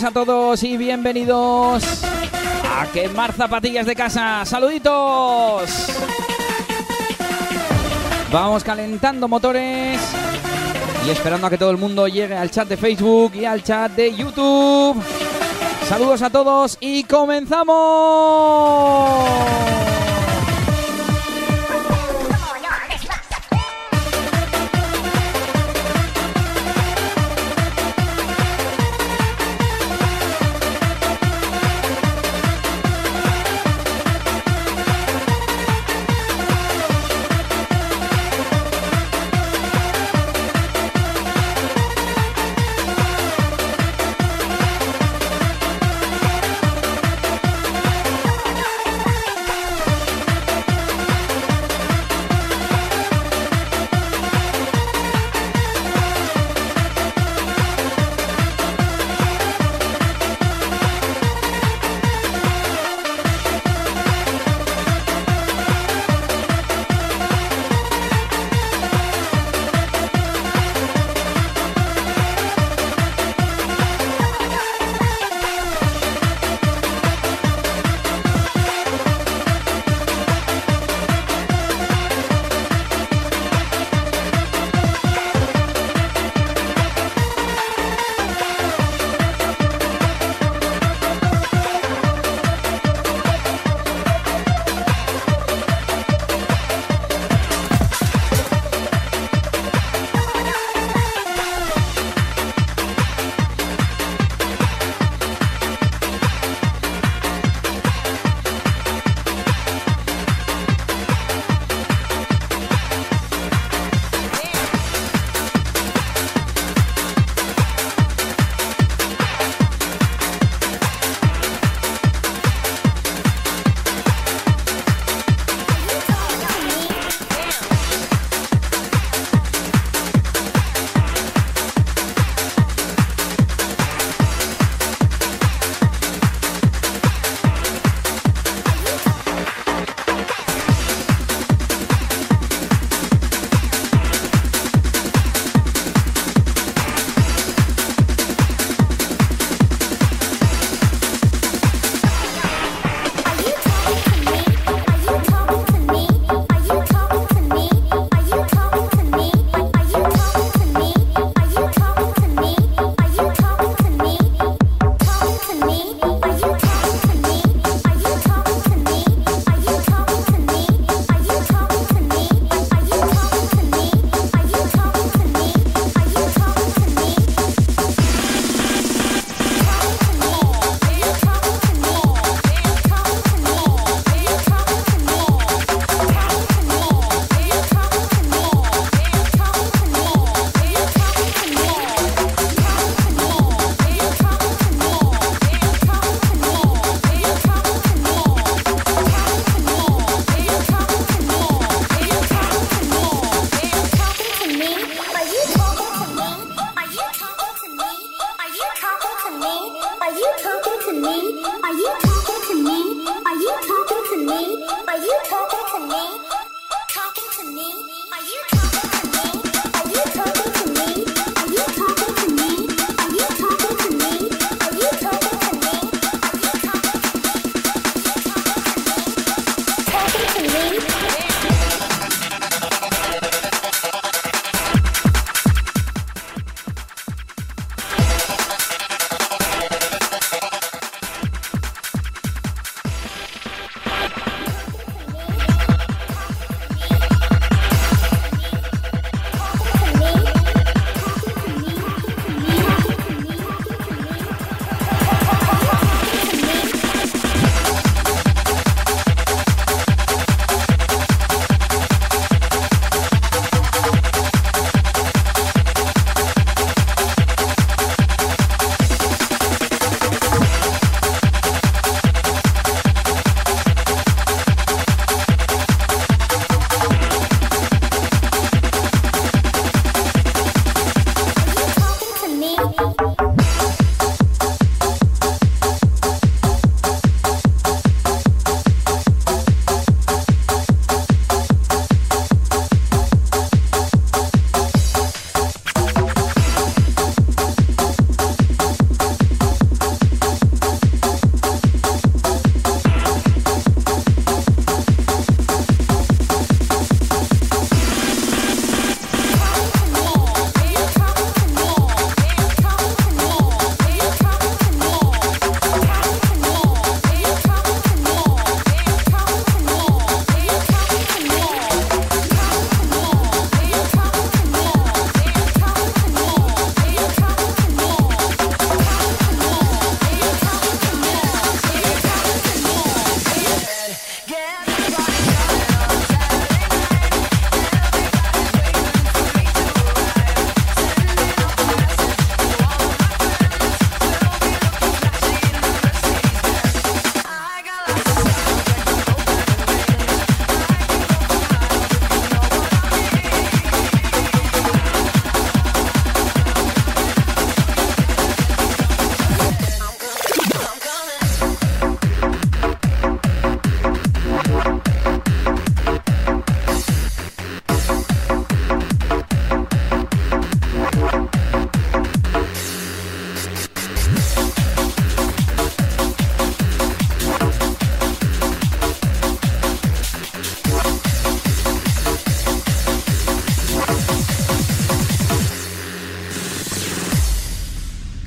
buenas a todos y bienvenidos a Quemar Zapatillas de Casa. ¡Saluditos! Vamos calentando motores y esperando a que todo el mundo llegue al chat de Facebook y al chat de YouTube. Saludos a todos y comenzamos.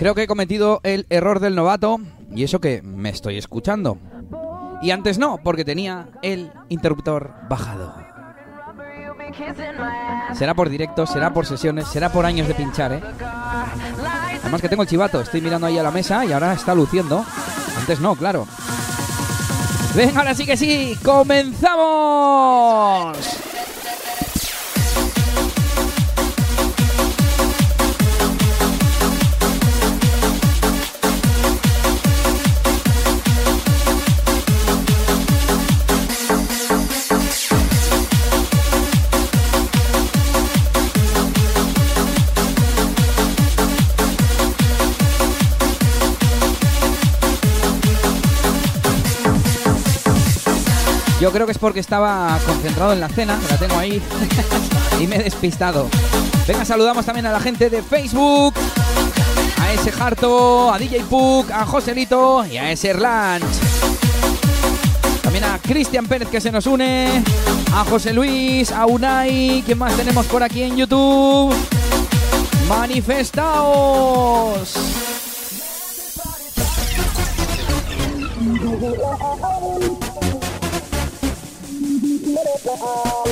Creo que he cometido el error del novato y eso que me estoy escuchando. Y antes no, porque tenía el interruptor bajado. Será por directo, será por sesiones, será por años de pinchar, ¿eh? Además que tengo el chivato, estoy mirando ahí a la mesa y ahora está luciendo. Antes no, claro. Venga, ahora sí que sí, comenzamos. Yo creo que es porque estaba concentrado en la cena, la tengo ahí, y me he despistado. Venga, saludamos también a la gente de Facebook, a ese Harto, a DJ Puck, a Joselito y a ese Erlanch. También a Cristian Pérez que se nos une, a José Luis, a Unai, ¿quién más tenemos por aquí en YouTube? ¡Manifestaos! Oh,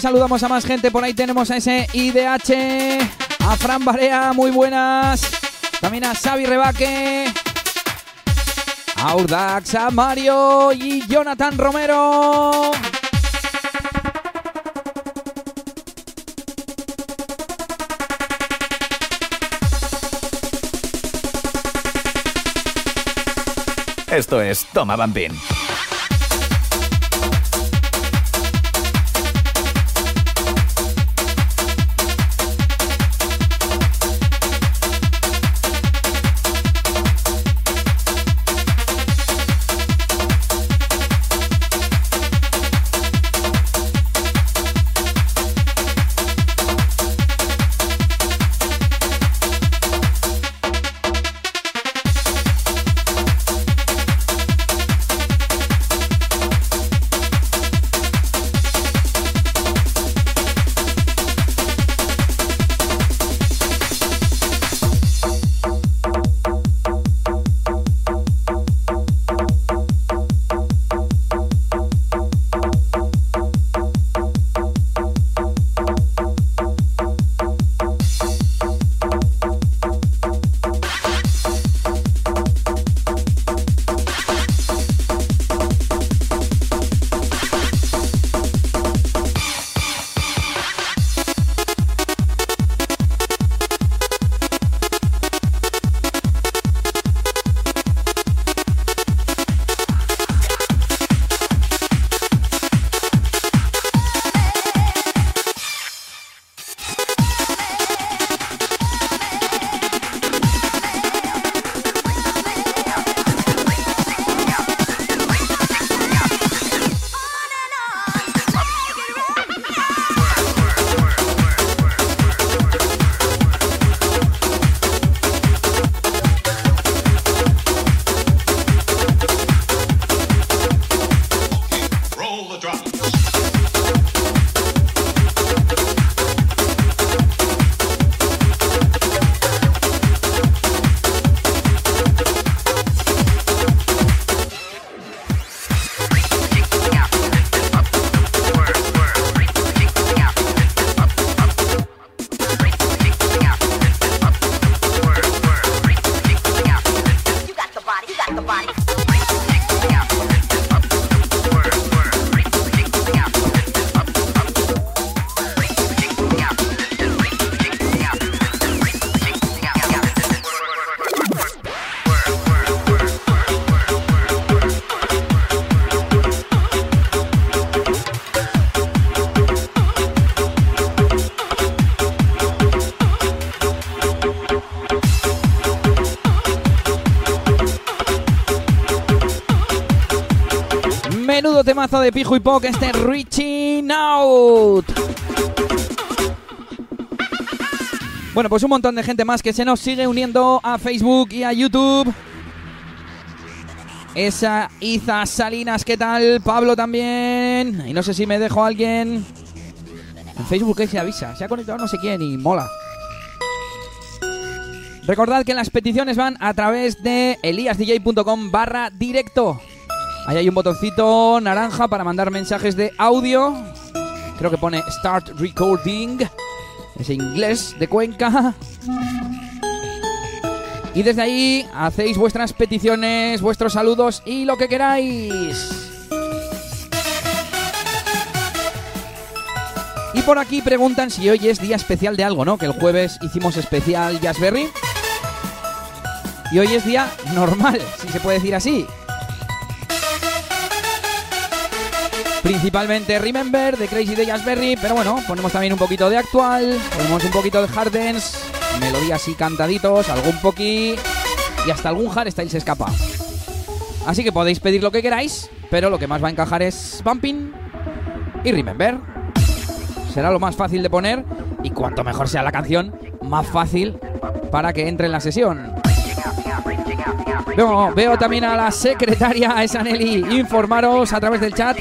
Saludamos a más gente. Por ahí tenemos a ese IDH, a Fran Barea, muy buenas. También a Xavi Rebaque, a Urdax, a Mario y Jonathan Romero. Esto es Toma Bambín. Pijo y Poc, este Reaching Out. Bueno, pues un montón de gente más que se nos sigue uniendo a Facebook y a YouTube. Esa Iza Salinas, ¿qué tal? Pablo también. Y no sé si me dejo alguien. En Facebook se avisa. Se ha conectado no sé quién y mola. Recordad que las peticiones van a través de eliasdj.com barra directo. Ahí hay un botoncito naranja para mandar mensajes de audio. Creo que pone Start Recording. Es inglés de Cuenca. Y desde ahí hacéis vuestras peticiones, vuestros saludos y lo que queráis. Y por aquí preguntan si hoy es día especial de algo, ¿no? Que el jueves hicimos especial Jazzberry. Y hoy es día normal, si se puede decir así. Principalmente Remember de Crazy de Jazzberry, pero bueno, ponemos también un poquito de actual, ponemos un poquito de Hardens, melodías y cantaditos, algún poqui y hasta algún hardstyle se escapa. Así que podéis pedir lo que queráis, pero lo que más va a encajar es Bumping y Remember. Será lo más fácil de poner y cuanto mejor sea la canción, más fácil para que entre en la sesión. Veo, también a la secretaria, a esa Nelly, informaros a través del chat.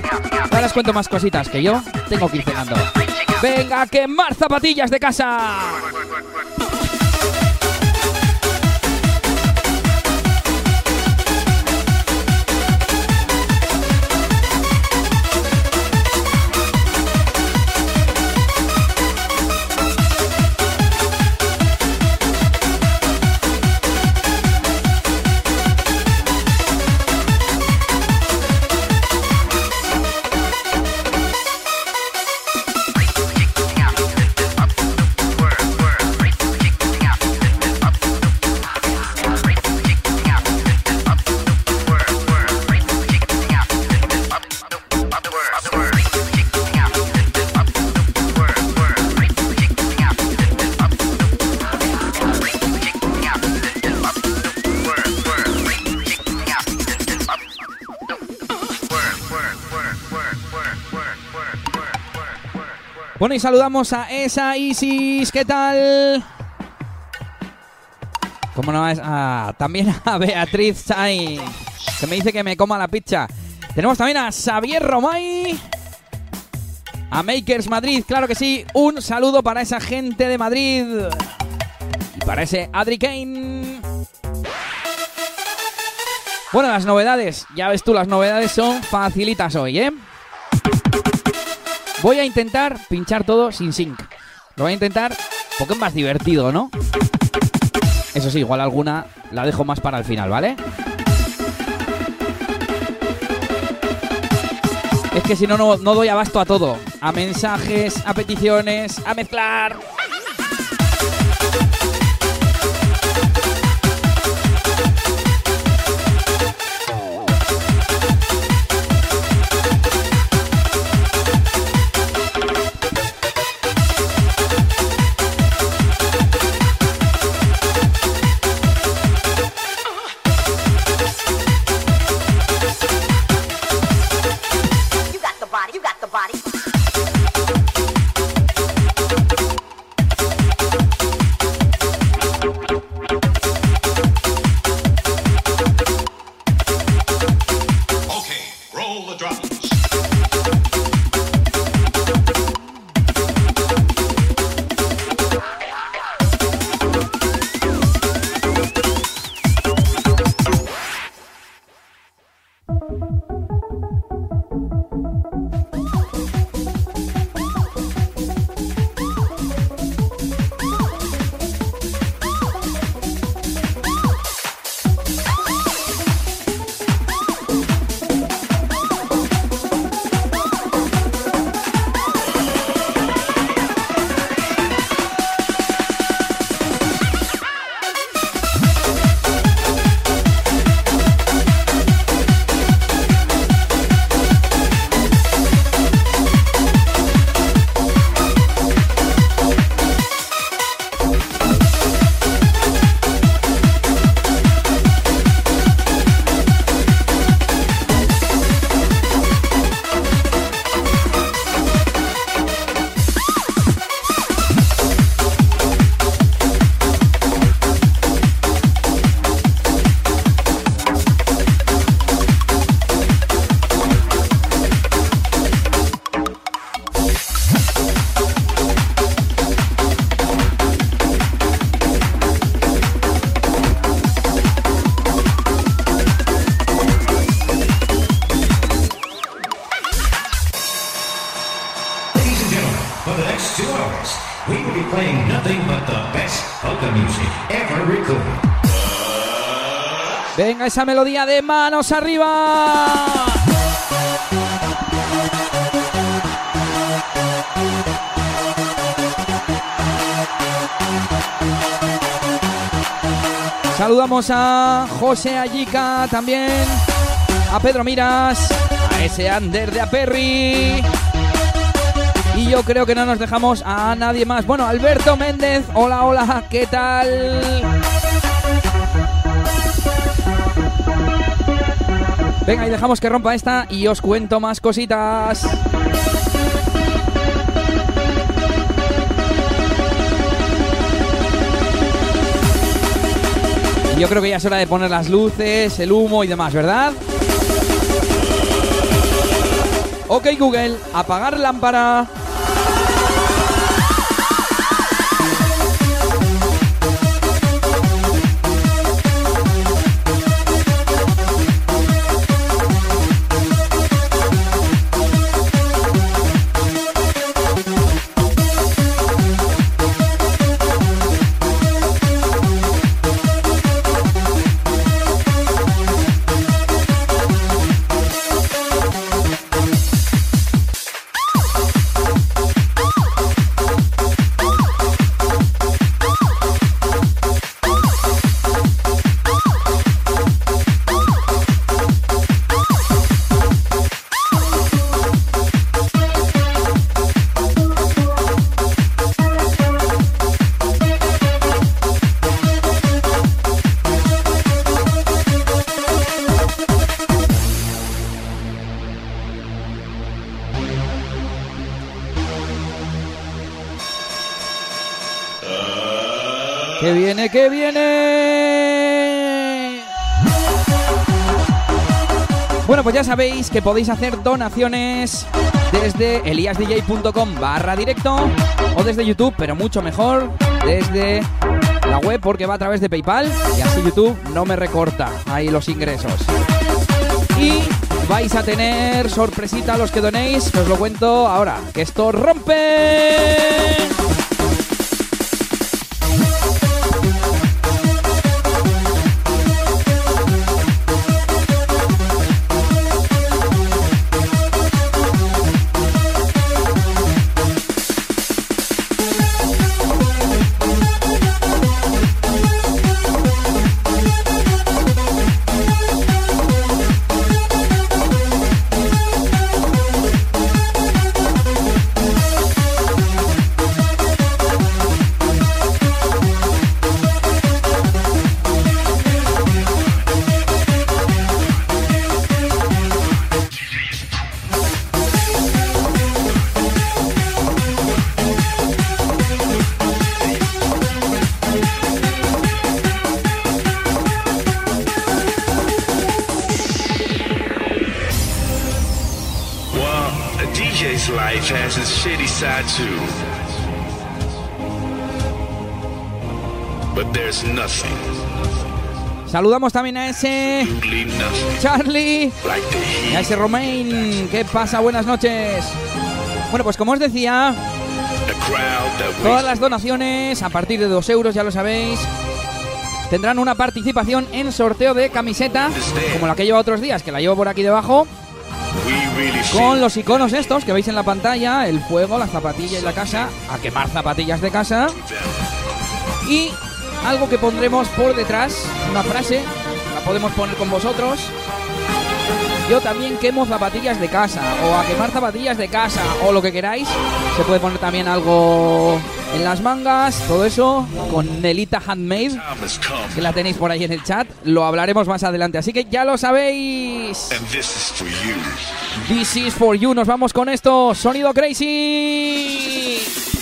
Ahora os cuento más cositas que yo tengo que ir cenando. Venga, quemar zapatillas de casa. Y saludamos a esa Isis, ¿qué tal? ¿Cómo no es? Ah, también a Beatriz Sainz, que me dice que me coma la pizza. Tenemos también a Xavier Romay. A Makers Madrid, claro que sí. Un saludo para esa gente de Madrid. Y para ese Adri Kane. Bueno, las novedades. Ya ves tú, las novedades son facilitas hoy, ¿eh? Voy a intentar pinchar todo sin sync. Lo voy a intentar porque es más divertido, ¿no? Eso sí, igual alguna la dejo más para el final, ¿vale? Es que si no, no, no doy abasto a todo. A mensajes, a peticiones, a mezclar. Esa melodía de manos arriba. Saludamos a José Allica también, a Pedro Miras, a ese Ander de Aperri. Y yo creo que no nos dejamos a nadie más. Bueno, Alberto Méndez, hola, hola, ¿qué tal? Venga, y dejamos que rompa esta y os cuento más cositas. Yo creo que ya es hora de poner las luces, el humo y demás, ¿verdad? Ok Google, apagar lámpara. Ya sabéis que podéis hacer donaciones desde eliasdj.com barra directo o desde YouTube, pero mucho mejor desde la web porque va a través de PayPal y así YouTube no me recorta ahí los ingresos. Y vais a tener sorpresita a los que donéis, os lo cuento ahora, que esto rompe. Saludamos también a ese Charlie y a ese Romain. ¿Qué pasa? Buenas noches. Bueno, pues como os decía, todas las donaciones a partir de 2 euros, ya lo sabéis, tendrán una participación en sorteo de camiseta, como la que lleva otros días, que la llevo por aquí debajo. Con los iconos estos que veis en la pantalla, el fuego, las zapatillas y la casa, a quemar zapatillas de casa. Y algo que pondremos por detrás, una frase, la podemos poner con vosotros. Yo también quemo zapatillas de casa, o a quemar zapatillas de casa, o lo que queráis. Se puede poner también algo en las mangas, todo eso, con Nelita Handmade, que la tenéis por ahí en el chat. Lo hablaremos más adelante, así que ya lo sabéis. This is for you. Nos vamos con esto. Sonido Crazy.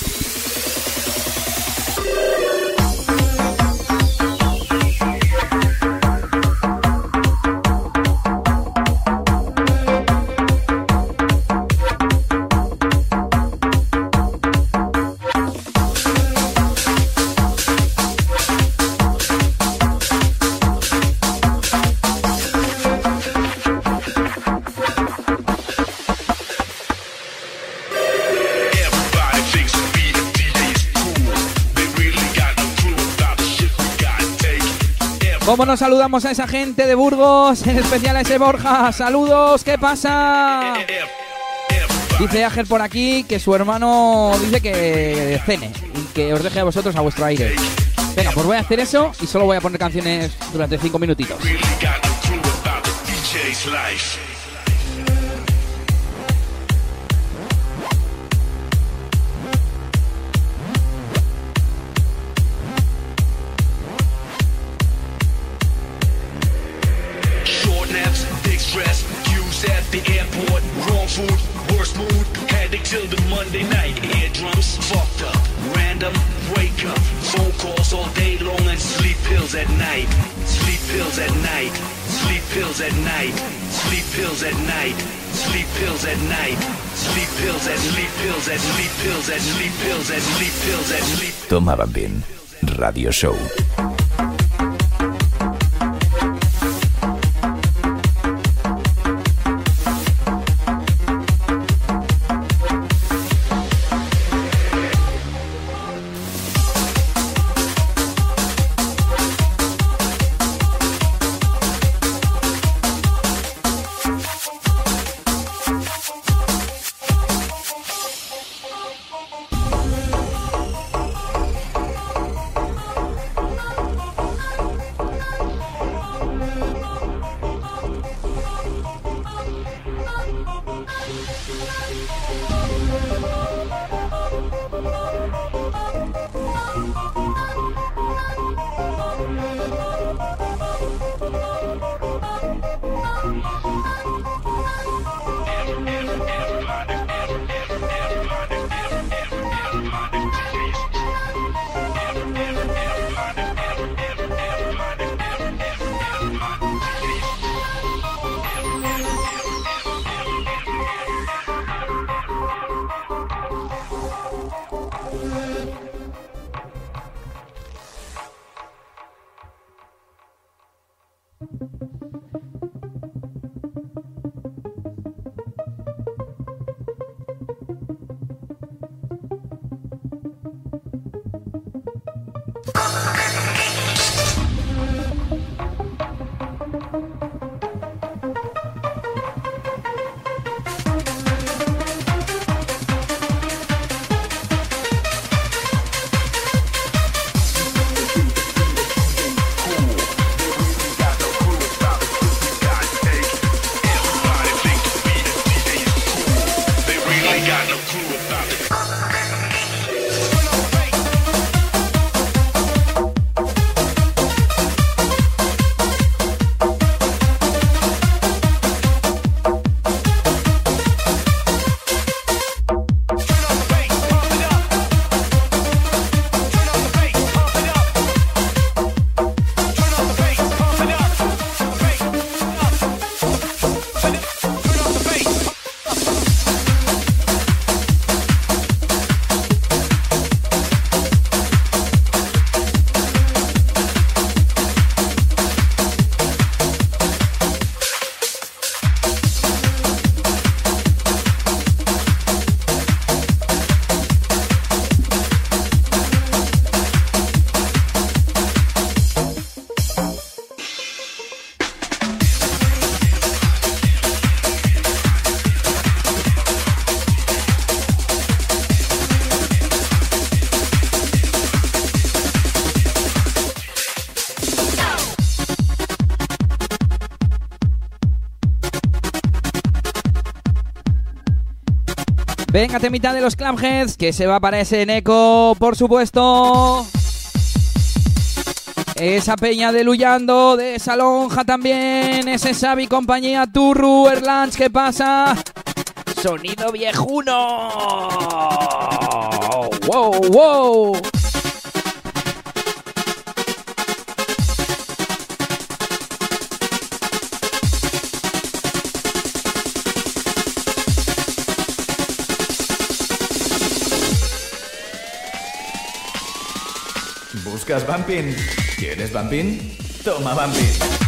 ¿Cómo nos saludamos a esa gente de Burgos? En especial a ese Borja. Saludos, ¿qué pasa? Dice Ángel por aquí que su hermano dice que cene y que os deje a vosotros a vuestro aire. Venga, pues voy a hacer eso y solo voy a poner canciones durante cinco minutitos. Pills at night, sleep pills at night, sleep pills at night. Sleep pills at sleep pills at sleep pills at sleep pills at sleep pills at sleep. Tomaban bien. Radio Show. Venga, temita de los Clamheads, que se va para ese Neko, por supuesto. Esa peña de Luyando, de esa lonja también. Ese Xavi compañía Turru, Erlands, ¿qué pasa? Sonido viejuno. Wow, wow. ¿Buscas Bumping? ¿Quieres Bumping? Toma Bumping.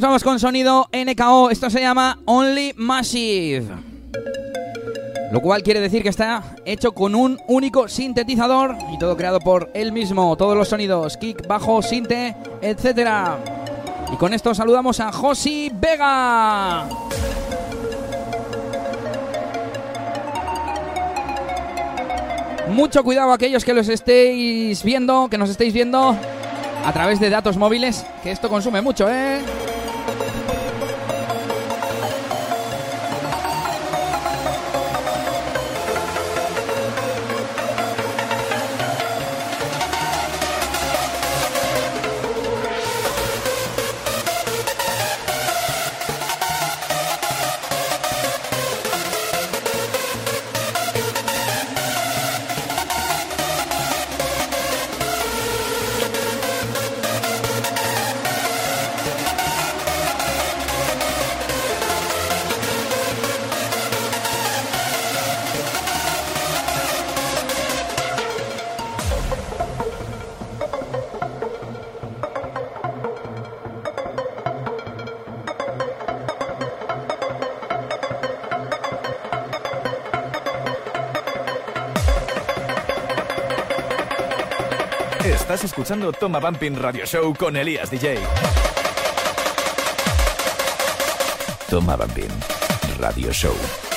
Nos vamos con sonido NKO. Esto se llama Only Massive. Lo cual quiere decir que está hecho con un único sintetizador y todo creado por él mismo. Todos los sonidos, kick, bajo, sinte, etc. Y con esto saludamos a Josi Vega. Mucho cuidado aquellos que los estéis viendo, que nos estéis viendo a través de datos móviles, que esto consume mucho, ¿eh? Escuchando Toma Bumping Radio Show con Elías DJ. Toma Bumping Radio Show.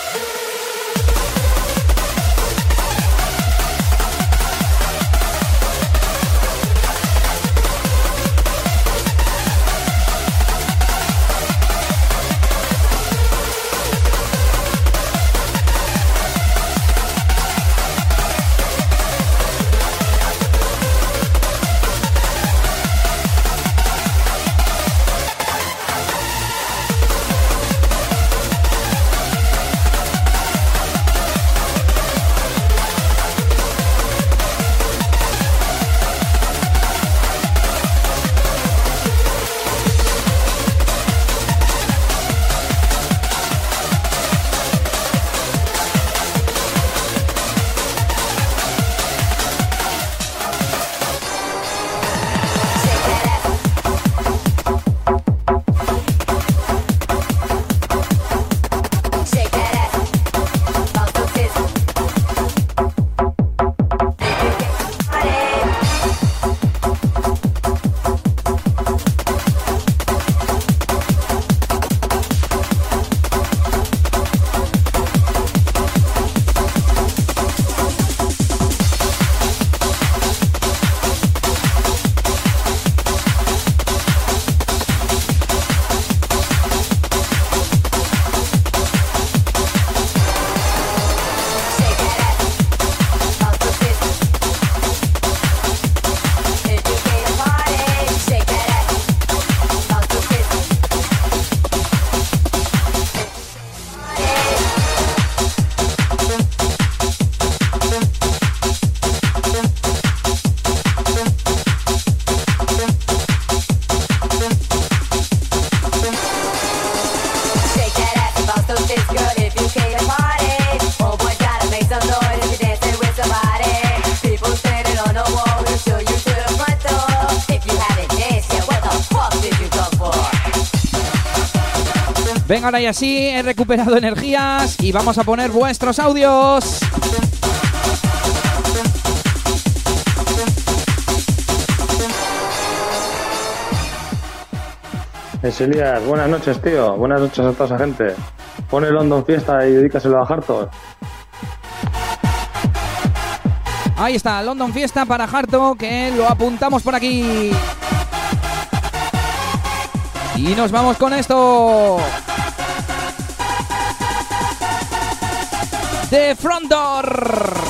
Ahora y así he recuperado energías y vamos a poner vuestros audios. Es Elías, buenas noches, tío. Buenas noches a toda esa gente. Pone London Fiesta y dedícaselo a Harto. Ahí está, London Fiesta para Harto, que lo apuntamos por aquí. Y nos vamos con esto. De Front Door.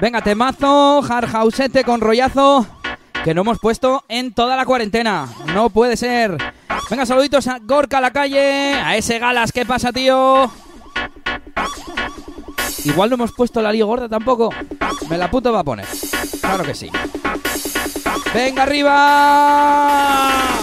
Venga, temazo, hardhausete con rollazo que no hemos puesto en toda la cuarentena. No puede ser. Venga, saluditos a Gorka a la calle, a ese Galas, ¿qué pasa, tío? Igual no hemos puesto la lío gorda tampoco. Me la puto va a poner. Claro que sí. ¡Venga arriba!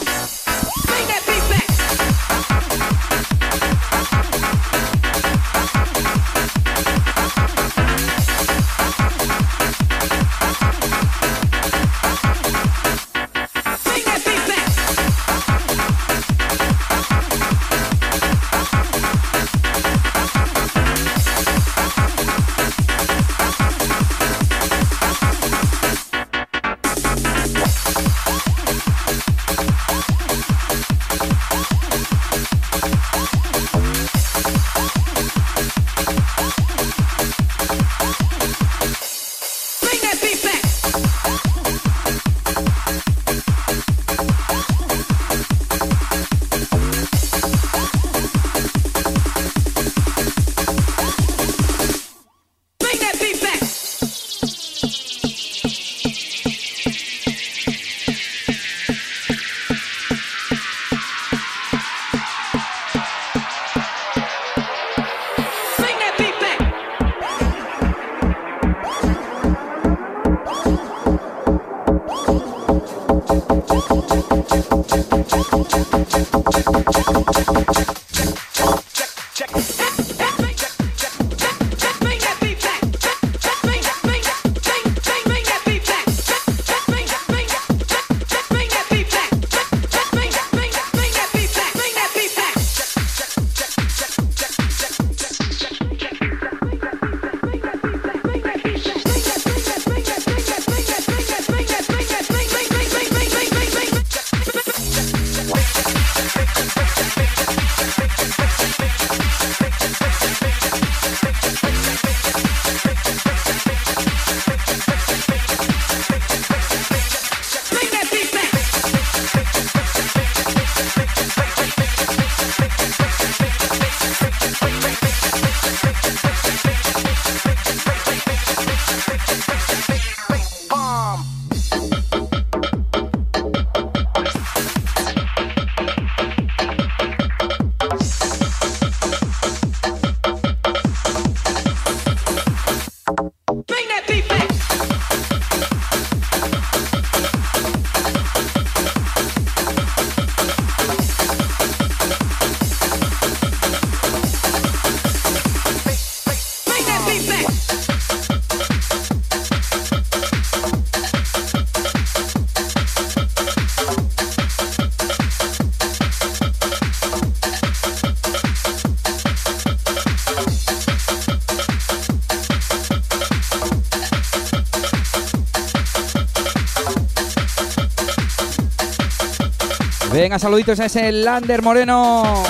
Venga, saluditos a ese Lander Moreno.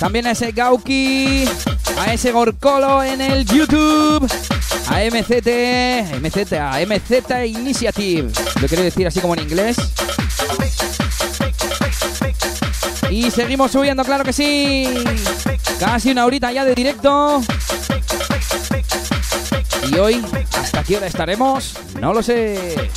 También a ese Gauki, a ese Gorcolo en el YouTube, a MCT, MCT, a MZ Initiative. Lo quiero decir así como en inglés. Y seguimos subiendo, claro que sí. Casi una horita ya de directo. Y hoy, ¿hasta qué hora estaremos? No lo sé.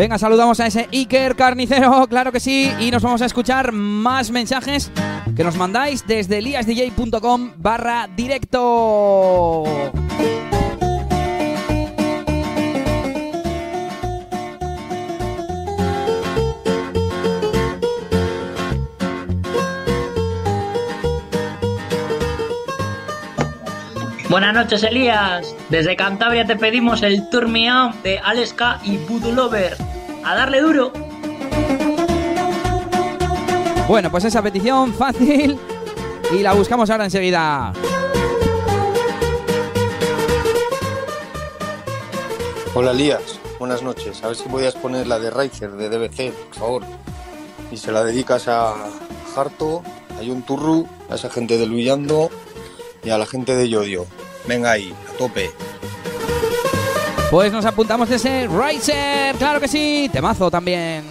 Venga, saludamos a ese Iker Carnicero, claro que sí, y nos vamos a escuchar más mensajes que nos mandáis desde eliasdj.com barra directo. Buenas noches, Elías. Desde Cantabria te pedimos el Tour de Aleska y Voodoo Lover. A darle duro. Bueno, pues esa petición fácil y la buscamos ahora enseguida. Hola, Elías. Buenas noches. A ver si podías poner la de Riker de DBC, por favor. Y se la dedicas a Harto, a John Turru, a esa gente de Luyando y a la gente de Yodio. Venga ahí, a tope. Pues nos apuntamos de ese Riser, claro que sí, temazo también.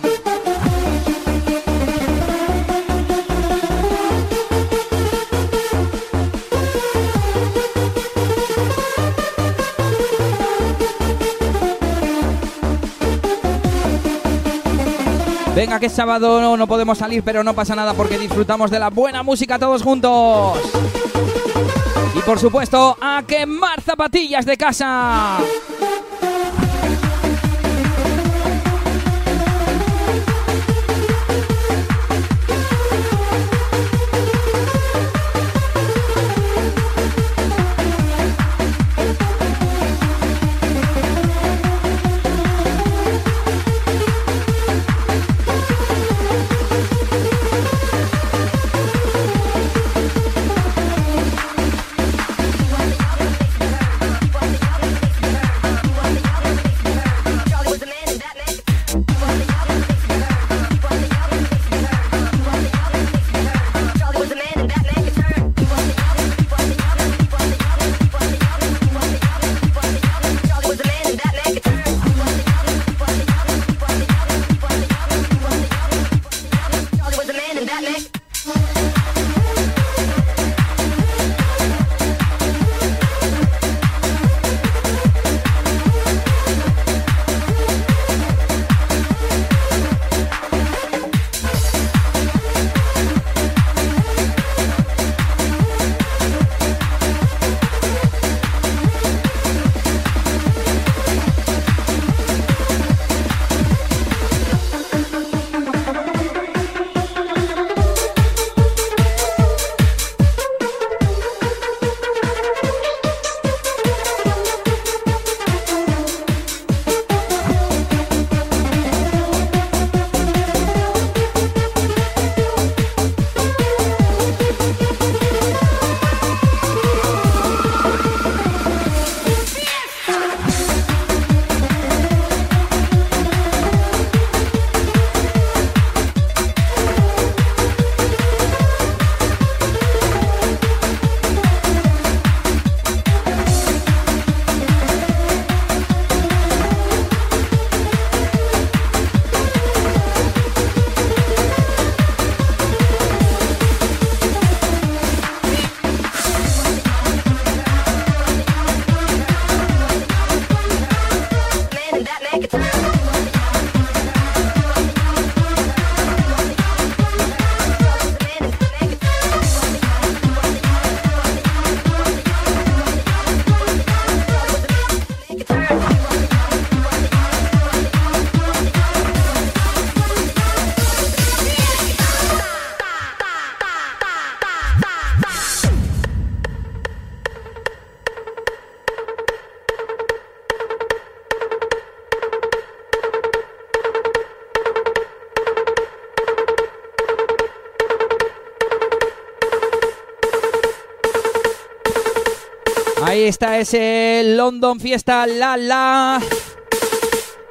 Venga, que es sábado no, no podemos salir, pero no pasa nada porque disfrutamos de la buena música todos juntos. Y por supuesto, a quemar zapatillas de casa. Esta es el London Fiesta La La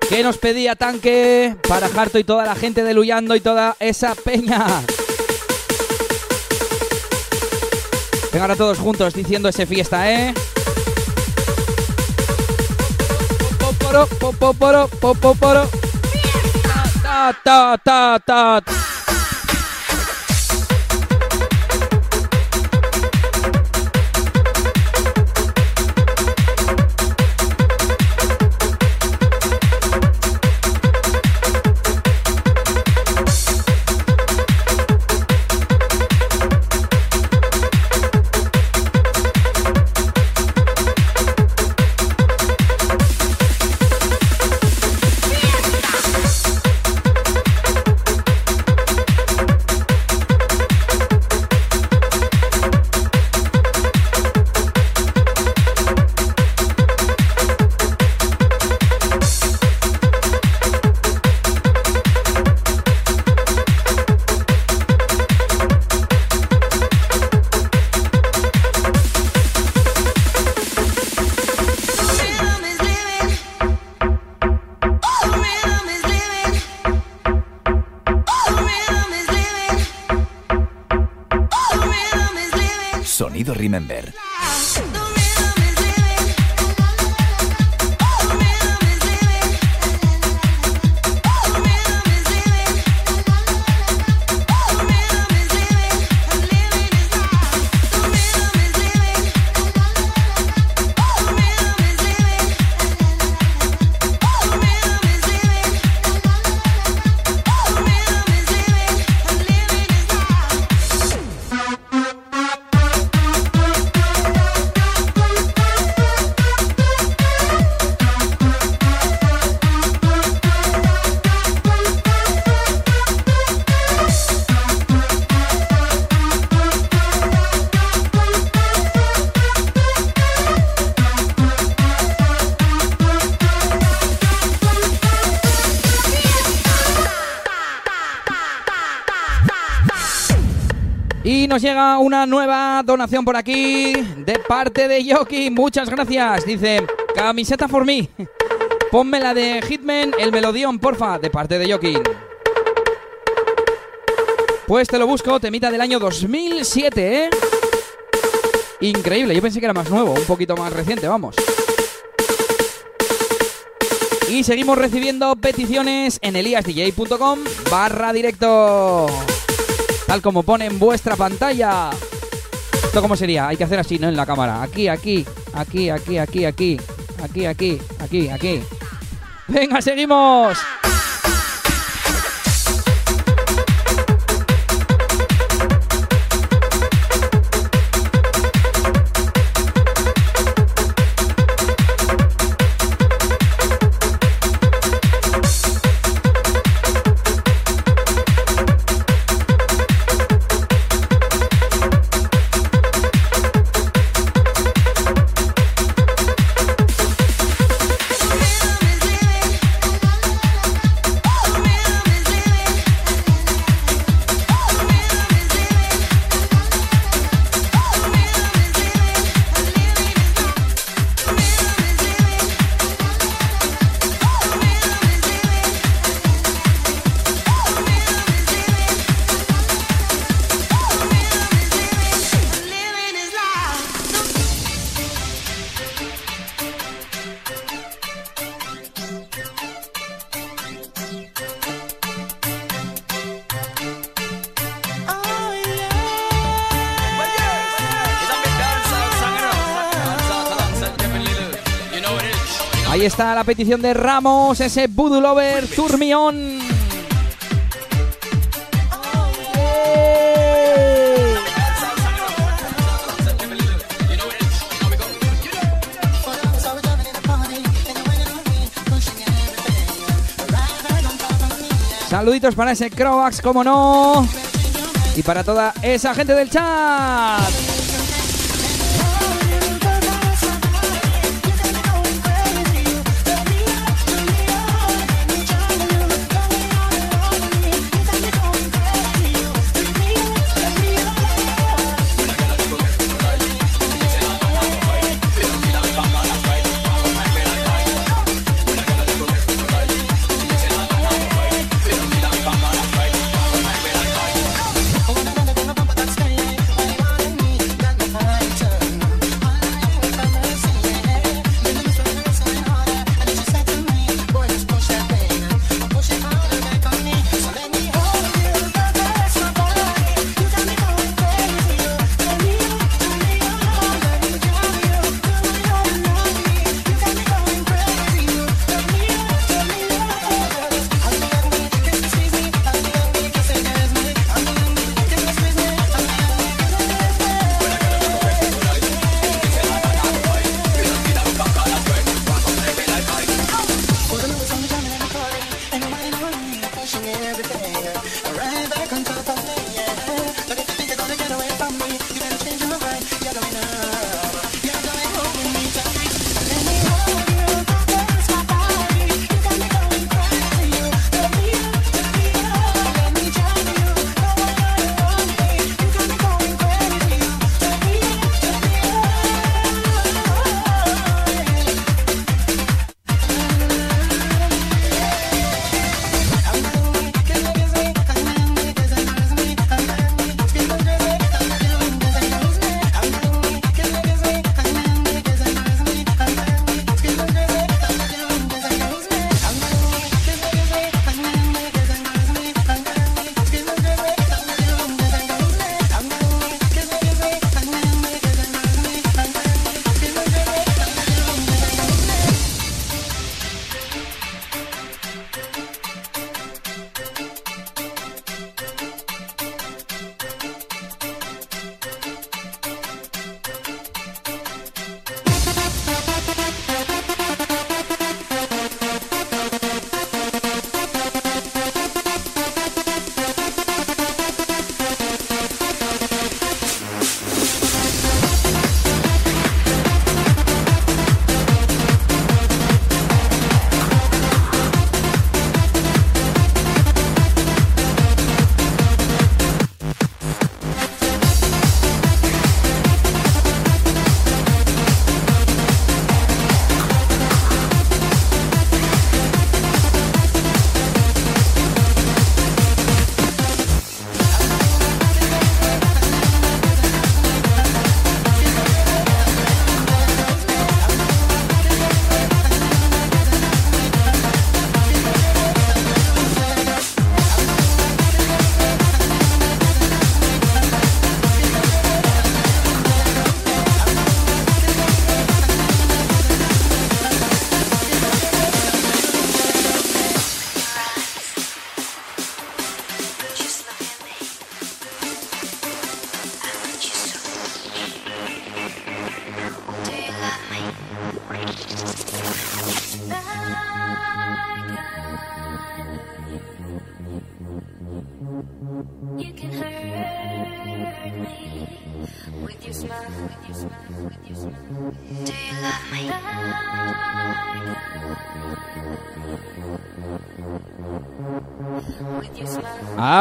que nos pedía tanque para Harto y toda la gente de Luyando y toda esa peña. Venga ahora todos juntos diciendo ese fiesta, ¿eh? Ta ta ta ta. Llega una nueva donación por aquí de parte de Yoki. Muchas gracias. Dice, camiseta for me. Ponme la de Hitman, el melodión, porfa, de parte de Yoki. Pues te lo busco, temita del año 2007, ¿eh? Increíble, yo pensé que era más nuevo, un poquito más reciente, vamos. Y seguimos recibiendo peticiones en eliasdj.com barra directo. Tal como pone en vuestra pantalla. ¿Esto cómo sería? Hay que hacer así, ¿no? En la cámara. Aquí, aquí, aquí, aquí, aquí, aquí. Aquí, aquí, aquí, aquí. Venga, seguimos. Está la petición de Ramos, ese Voodoo Lover Turmión. Saluditos para ese Croax, como no. Y para toda esa gente del chat.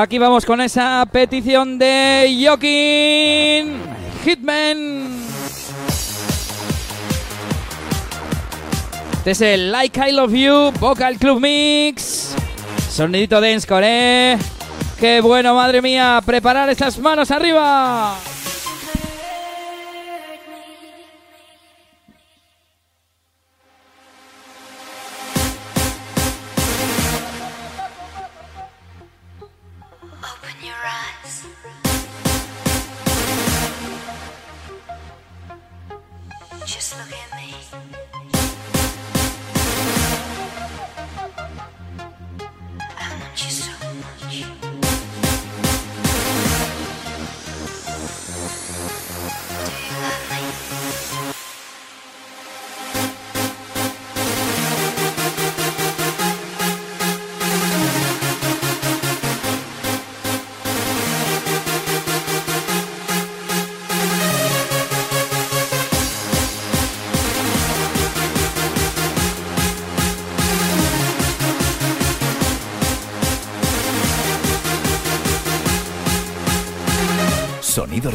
Aquí vamos con esa petición de Joaquín Hitman. Este es el Like I Love You Vocal Club Mix. Sonidito dense ¿eh? ¡Qué bueno, madre mía! ¡Preparar esas manos arriba!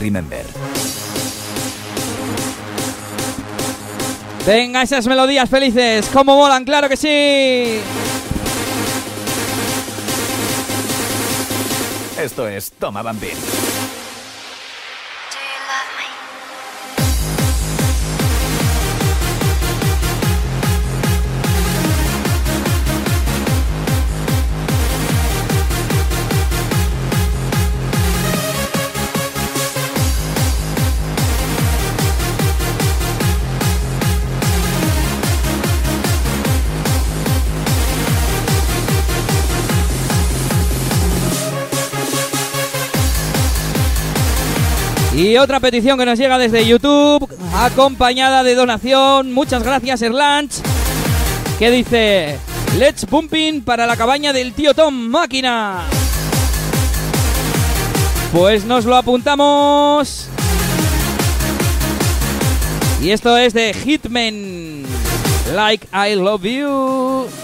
Remember. Venga, esas melodías felices, como molan, claro que sí. Esto es Toma Bambín. Y otra petición que nos llega desde YouTube, acompañada de donación. Muchas gracias, Erlanch. Que dice: Let's Pumping para la cabaña del tío Tom Máquina. Pues nos lo apuntamos. Y esto es de Hitman. Like I Love You.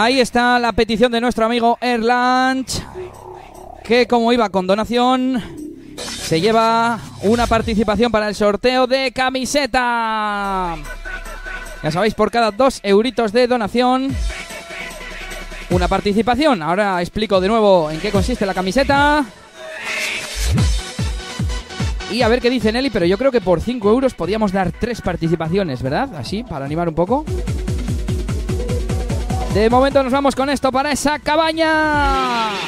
Ahí está la petición de nuestro amigo Erlanch, que como iba con donación, se lleva una participación para el sorteo de camiseta. Ya sabéis, por cada dos euritos de donación, una participación. Ahora explico de nuevo en qué consiste la camiseta. Y a ver qué dice Nelly, pero yo creo que por 5 euros podíamos dar tres participaciones, ¿verdad? Así, para animar un poco. De momento nos vamos con esto para esa cabaña.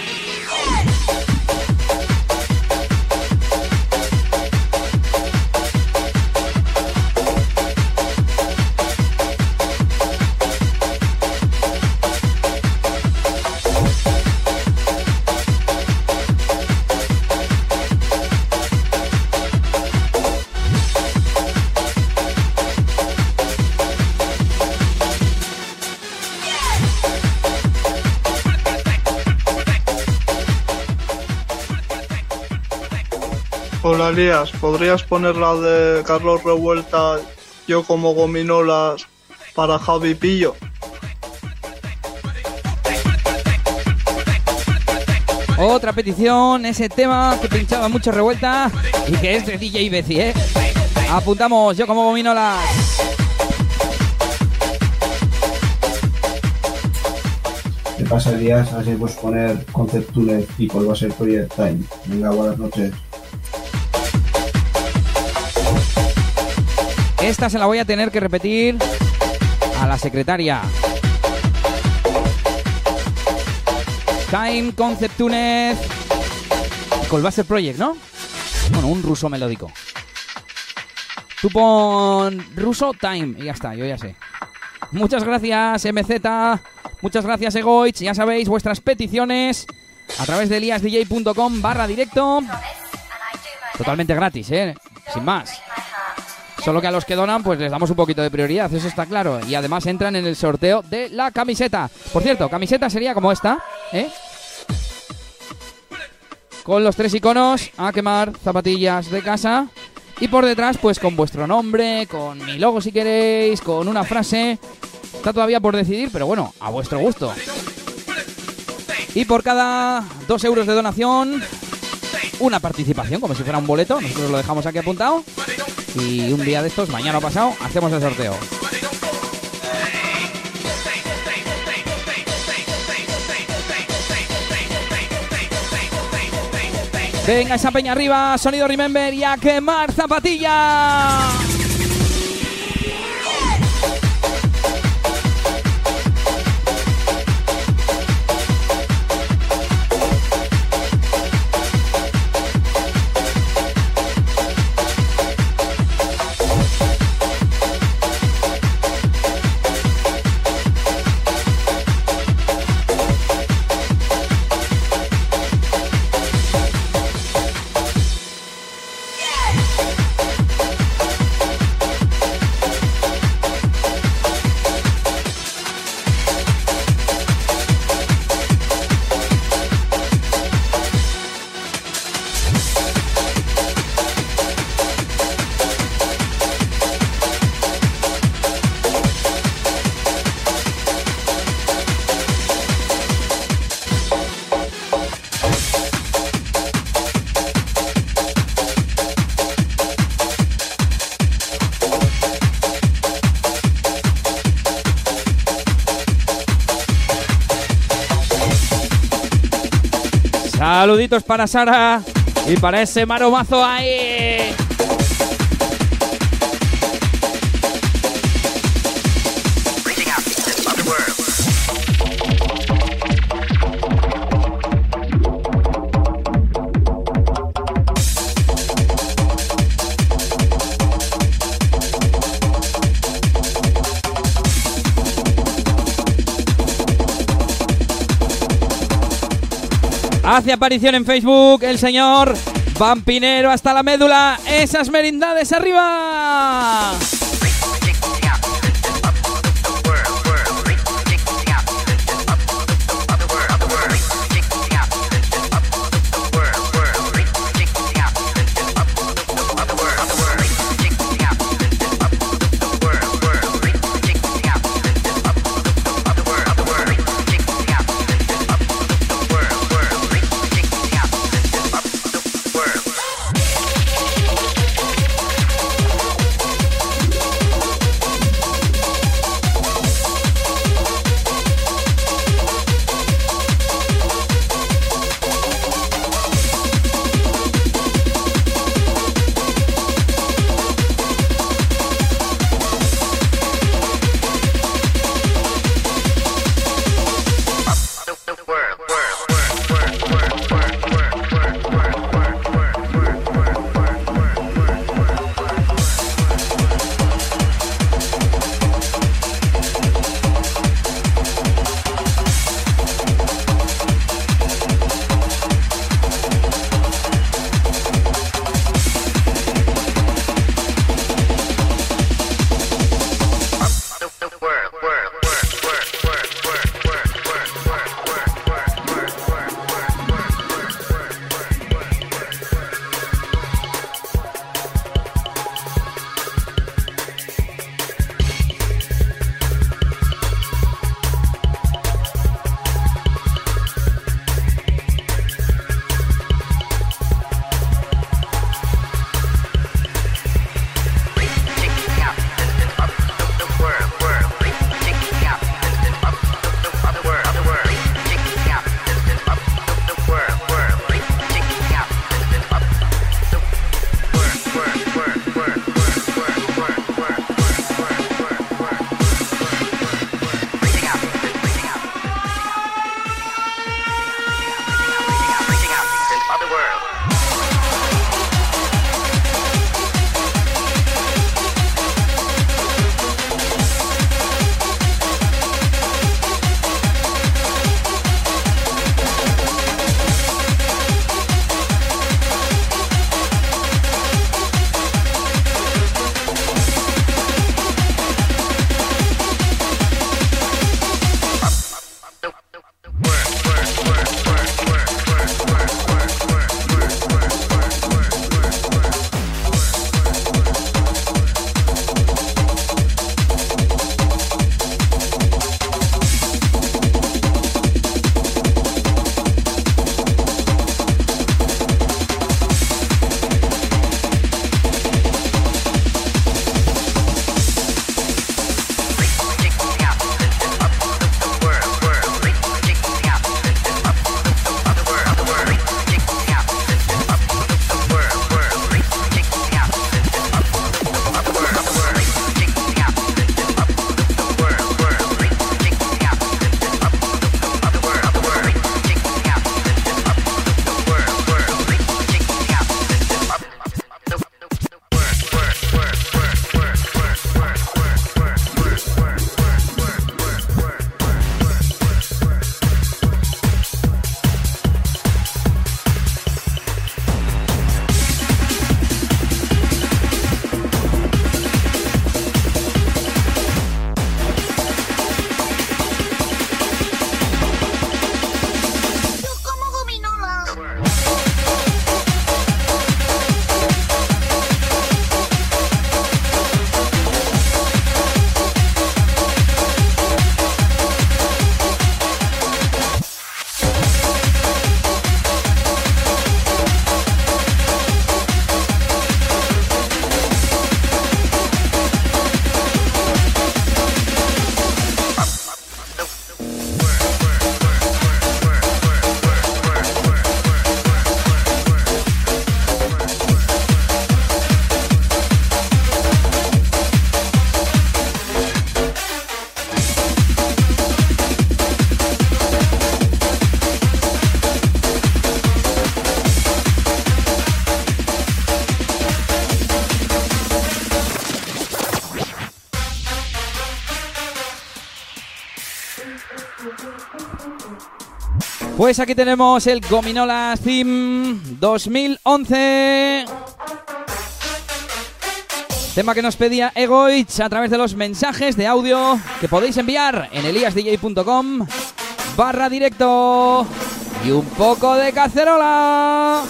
¿Podrías poner la de Carlos Revuelta, yo como gominolas para Javi Pillo? Otra petición, ese tema que pinchaba mucho revuelta y que es de DJ Bezi, ¿eh? Apuntamos yo como gominolas. ¿Qué pasa Elías? Así puedes poner Concept Tuner y cuál va a ser Project Time. Venga, buenas noches. Esta se la voy a tener que repetir a la secretaria. Time Concept Tunes. Colbasser Project, ¿no? Bueno, un ruso melódico. Tú ruso time y ya está, yo ya sé. Muchas gracias, MZ. Muchas gracias, Egoich. Ya sabéis, vuestras peticiones a través de eliasdj.com barra directo. Totalmente gratis, ¿eh? Sin más. Solo que a los que donan, pues les damos un poquito de prioridad, eso está claro. Y además entran en el sorteo de la camiseta. Por cierto, camiseta sería como esta, ¿eh? Con los tres iconos a quemar zapatillas de casa. Y por detrás, pues con vuestro nombre, con mi logo si queréis, con una frase. Está todavía por decidir, pero bueno, a vuestro gusto. Y por cada dos euros de donación, una participación, como si fuera un boleto. Nosotros lo dejamos aquí apuntado. Y un día de estos, mañana o pasado, hacemos el sorteo. Venga esa peña arriba, sonido Remember y a quemar zapatilla. Saluditos para Sara y para ese maromazo ahí. Hace aparición en Facebook el señor Vampinero hasta la médula. Esas merindades arriba. Pues aquí tenemos el Gominola Theme 2011. Tema que nos pedía Egoich a través de los mensajes de audio que podéis enviar en eliasdj.com barra directo y un poco de cacerola.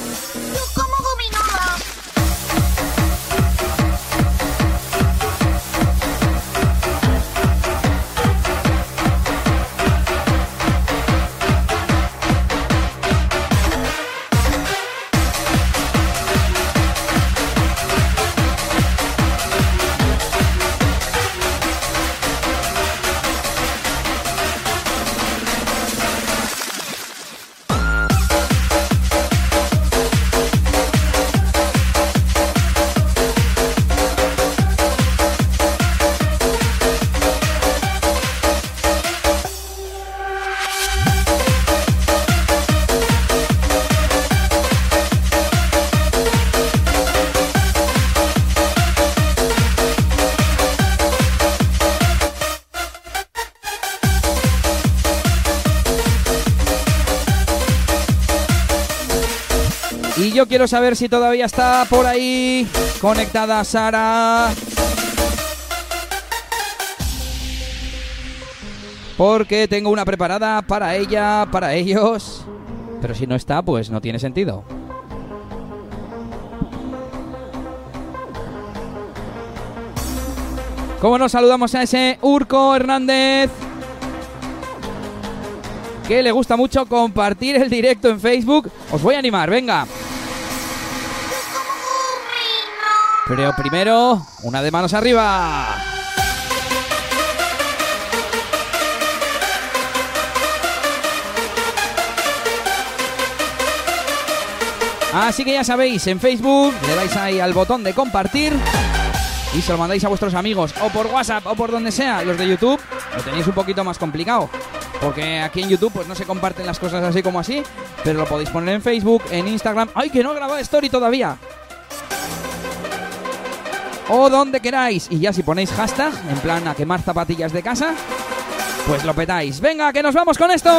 Quiero saber si todavía está por ahí conectada Sara. Porque tengo una preparada para ella, para ellos. Pero si no está, pues no tiene sentido. ¿Cómo nos saludamos a ese Urco Hernández? Que le gusta mucho compartir el directo en Facebook. Os voy a animar, venga. Pero primero, una de manos arriba. Así que ya sabéis, en Facebook le dais ahí al botón de compartir y se lo mandáis a vuestros amigos o por WhatsApp o por donde sea. Los de YouTube lo tenéis un poquito más complicado. Porque aquí en YouTube pues no se comparten las cosas así como así, pero lo podéis poner en Facebook, en Instagram. ¡Ay, que no he grabado story todavía! O donde queráis. Y ya si ponéis hashtag, en plan a quemar zapatillas de casa, pues lo petáis. Venga, que nos vamos con esto.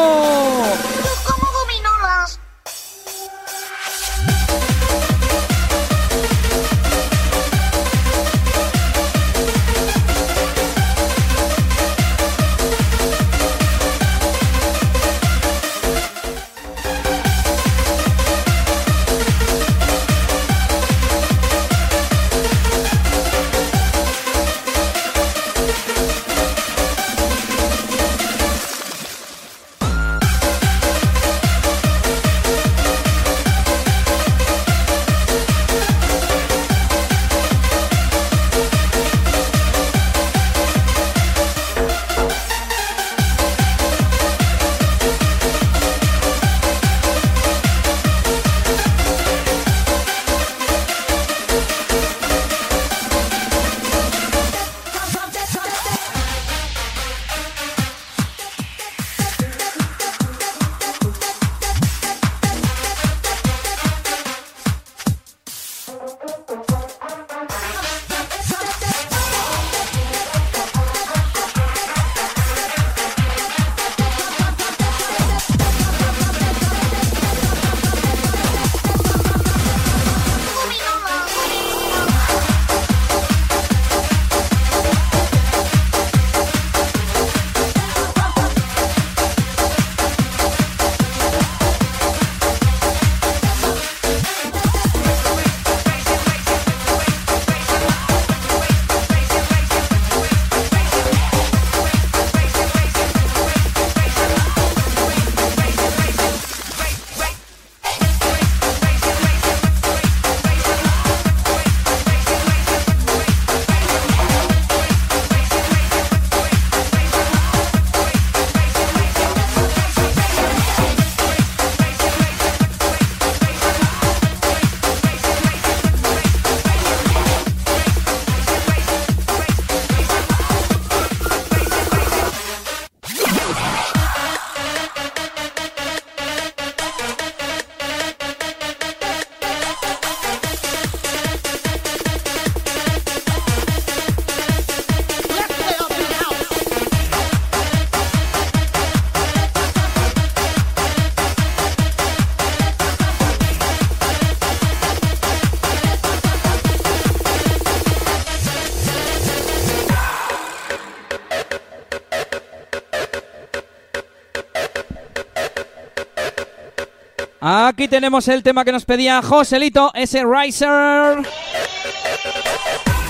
Aquí tenemos el tema que nos pedía Joselito, ese Riser.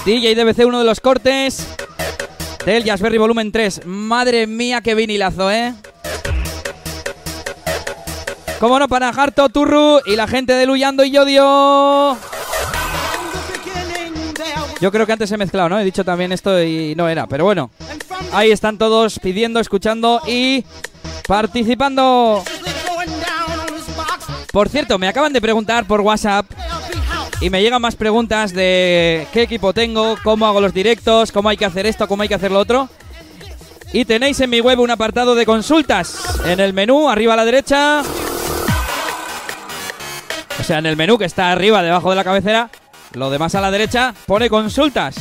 DJ DBC, uno de los cortes del Jazzberry Volumen 3. Madre mía, qué vinilazo, ¿eh? Cómo no, para Harto, Turru y la gente de Luyando y Yodio. Yo creo que antes he mezclado, ¿no? He dicho también esto y no era, pero bueno. Ahí están todos pidiendo, escuchando y participando. Por cierto, me acaban de preguntar por WhatsApp y me llegan más preguntas de qué equipo tengo, cómo hago los directos, cómo hay que hacer esto, cómo hay que hacer lo otro. Y tenéis en mi web un apartado de consultas. En el menú, arriba a la derecha. O sea, en el menú que está arriba, debajo de la cabecera. Lo demás a la derecha pone consultas.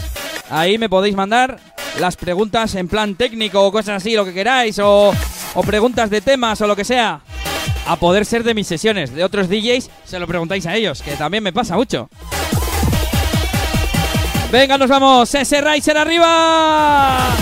Ahí me podéis mandar las preguntas en plan técnico o cosas así, lo que queráis. O, preguntas de temas o lo que sea a poder ser de mis sesiones. De otros DJs, se lo preguntáis a ellos, que también me pasa mucho. Venga, nos vamos. Ese Riser arriba.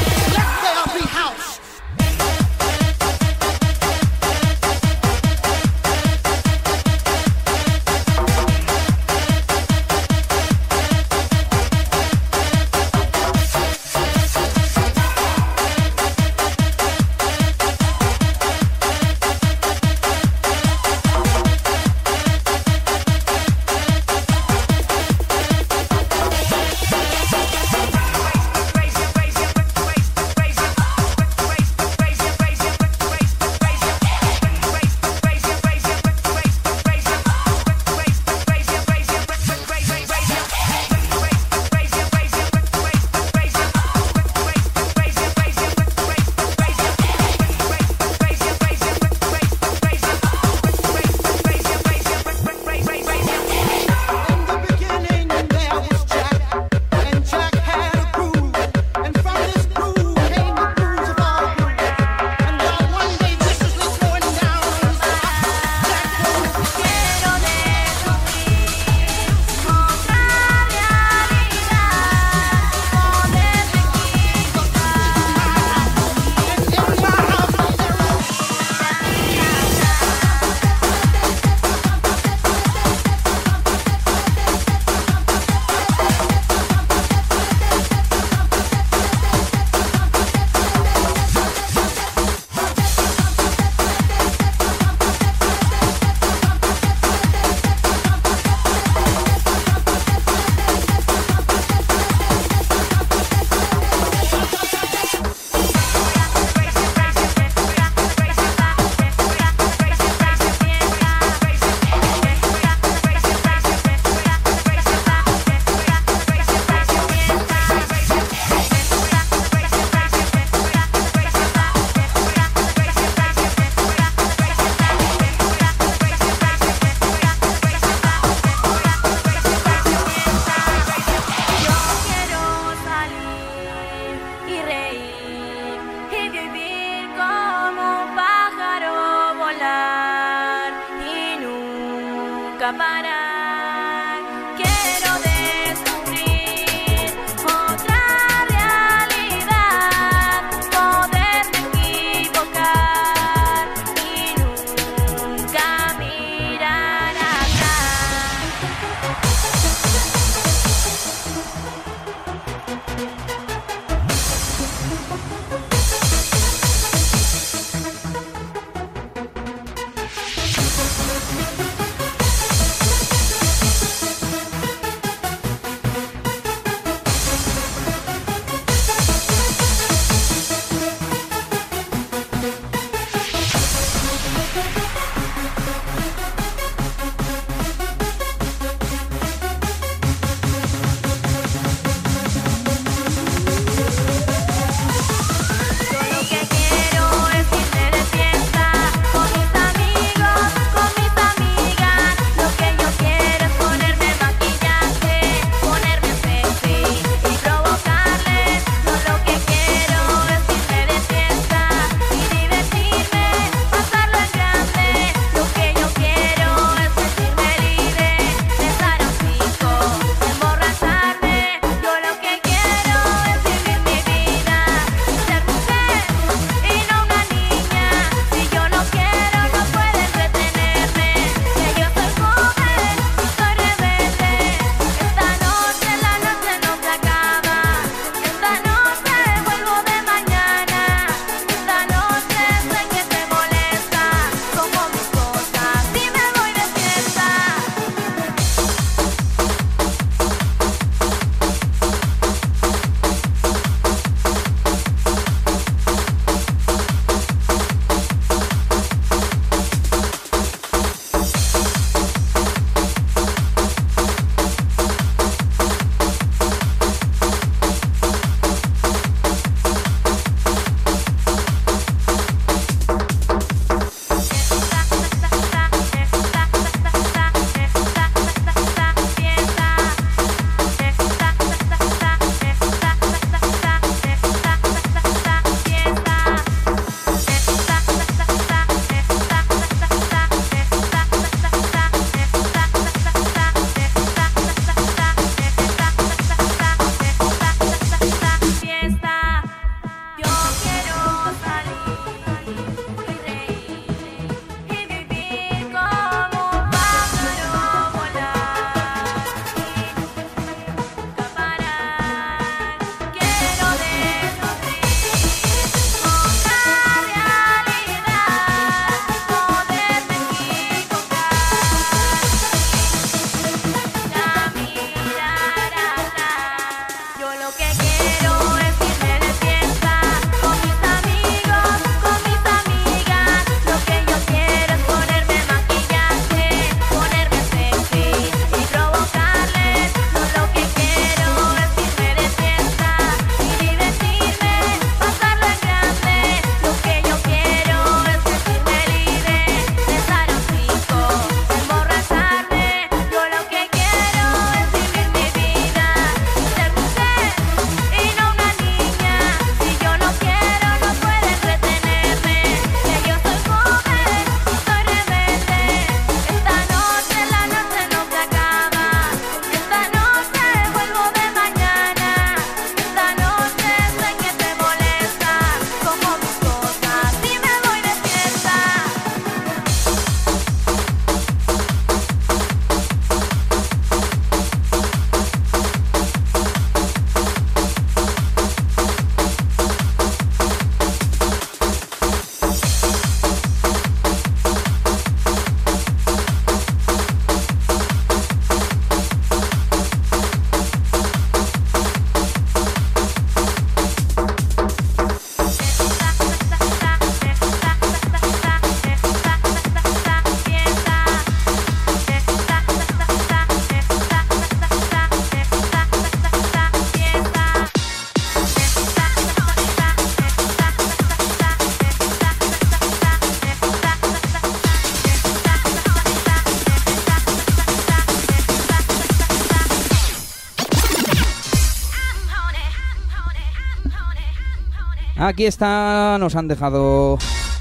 Aquí está, nos han dejado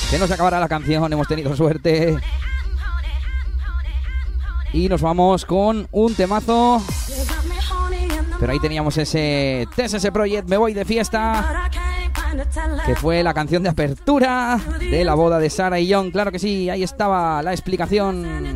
que no se acabará la canción, hemos tenido suerte. Y nos vamos con un temazo. Pero ahí teníamos ese TSS Project, me voy de fiesta. Que fue la canción de apertura de la boda de Sara y John. Claro que sí, ahí estaba la explicación.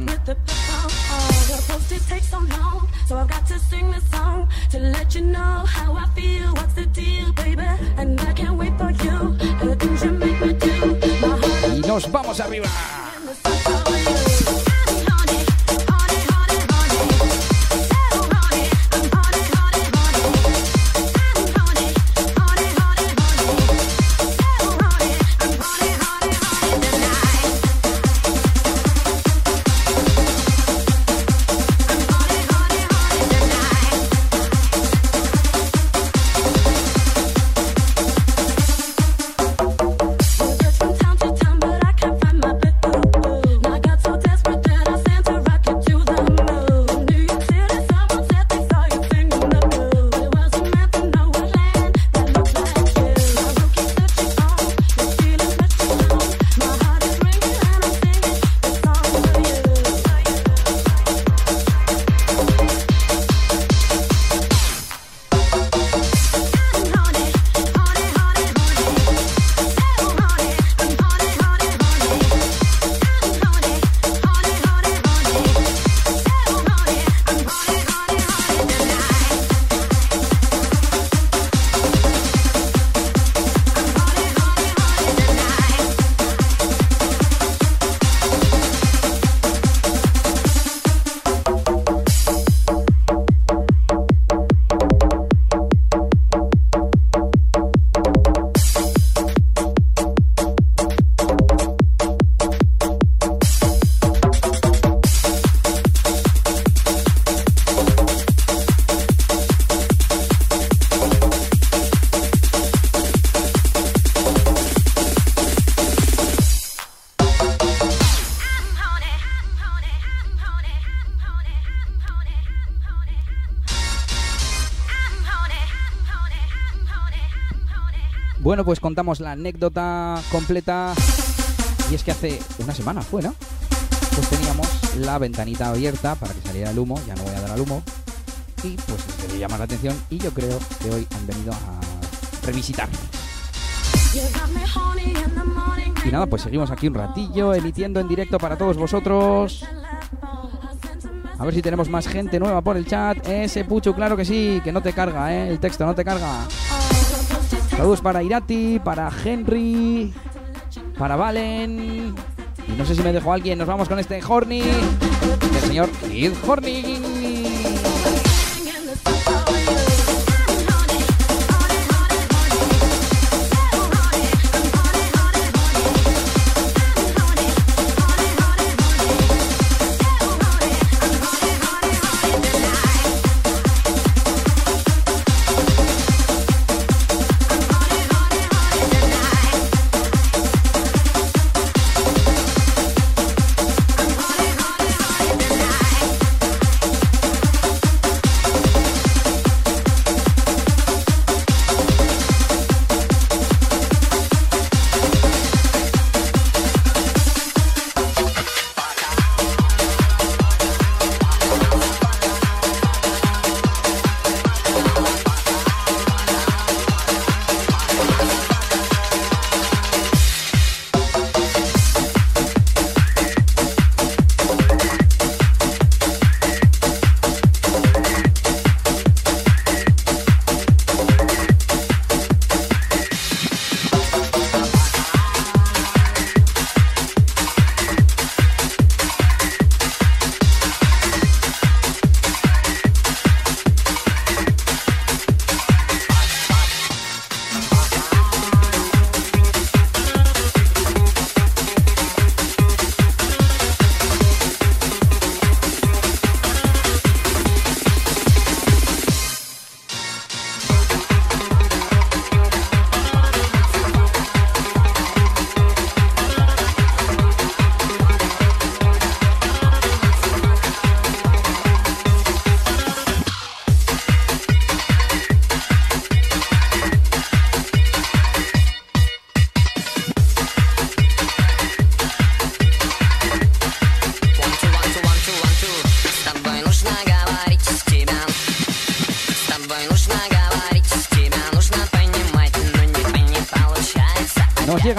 Contamos la anécdota completa. Y es que hace una semana fue, ¿no? Pues teníamos la ventanita abierta para que saliera el humo. Ya no voy a dar al humo. Y pues se llamar la atención. Y yo creo que hoy han venido a revisitar. Y nada, pues seguimos aquí un ratillo emitiendo en directo para todos vosotros. A ver si tenemos más gente nueva por el chat. Ese pucho, claro que sí, que no te carga, ¿eh? El texto no te carga. Saludos para Irati, para Henry, para Valen. Y no sé si me dejó alguien. Nos vamos con este Horny del señor Kid Horny.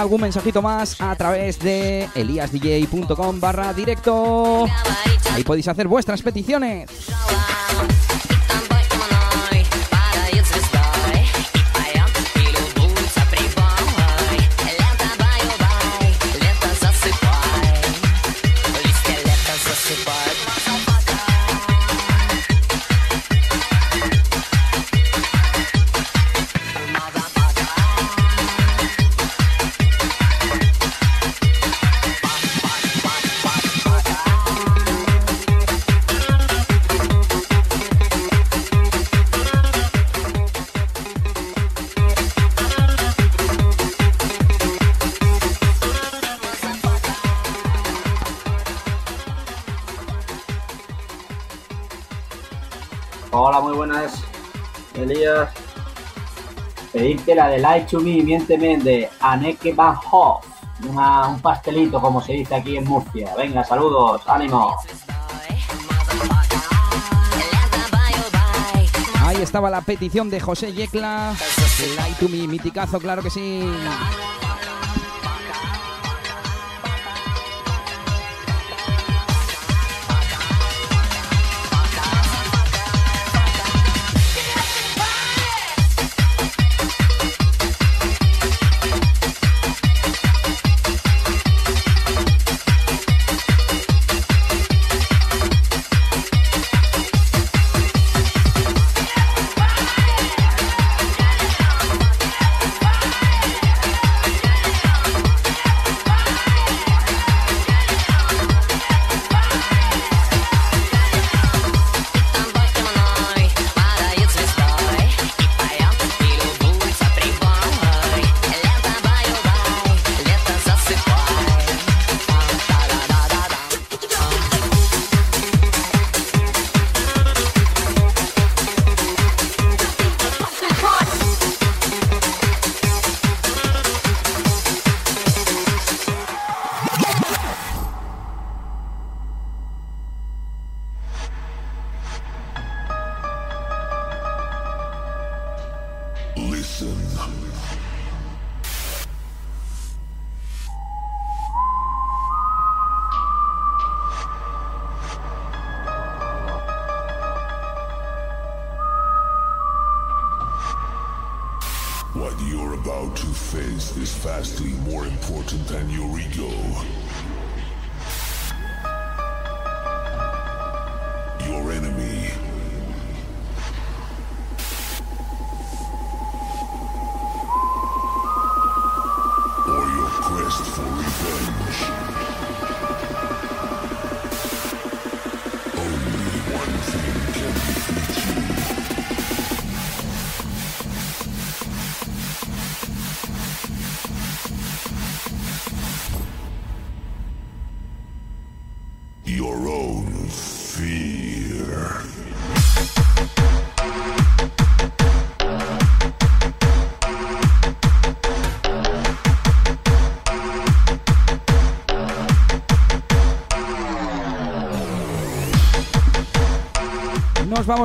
Algún mensajito más a través de eliasdj.com barra directo. Ahí podéis hacer vuestras peticiones. Pedirte la de Light to Me, miénteme, de Anneke Van Hoff. un pastelito, como se dice aquí en Murcia. Venga, saludos, ánimo. Ahí estaba la petición de José Yecla. Light to Me, miticazo, claro que sí.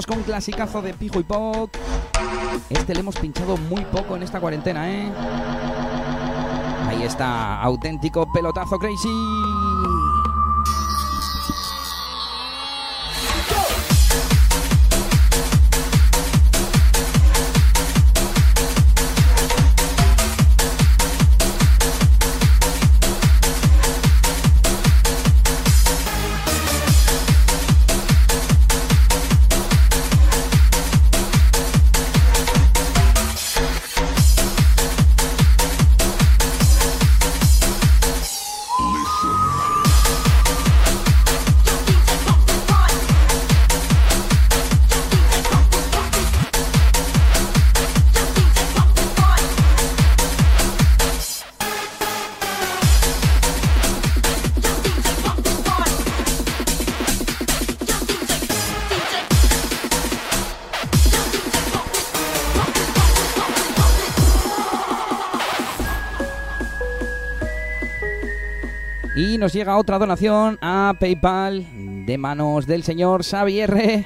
Con un clasicazo de Pijo y Poc. Este le hemos pinchado muy poco en esta cuarentena, ¿eh? Ahí está, auténtico pelotazo crazy. Llega otra donación a PayPal de manos del señor Xavier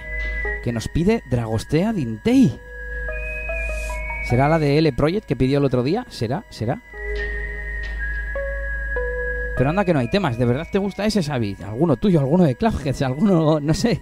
que nos pide Dragostea Dintei. ¿Será la de L Project que pidió el otro día? ¿Será? ¿Será? Pero anda que no hay temas. ¿De verdad te gusta ese, Xavi? ¿Alguno tuyo? ¿Alguno de Cloudheads? ¿Alguno...? no sé?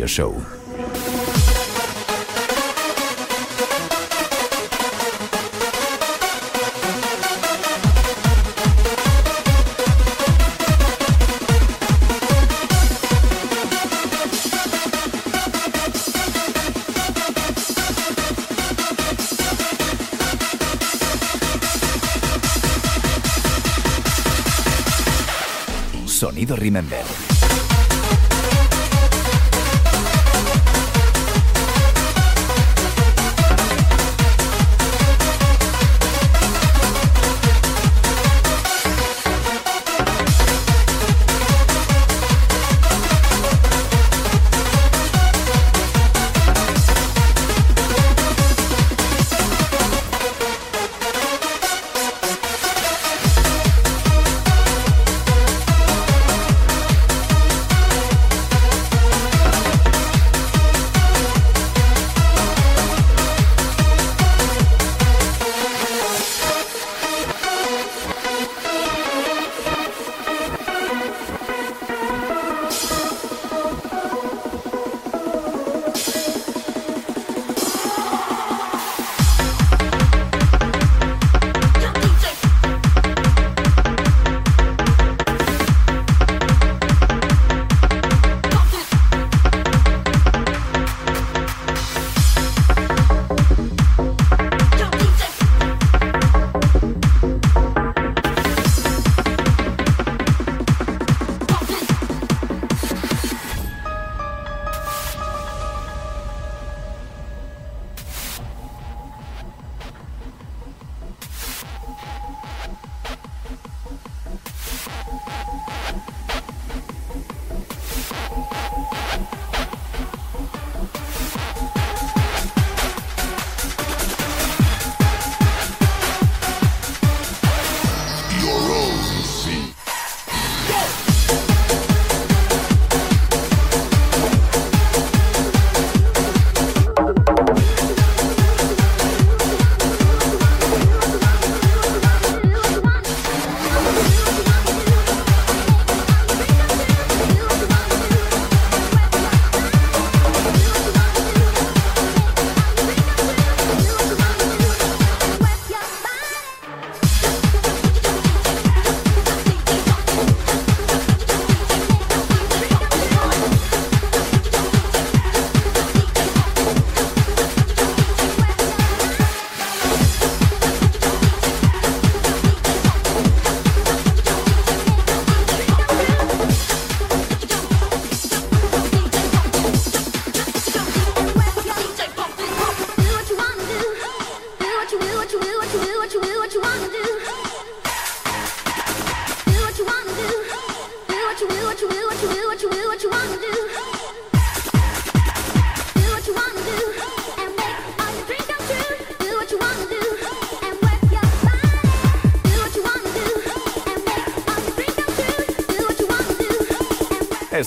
Radio Show.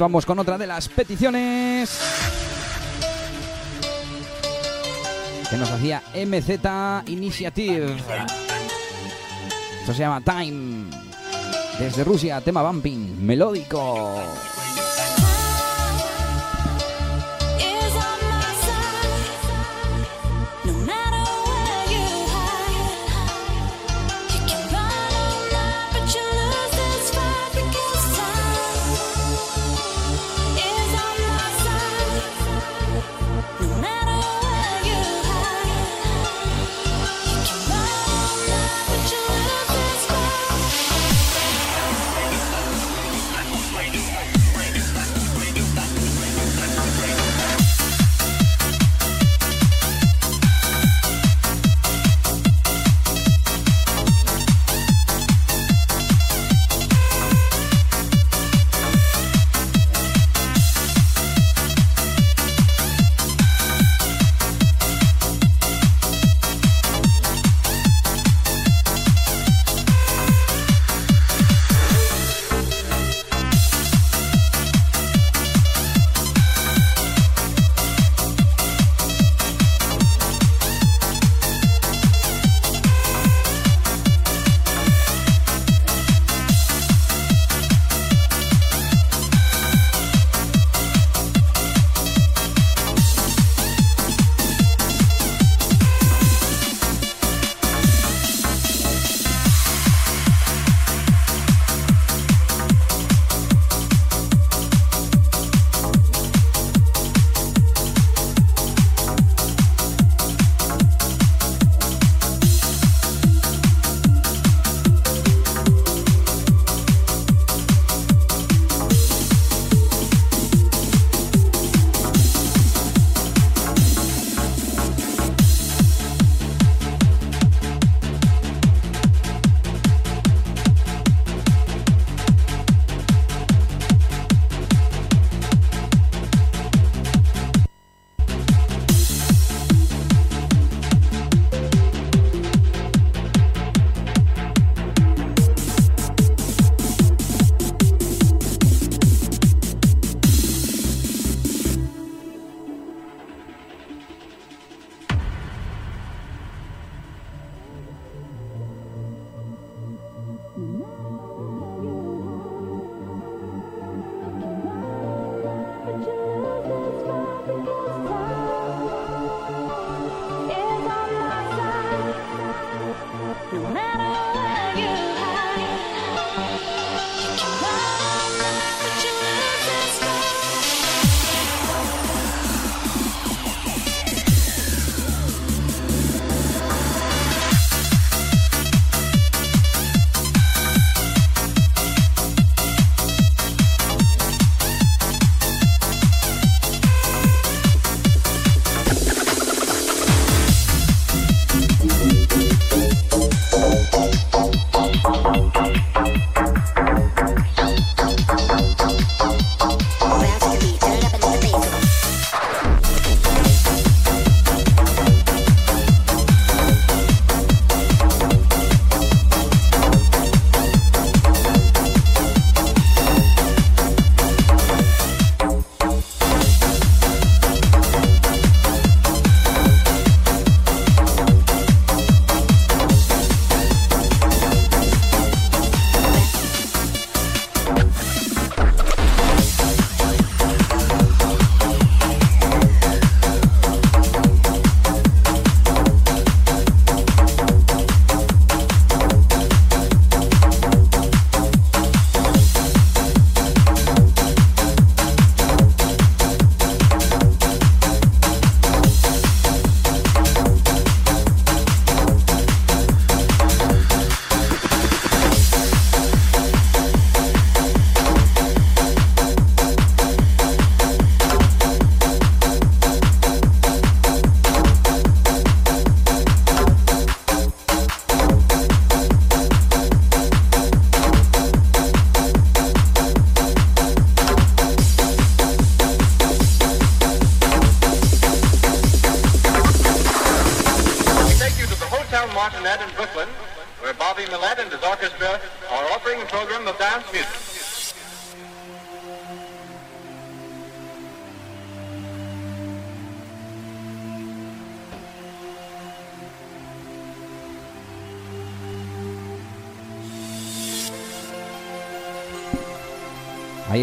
Vamos con otra de las peticiones. Que nos hacía MZ Initiative. Esto se llama Time. Desde Rusia, tema bumping, melódico.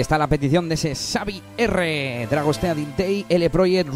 Está la petición de ese Xavi R. Dragostea Dintei L Project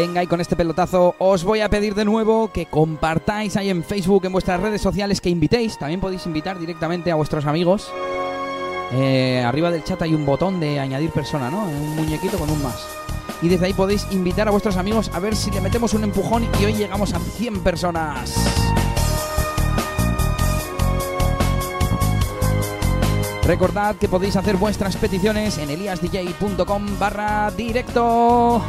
Venga, y con este pelotazo os voy a pedir de nuevo que compartáis ahí en Facebook, en vuestras redes sociales, que invitéis. También podéis invitar directamente a vuestros amigos. Eh, arriba del chat hay un botón de añadir persona, ¿no? Un muñequito con un más. Y desde ahí podéis invitar a vuestros amigos a ver si le metemos un empujón y hoy llegamos a 100 personas. Recordad que podéis hacer vuestras peticiones en eliasdj.com barra directo.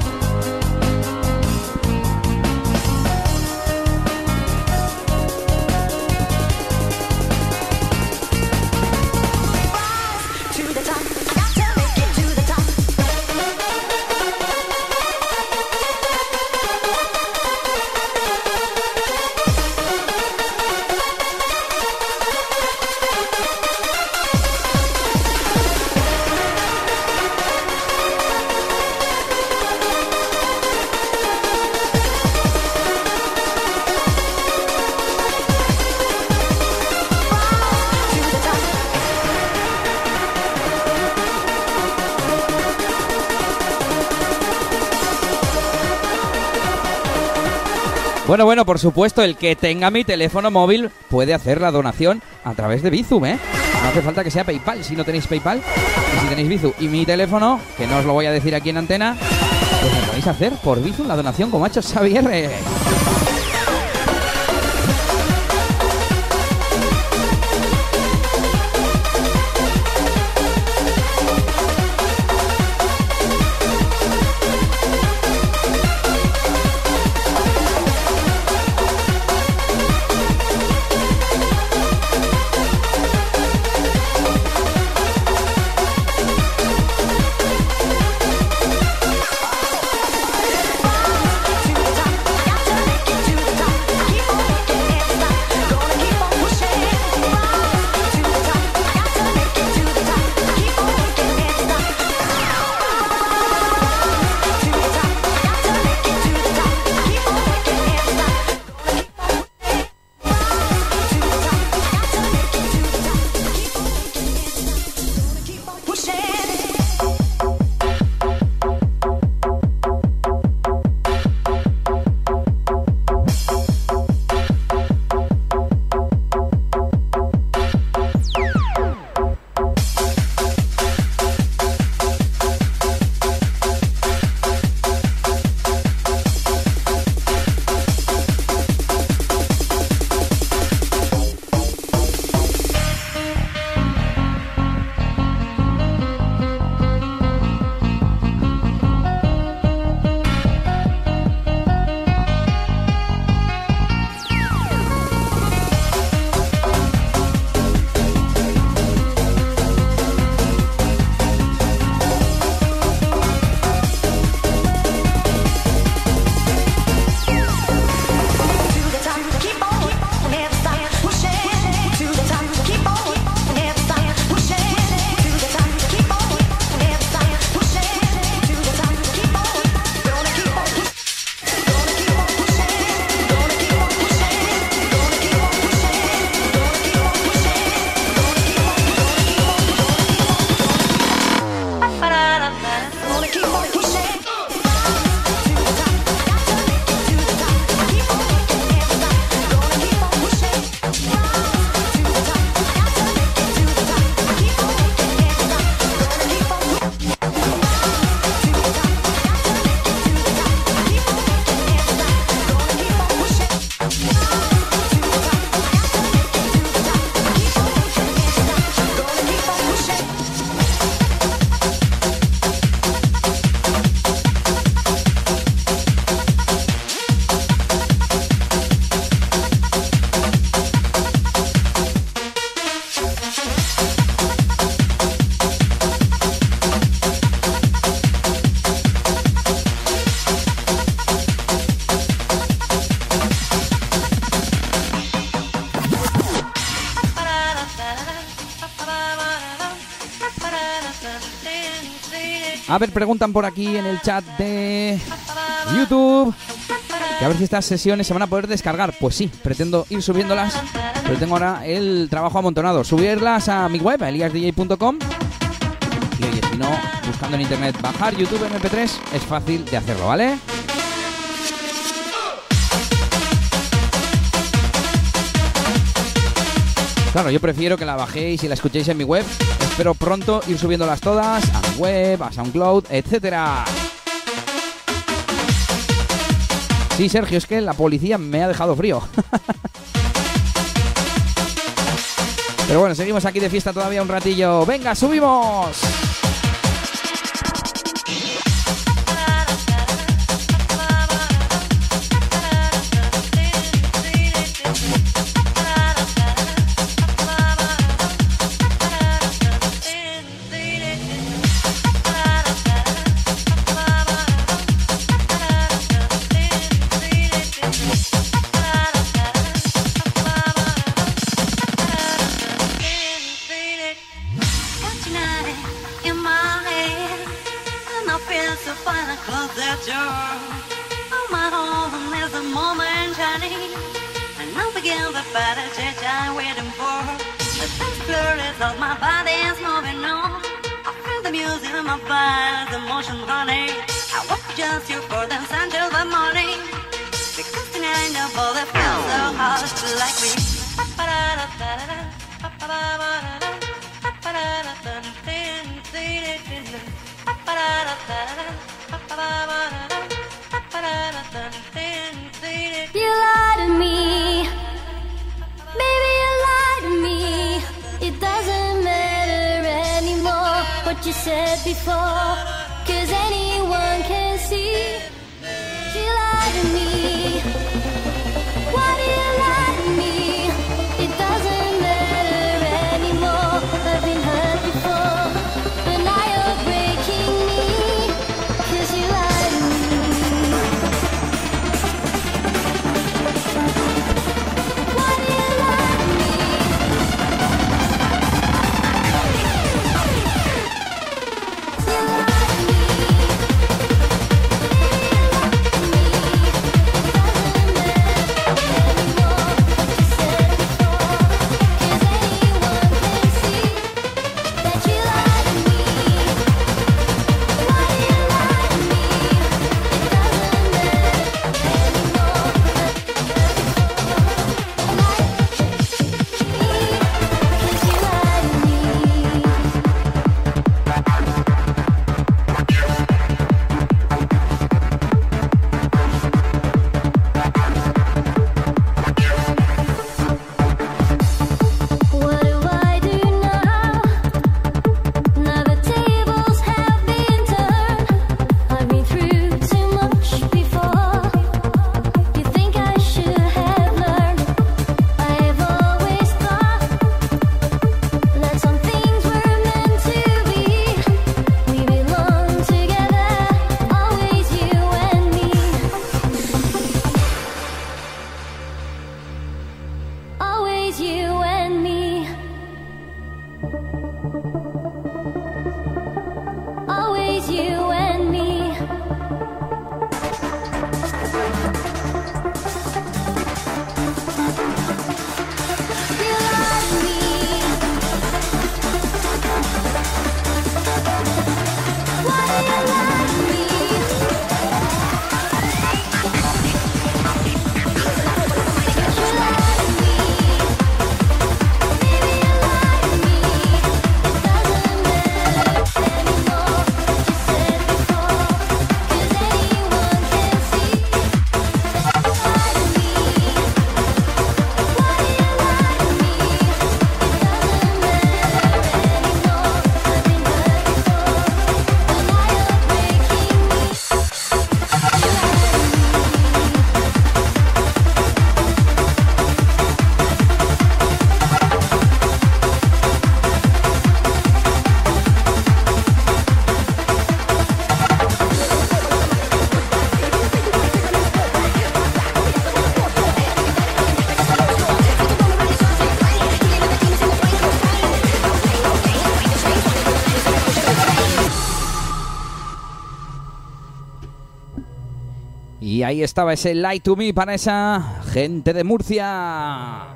Bueno, bueno, por supuesto, el que tenga mi teléfono móvil puede hacer la donación a través de Bizum, ¿eh? No hace falta que sea PayPal, si no tenéis PayPal, y si tenéis Bizum y mi teléfono, que no os lo voy a decir aquí en antena, pues me podéis hacer por Bizum la donación como ha hecho Xavier. A ver, preguntan por aquí en el chat de YouTube. Que a ver si estas sesiones se van a poder descargar. Pues sí, pretendo ir subiéndolas. Pero tengo ahora el trabajo amontonado. Subirlas a mi web, eliasdj.com. Y oye, si no, buscando en internet bajar YouTube MP3, es fácil de hacerlo, ¿vale? Claro, yo prefiero que la bajéis y la escuchéis en mi web. Espero pronto ir subiéndolas todas a mi web, a SoundCloud, etcétera. Sí, Sergio, es que la policía me ha dejado frío. Pero bueno, seguimos aquí de fiesta todavía un ratillo. ¡Venga, subimos! Ahí estaba ese Light to Me para esa gente de Murcia.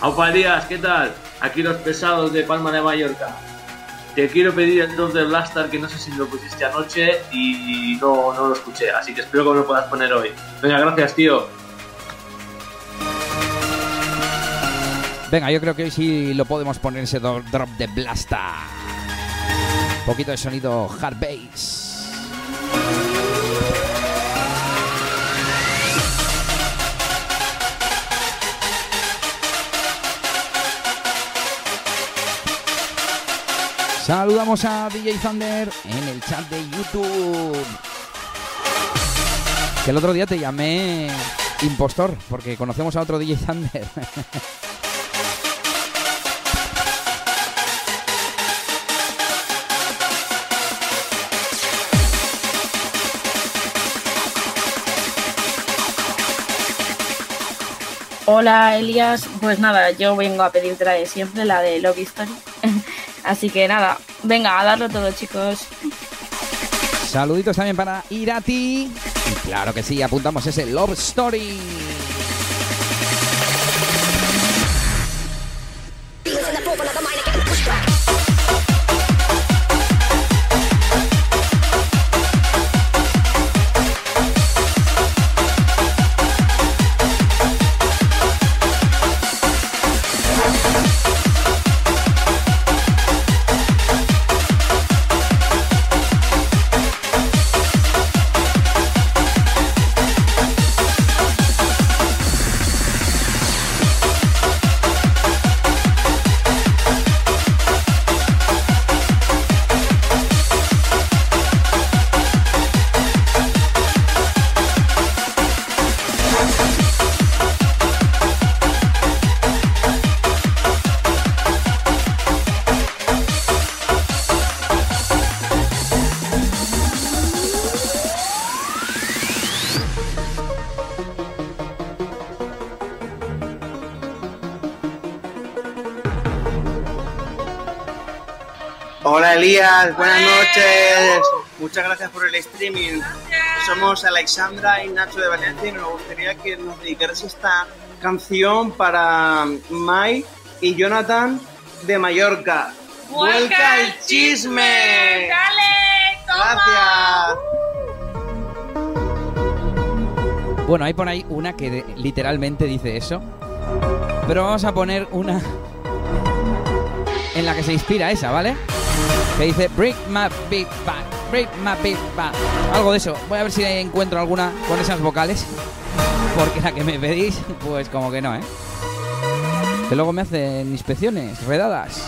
Aupa Díaz, ¿qué tal? Aquí los pesados de Palma de Mallorca. Te quiero pedir de Blastar que no sé si lo pusiste anoche y no, no lo escuché, así que espero que me lo puedas poner hoy. Venga, gracias, tío. Venga, yo creo que hoy sí lo podemos poner ese drop de Blasta. Un poquito de sonido hard Saludamos a DJ Thunder en el chat de YouTube. Que el otro día te llamé impostor, porque conocemos a otro DJ Thunder. Hola Elias, pues nada, yo vengo a pedirte la de siempre, la de Love Story. Así que nada, venga, a darlo todo chicos. Saluditos también para Irati. Y claro que sí, apuntamos ese Love Story. Buenas noches. Muchas gracias por el streaming. Somos Alexandra y Nacho de Valencia y nos gustaría que nos dedicaras esta canción para Mai y Jonathan de Mallorca. ¡Vuelca el chisme! Gracias. Bueno, hay por ahí una que de- literalmente dice eso. Pero vamos a poner una en la que se inspira esa, ¿vale? Que dice Break my big back, break my big back. Algo de eso. Voy a ver si encuentro alguna con esas vocales. Porque la que me pedís, pues como que no, ¿eh? Que luego me hacen inspecciones, redadas.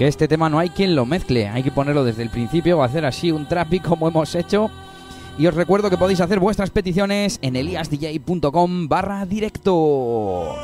Que este tema no hay quien lo mezcle, hay que ponerlo desde el principio o hacer así un trapi como hemos hecho. Y os recuerdo que podéis hacer vuestras peticiones en eliasdj.com barra directo.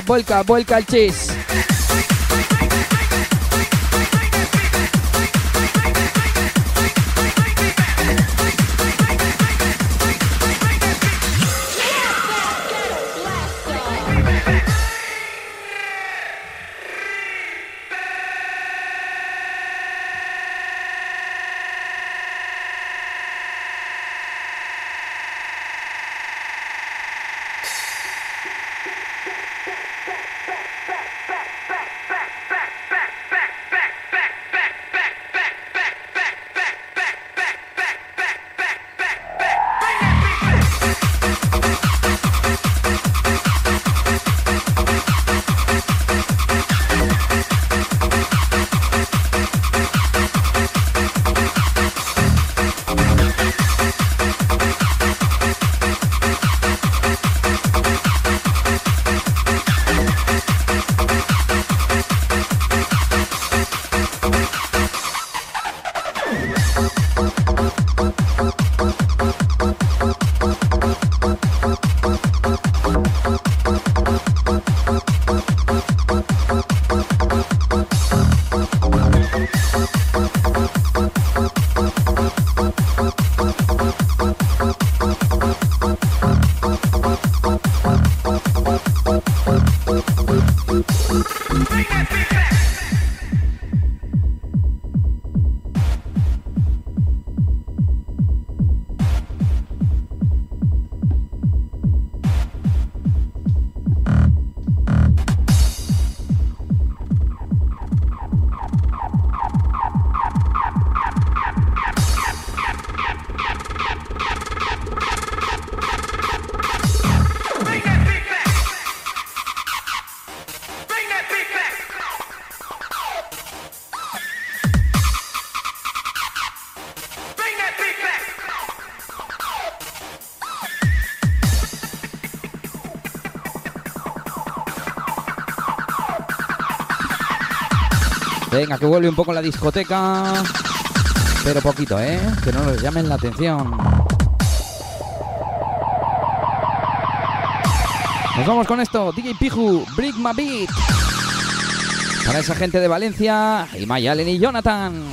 Vuelca, vuelca, el chis. Venga, que vuelve un poco la discoteca. Pero poquito, ¿eh? Que no nos llamen la atención. Nos vamos con esto, DJ Piju, Brick My Beat. Para esa gente de Valencia, y Mayalen y Jonathan.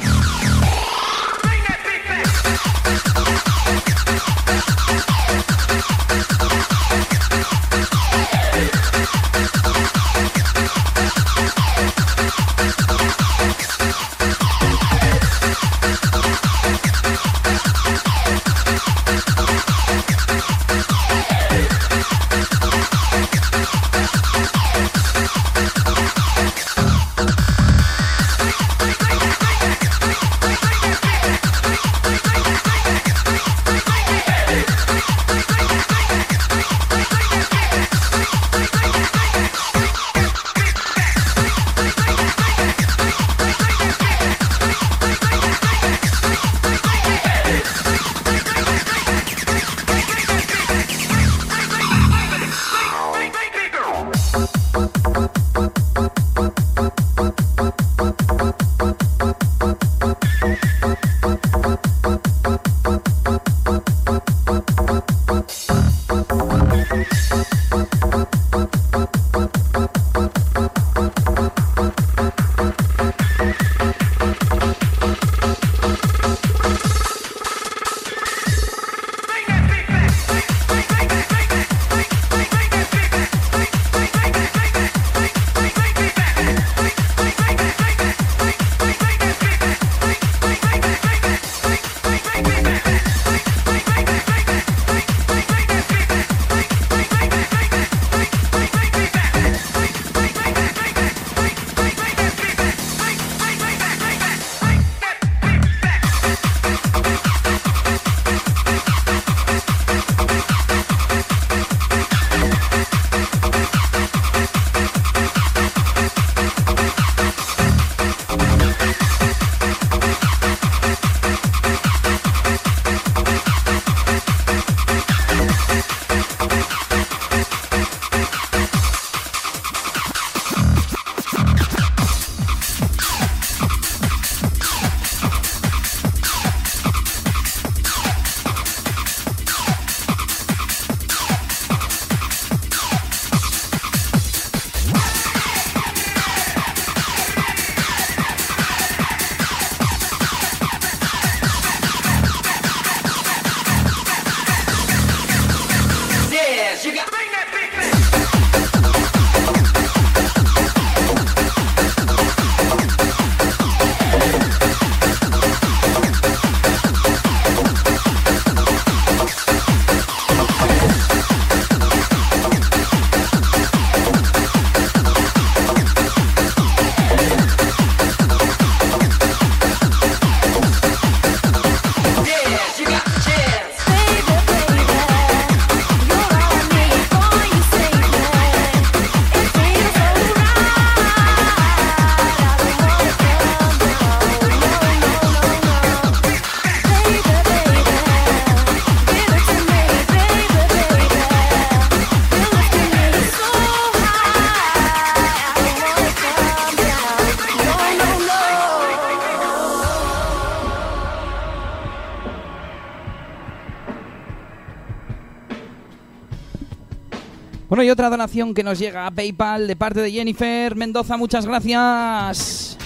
Bueno, y otra donación que nos llega a PayPal de parte de Jennifer Mendoza, muchas gracias.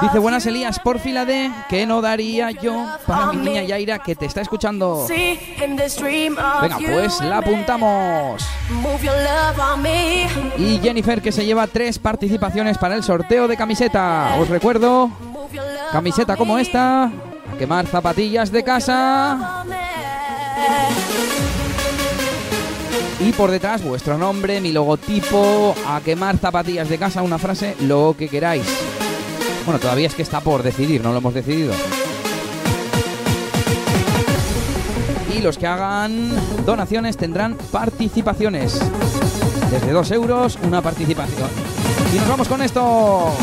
Dice, buenas Elías, por fila de que no daría yo para mi niña Yaira que te está escuchando. Venga, pues la apuntamos. Y Jennifer que se lleva tres participaciones para el sorteo de camiseta. Os recuerdo, camiseta como esta, a quemar zapatillas de casa. Y por detrás vuestro nombre, mi logotipo, a quemar zapatillas de casa, una frase, lo que queráis. Bueno, todavía es que está por decidir, no lo hemos decidido. Y los que hagan donaciones tendrán participaciones. Desde 2 euros, una participación. Y nos vamos con esto.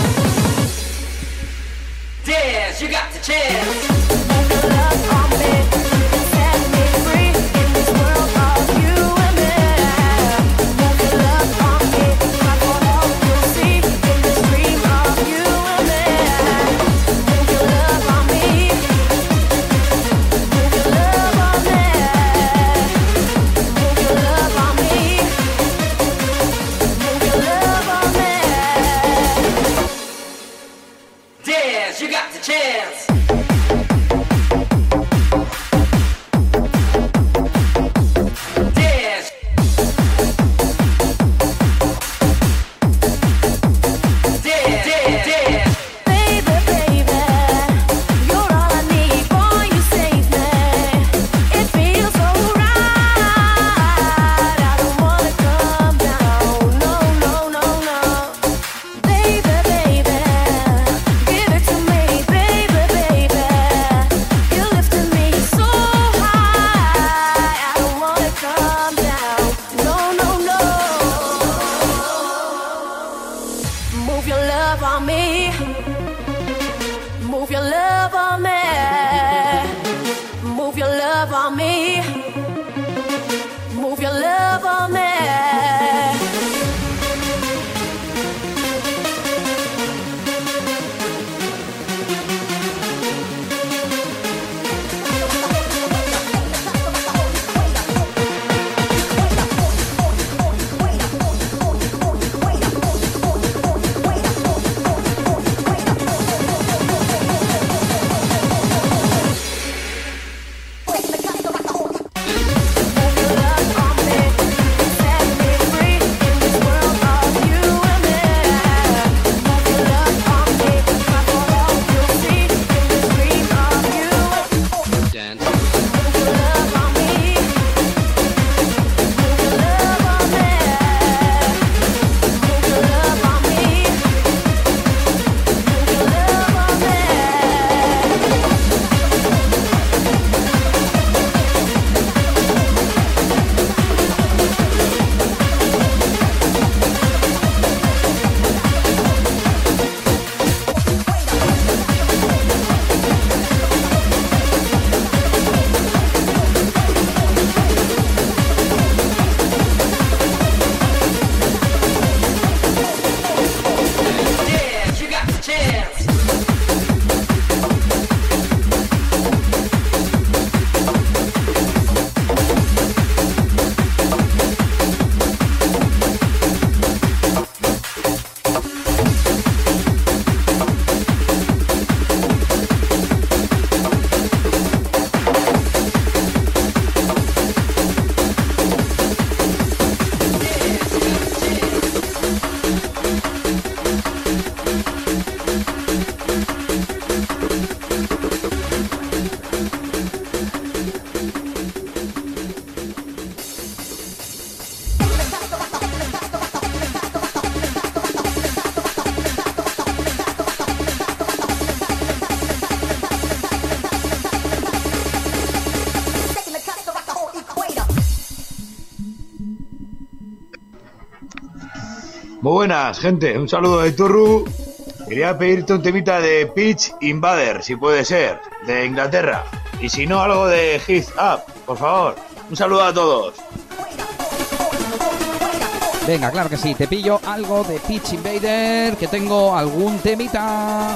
Buenas, gente. Un saludo de Turru. Quería pedirte un temita de Pitch Invader, si puede ser, de Inglaterra. Y si no, algo de Hit Up, por favor. Un saludo a todos. Venga, claro que sí. Te pillo algo de Pitch Invader, que tengo algún temita.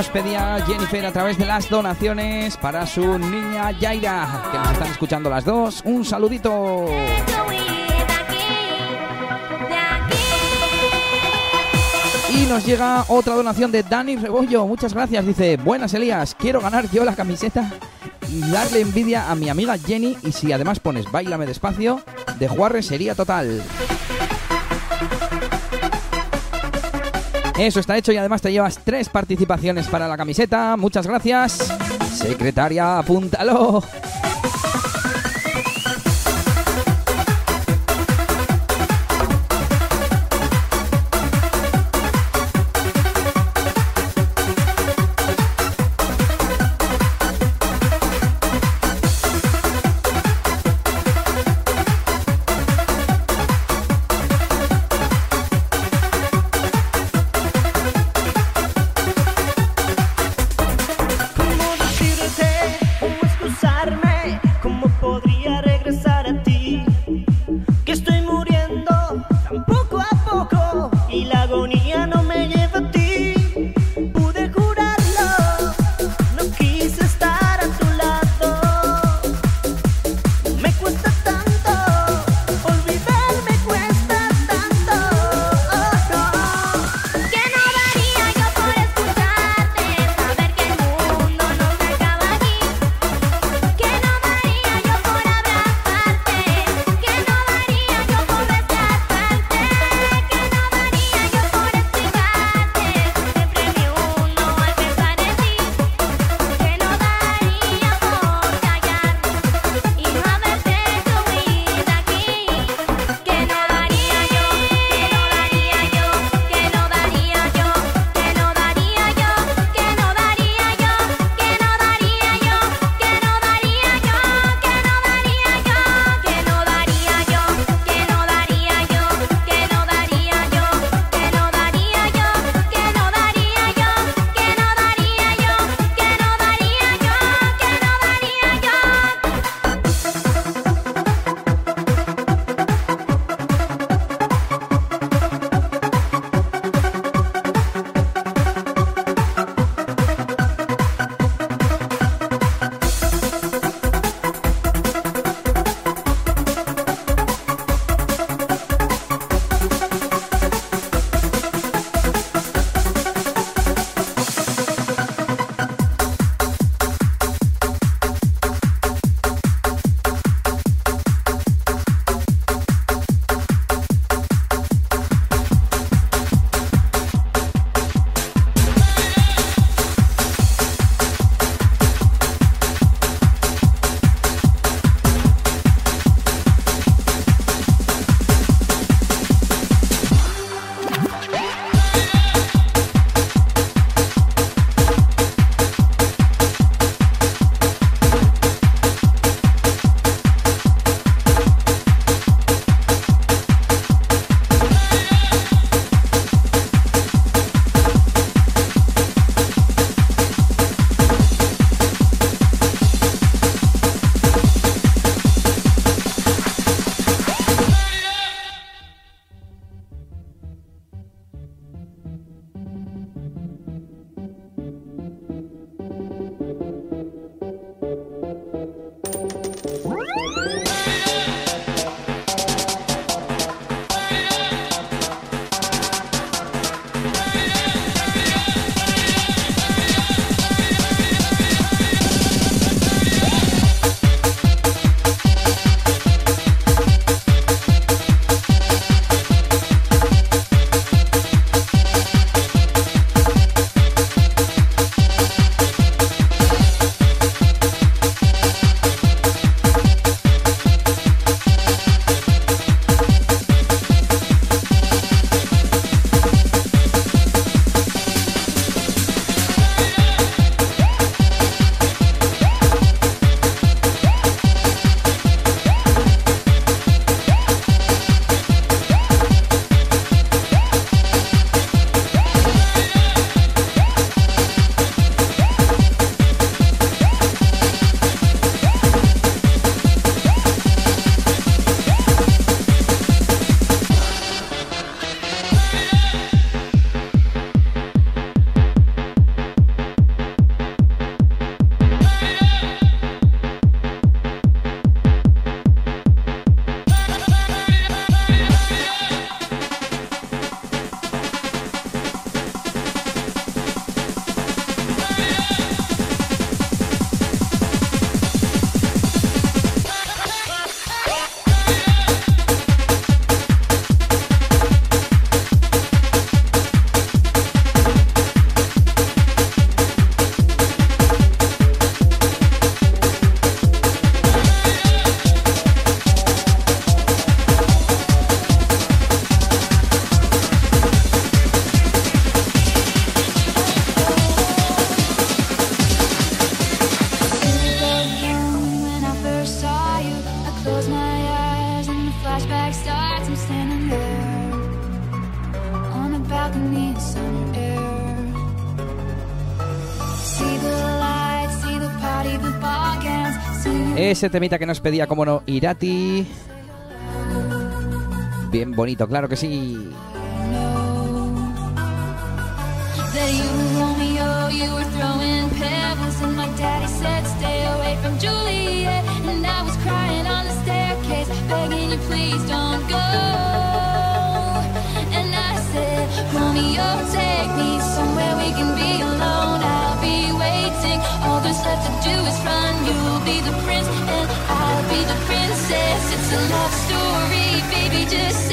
Nos pedía Jennifer a través de las donaciones para su niña Yaira, que nos están escuchando las dos. Un saludito. Y nos llega otra donación de Dani Rebollo. Muchas gracias. Dice, buenas Elías, quiero ganar yo la camiseta y darle envidia a mi amiga Jenny. Y si además pones Bailame despacio, de Juarre sería total. Eso está hecho y además te llevas tres participaciones para la camiseta. Muchas gracias. Secretaria, apúntalo. ese temita que nos pedía, como no, Irati. Bien bonito, claro que sí. just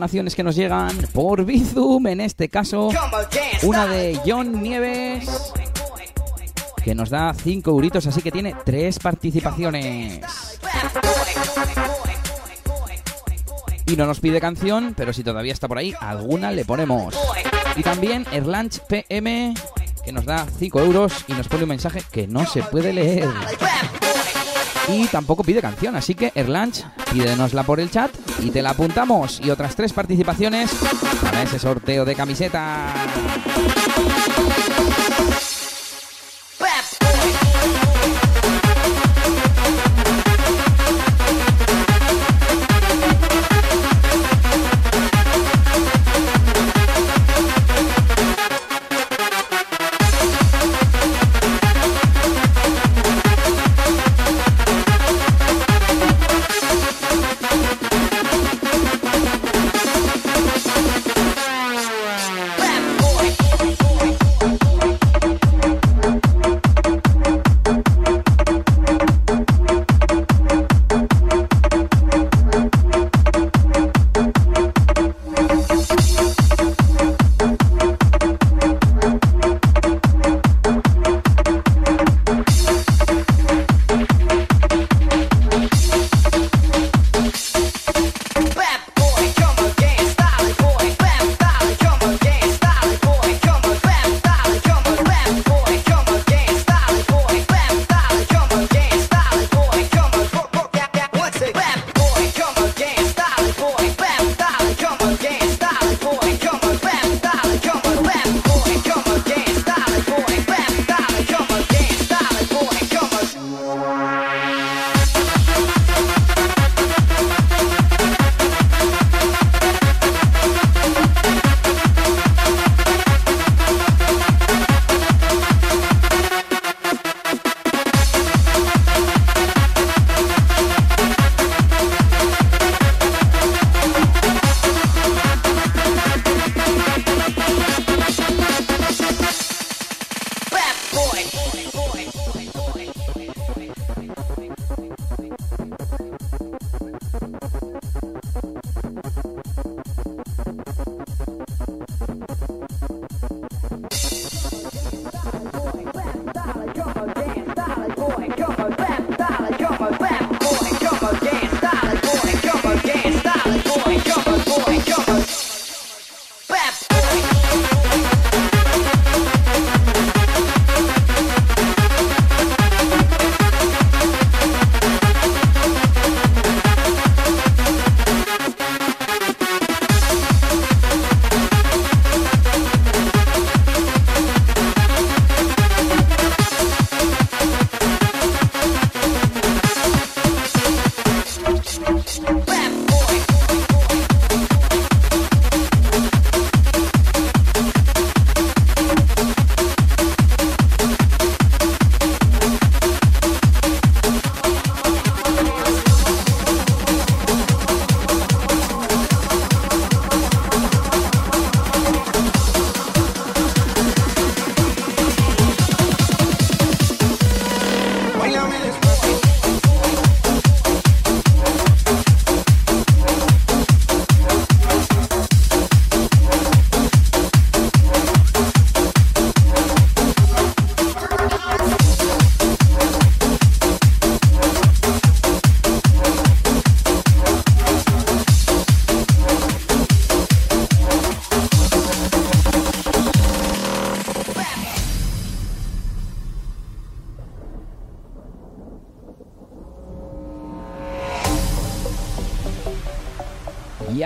donaciones que nos llegan por Bizum, en este caso, una de John Nieves, que nos da 5 euritos, así que tiene 3 participaciones. Y no nos pide canción, pero si todavía está por ahí, alguna le ponemos. Y también Erlanch PM, que nos da 5 euros y nos pone un mensaje que no se puede leer. Y tampoco pide canción, así que Erlanch, pídenosla por el chat y te la apuntamos. Y otras tres participaciones para ese sorteo de camiseta.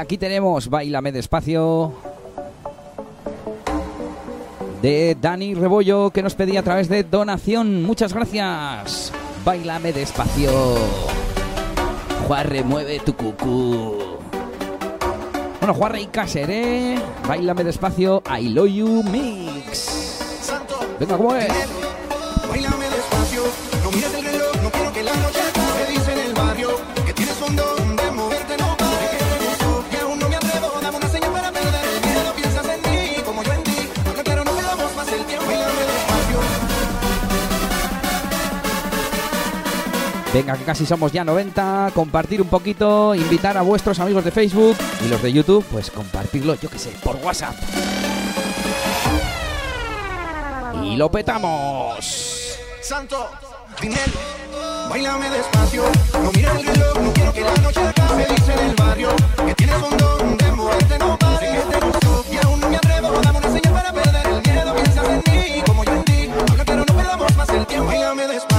Aquí tenemos Bailame despacio de Dani Rebollo que nos pedía a través de donación. Muchas gracias. Bailame despacio. Juarre, mueve tu cucú. Bueno, Juarre y Caseré. Bailame despacio. I love you mix. Venga, ¿cómo es? Venga, que casi somos ya 90. Compartir un poquito, invitar a vuestros amigos de Facebook y los de YouTube, pues compartirlo, yo que sé, por WhatsApp. Y lo petamos. Santo, Dinel, bailame despacio. No mires el reloj, no quiero que la noche acabe. Dice en el barrio que tienes un don de moverte, no pares. Que te gustó y aún no me atrevo. Dame una señal para perder el miedo. Piensas en mí como yo en ti. Habla pero no perdamos más el tiempo. Bailame despacio.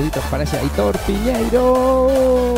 Saluditos para ese Aitor Piñeiro.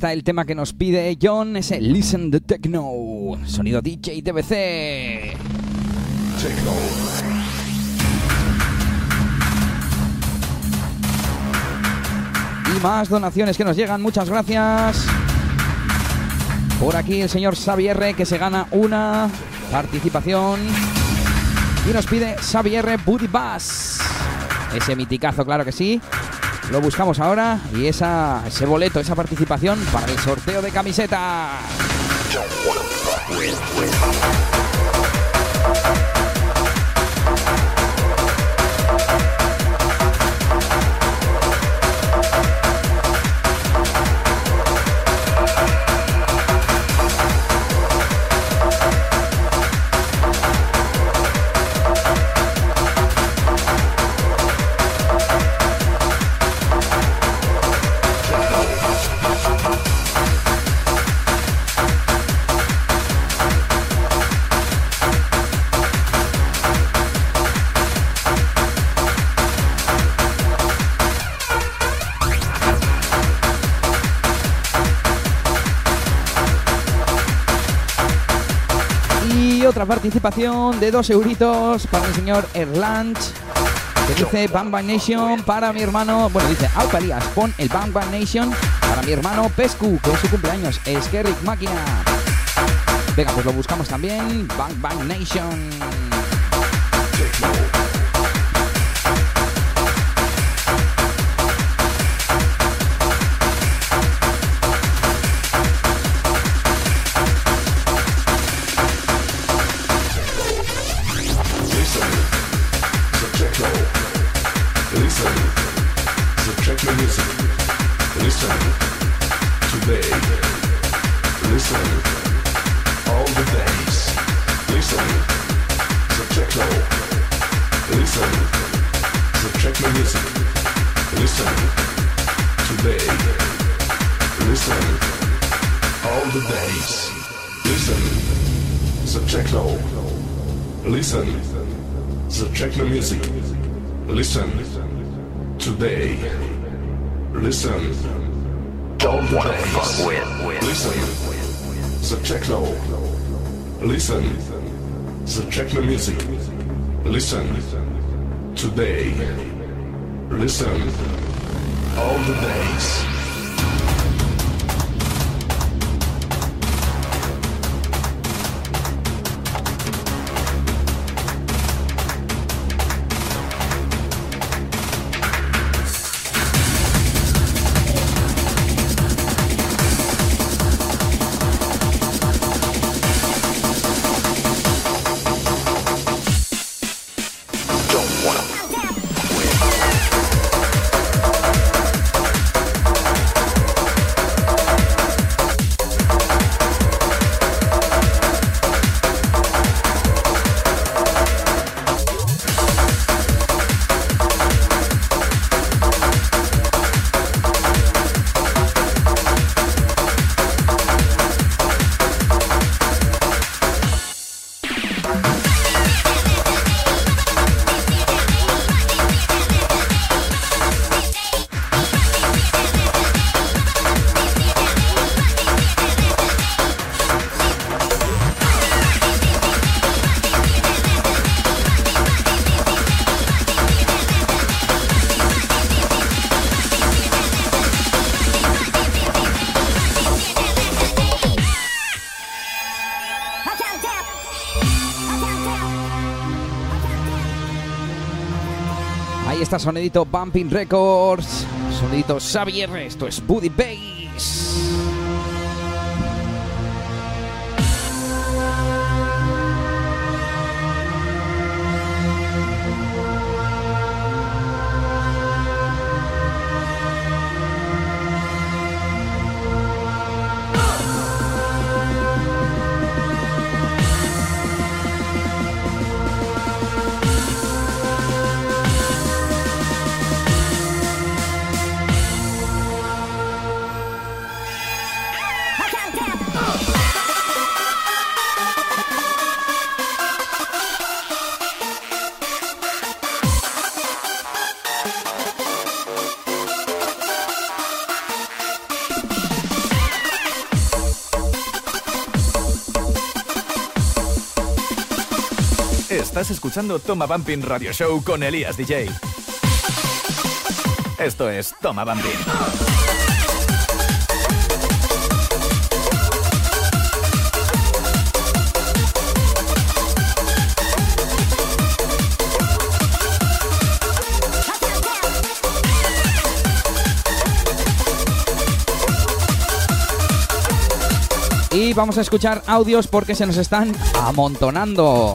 Está el tema que nos pide John, ese Listen the Techno, sonido DJ TBC. Y más donaciones que nos llegan, muchas gracias. Por aquí el señor Xavier que se gana una participación y nos pide Xavier Booty Bass. Ese miticazo, claro que sí. Lo buscamos ahora y esa, ese boleto, esa participación para el sorteo de camiseta. Participación de dos euritos para el señor Erlanch. Que dice Bang Bang Nation para mi hermano. Bueno, dice Aupa Elías, pon el Bang Bang Nation para mi hermano Pescu, que es su cumpleaños. Es Kerrick Máquina. Venga, pues lo buscamos también. Bang Bang Nation. Listen, So check the techno music. Listen, today. Listen, all the days. Sonidito Bumping Records. Sonidito Xavier. Esto es Buddy Bass. Escuchando Toma Bumping Radio Show con Elías DJ. Esto es Toma Bumping. Y vamos a escuchar audios porque se nos están amontonando.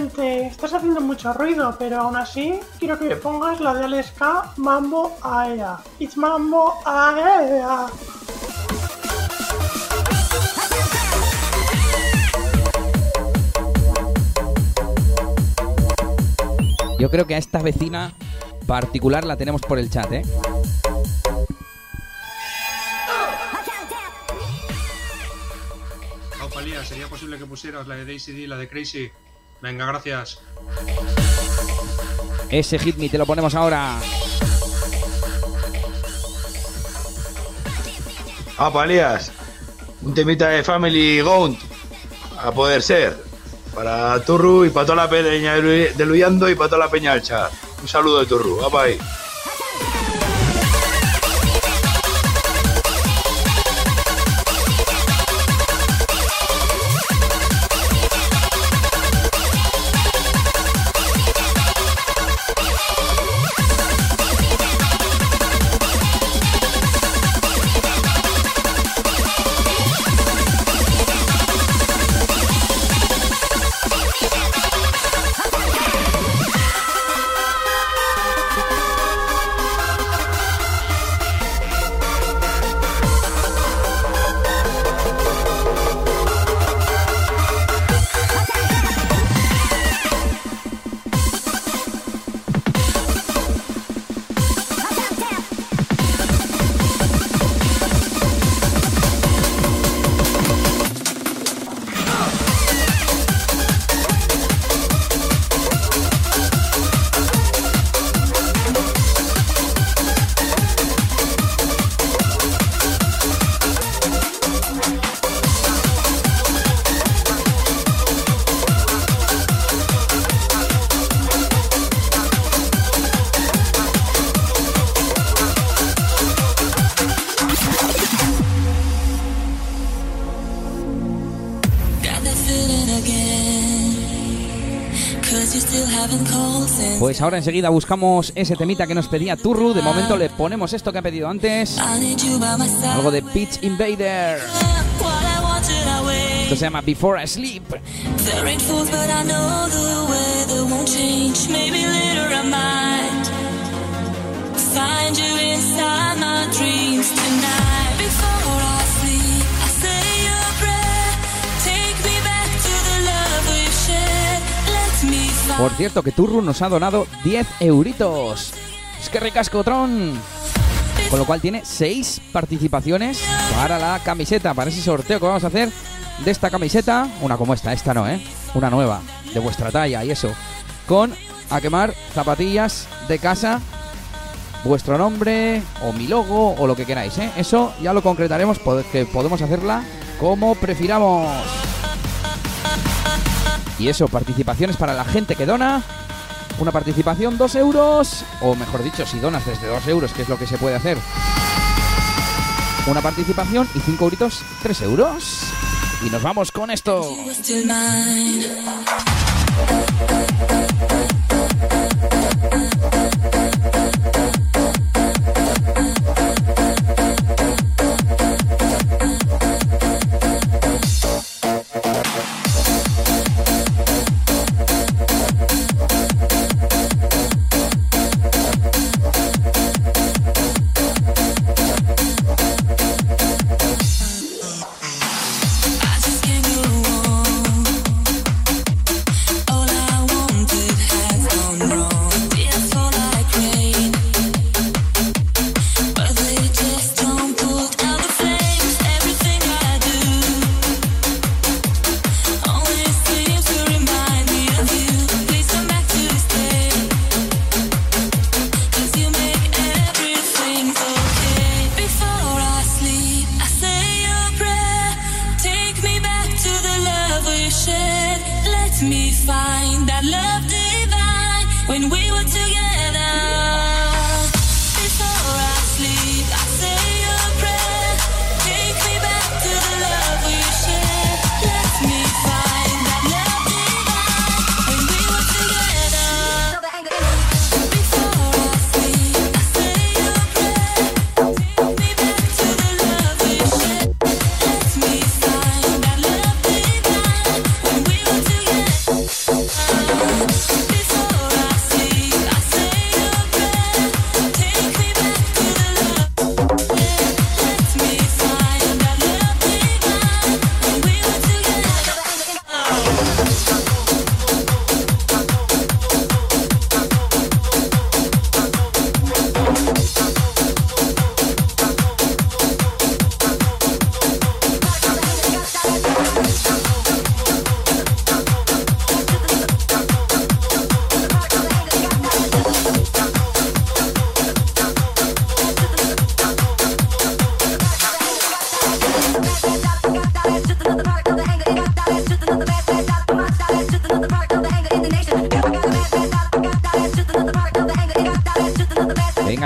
Estás haciendo mucho ruido, pero aún así quiero que me pongas la de Aleska Mambo Aea. It's Mambo Aea. Yo creo que a esta vecina particular la tenemos por el chat, ¿eh? ¿sería posible que pusieras la de Daisy D y la de Crazy? Venga, gracias. Ese hit me te lo ponemos ahora. Ah, Palías. Un temita de Family Gaunt. A poder ser. Para Turru y para toda la peña de Lu- de Luyando y para toda la peña del chat. Un saludo de Turru. Va ahí. Pues ahora enseguida buscamos ese temita que nos pedía Turru. De momento le ponemos esto que ha pedido antes. Algo de Pitch Invader. Esto se llama Before I Sleep. Find you inside my dreams tonight. Por cierto, que Turru nos ha donado 10 euritos. Es que ricasco, Tron. Con lo cual tiene 6 participaciones para la camiseta, para ese sorteo que vamos a hacer de esta camiseta. Una como esta, esta no, ¿eh? Una nueva, de vuestra talla y eso. Con a quemar zapatillas de casa, vuestro nombre o mi logo o lo que queráis, ¿eh? Eso ya lo concretaremos, pod- que podemos hacerla como prefiramos. Y eso, participaciones para la gente que dona. Una participación 2 euros. O mejor dicho, si donas desde 2 euros, que es lo que se puede hacer. Una participación y 5 euritos, 3 euros. Y nos vamos con esto.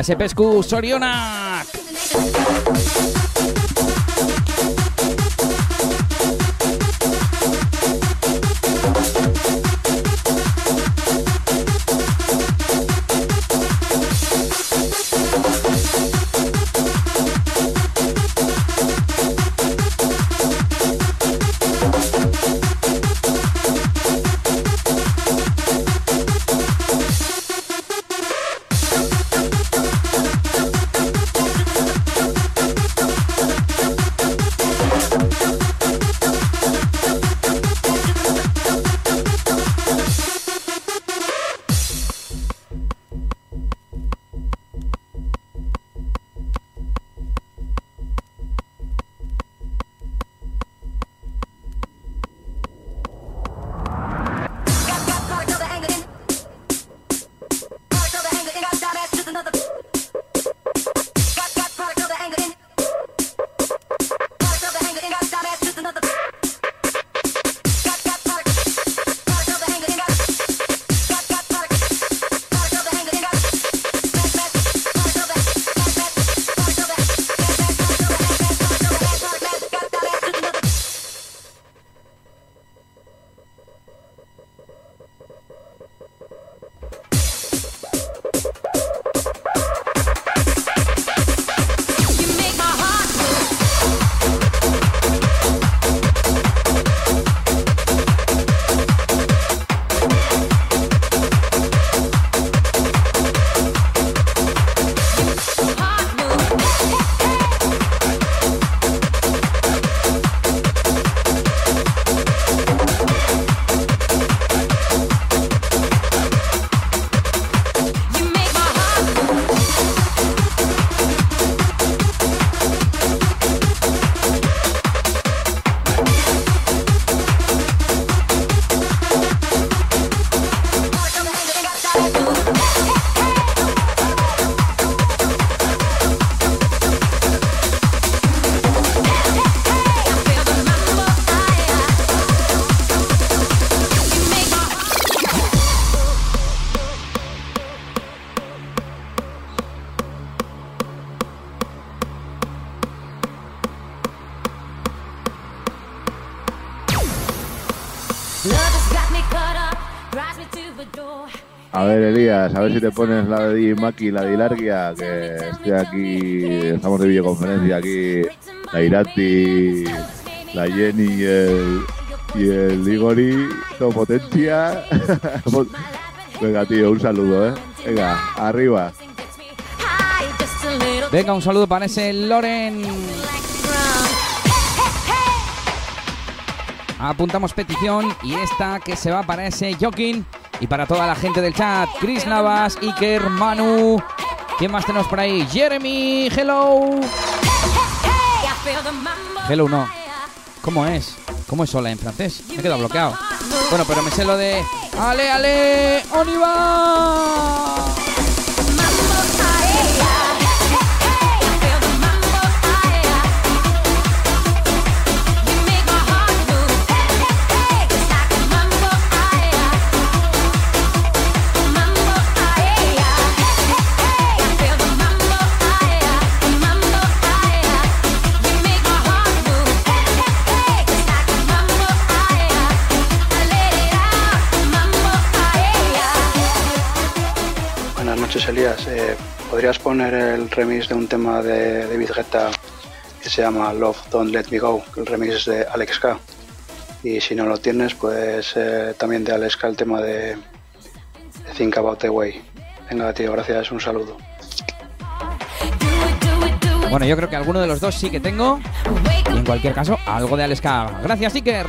Venga ese pescu, Soriona. A ver, si te pones la de Di Maki la de Ilargia, que estoy aquí, estamos de videoconferencia aquí, la Irati, la Jenny y el, y el Igori, todo potencia. Venga, tío, un saludo, ¿eh? Venga, arriba. Venga, un saludo para ese Loren. Apuntamos petición y esta que se va para ese Jokin y para toda la gente del chat. Chris Navas, Iker, Manu. ¿Quién más tenemos por ahí? Jeremy, hello. Hello no. ¿Cómo es? ¿Cómo es hola en francés? Me he quedado bloqueado. Bueno, pero me sé lo de Ale, ale, Oniva. ¿Podrías poner el remix de un tema de David Guetta que se llama Love Don't Let Me Go? El remix es de Alex K. Y si no lo tienes, pues eh, también de Alex K el tema de, Think About the Way. Venga, tío, gracias, un saludo. Bueno, yo creo que alguno de los dos sí que tengo. Y en cualquier caso, algo de Aleska. Gracias, Iker.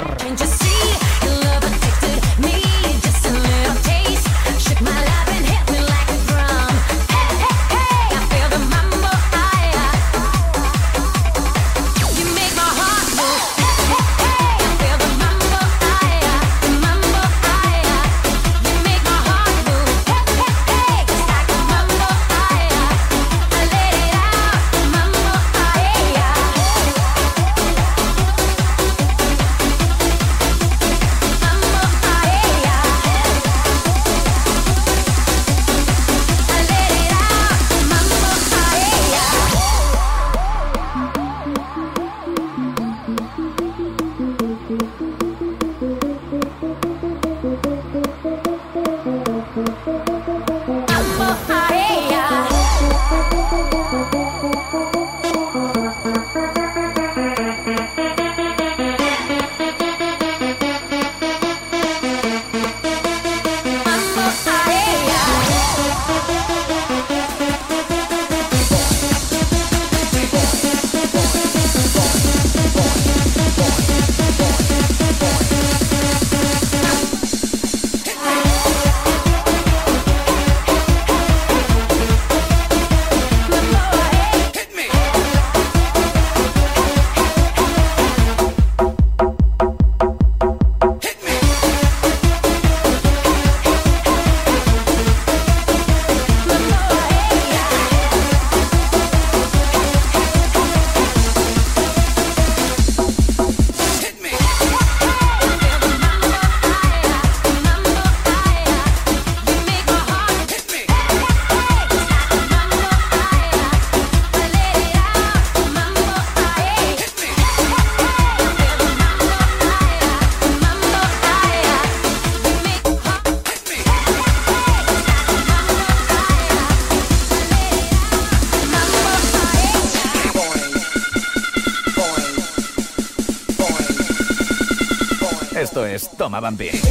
Esto es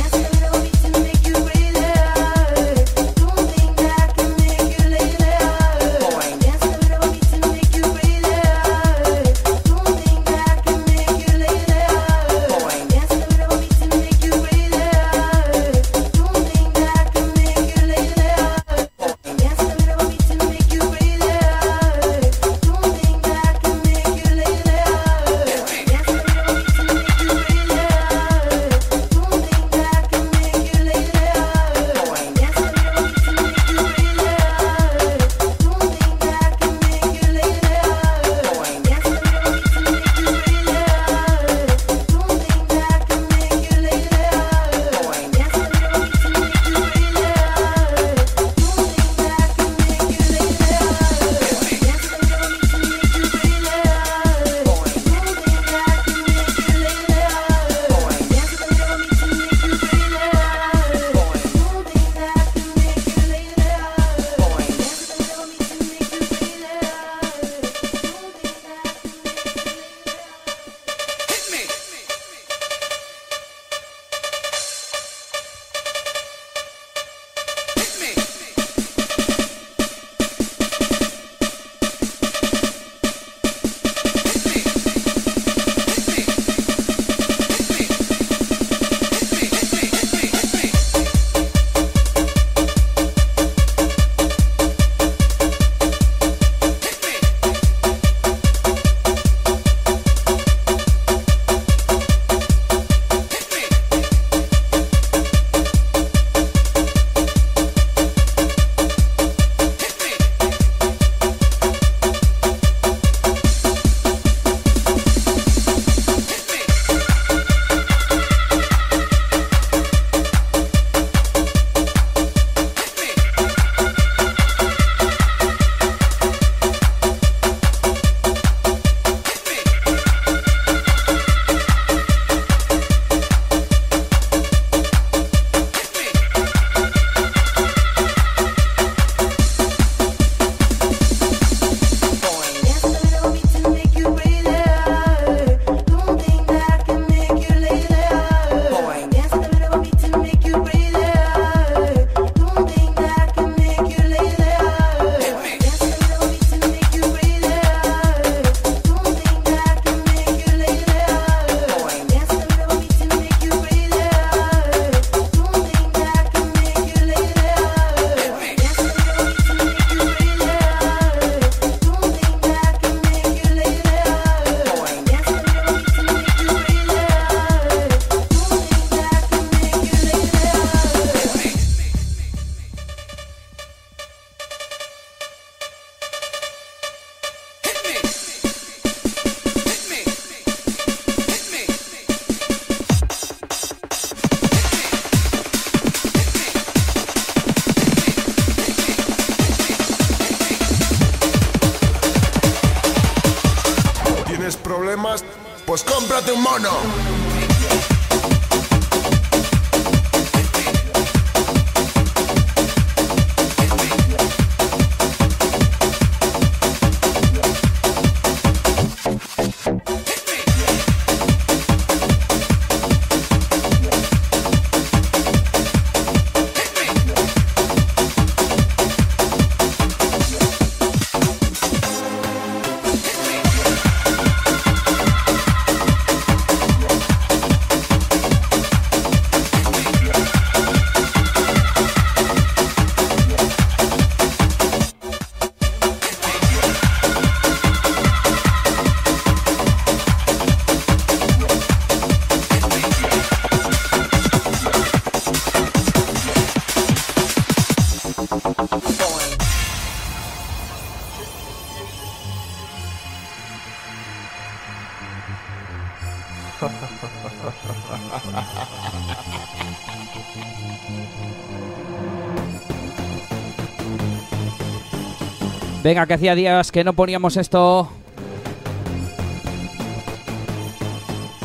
Venga, que hacía días que no poníamos esto.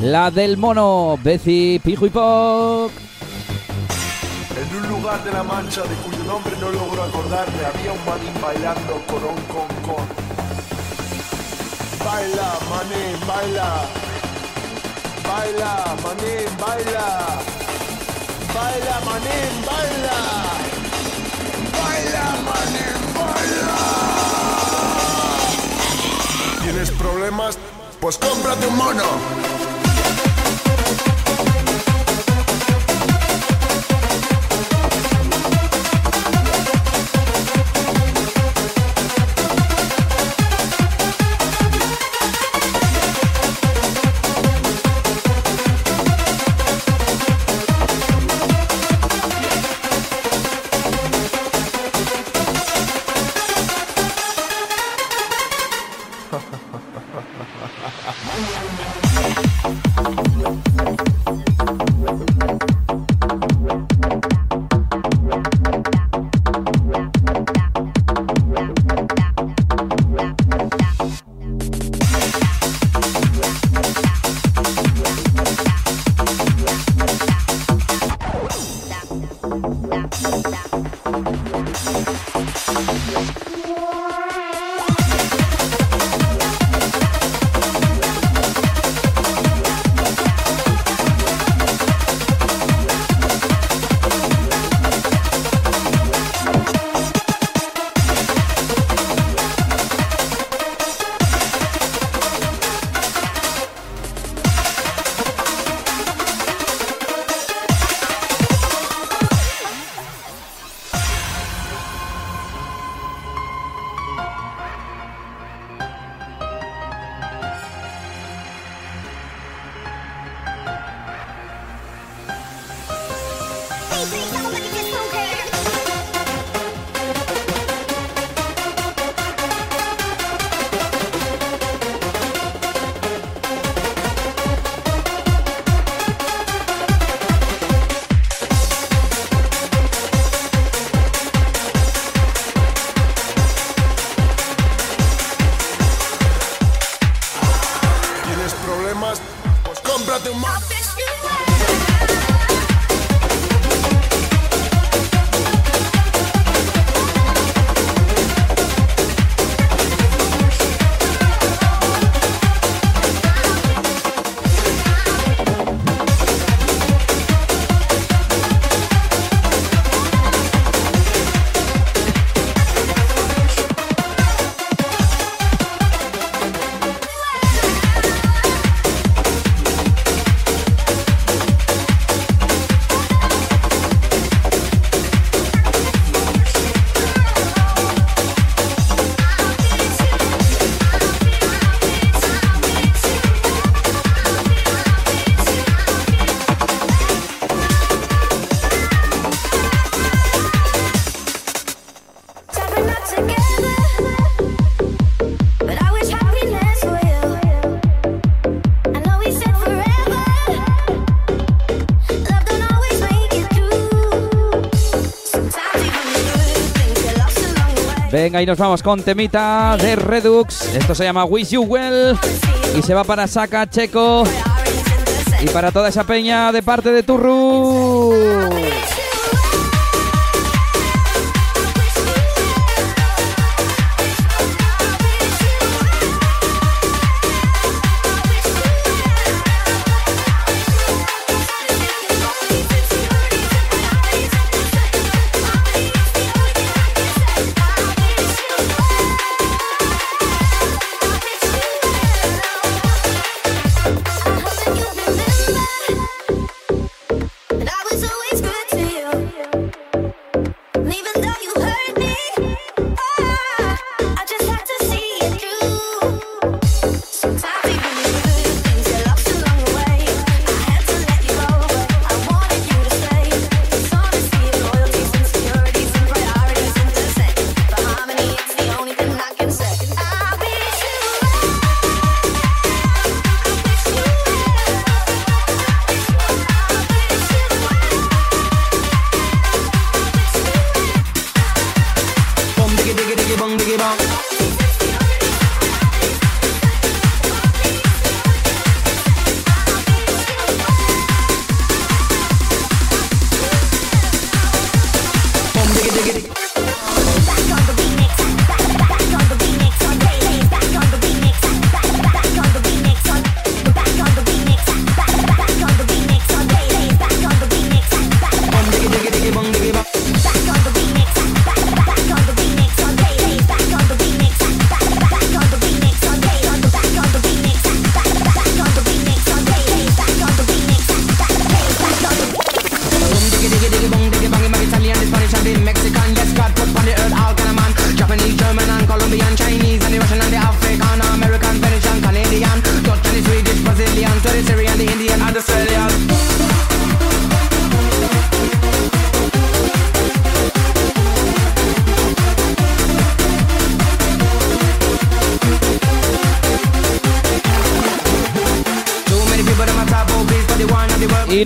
La del mono, Bezi, Pijo y. En un lugar de la mancha de cuyo nombre no logro acordarme, había un manín bailando con con. Baila, manín, baila. Baila, manín, baila. Baila, manín. Baila, ¿Tienes problemas? Pues cómprate un mono. Venga, y nos vamos con temita de Redux. Esto se llama Wish You Well. Y se va para Saka Checo. Y para toda esa peña de parte de Turru.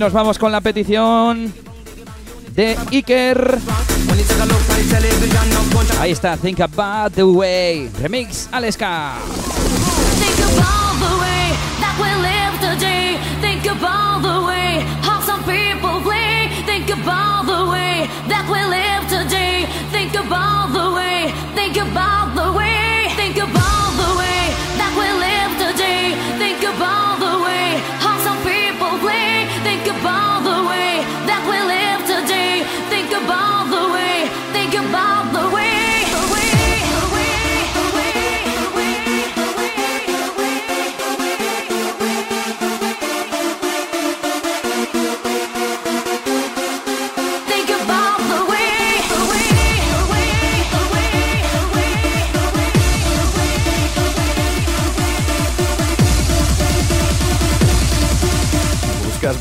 nos vamos con la petición de Iker. Ahí está, Think About the Way, remix Aleska. Think about the way that we live today. Think about the way how some people play. Think about the way that we live.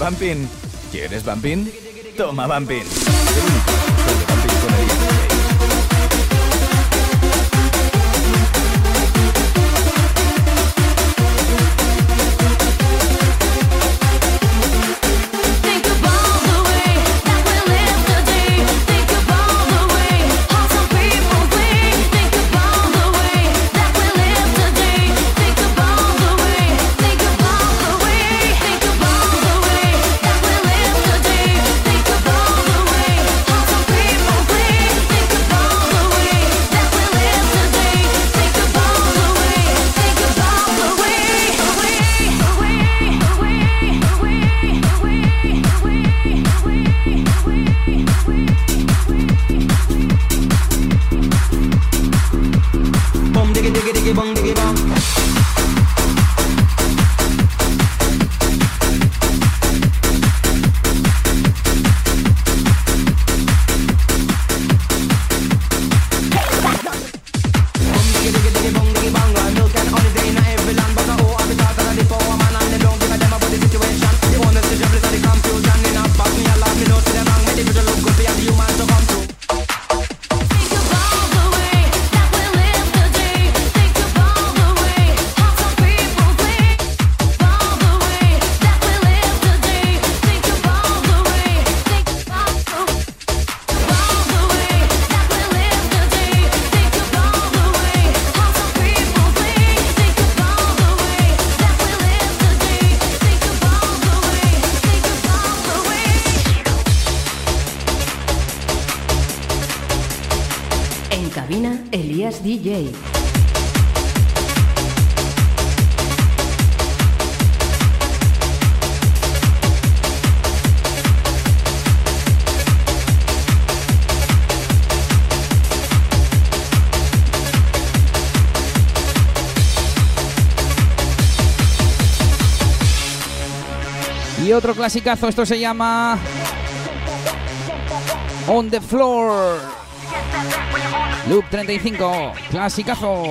Bumping. ¿Quieres Bumping? Toma Bumping. otro clasicazo. Esto se llama On the Floor. Loop 35. Clasicazo.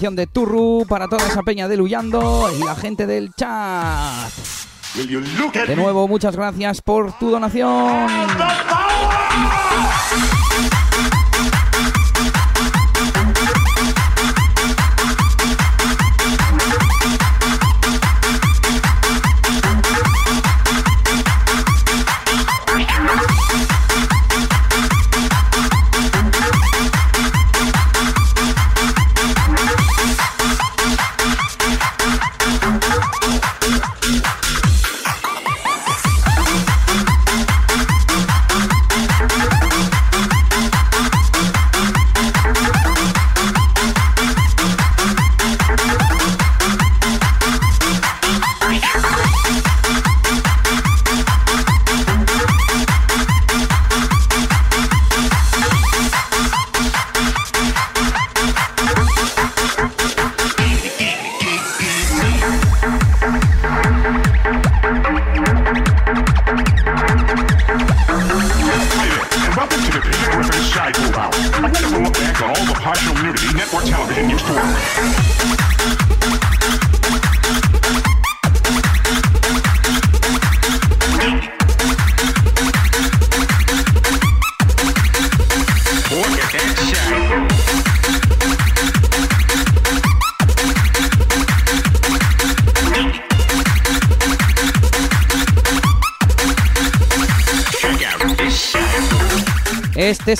Petición de Turru para toda esa peña de Luyando y la gente del chat. De nuevo, muchas gracias por tu donación.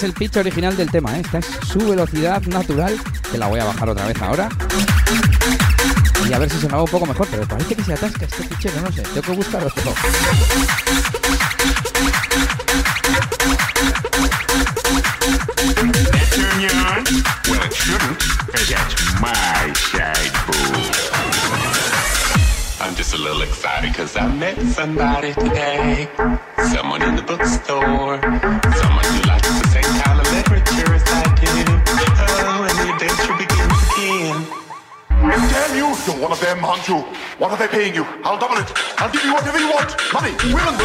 Es el pitch original del tema, ¿eh? esta es su velocidad natural, que la voy a bajar otra vez ahora. Y a ver si va un poco mejor, pero parece que se atasca este pitchero, no sé, tengo que buscar otro. I'm just a little excited because I met somebody today. Someone in the bookstore. Are they paying you? I'll double it. I'll give you whatever you want. Money, women,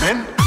men.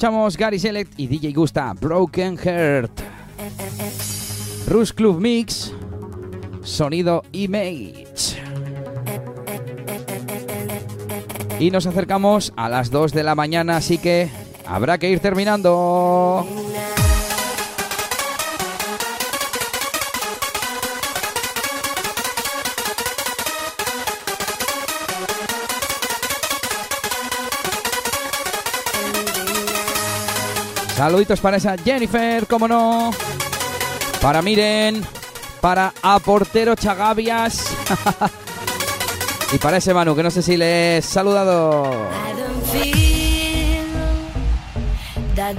Escuchamos Gary Select y DJ Gusta, Broken Heart. Rush Club Mix, sonido Image. Y nos acercamos a las 2 de la mañana, así que habrá que ir terminando. Saluditos para esa Jennifer, como no. Para Miren. Para Aportero Chagavias. y para ese Manu, que no sé si le he saludado. feel that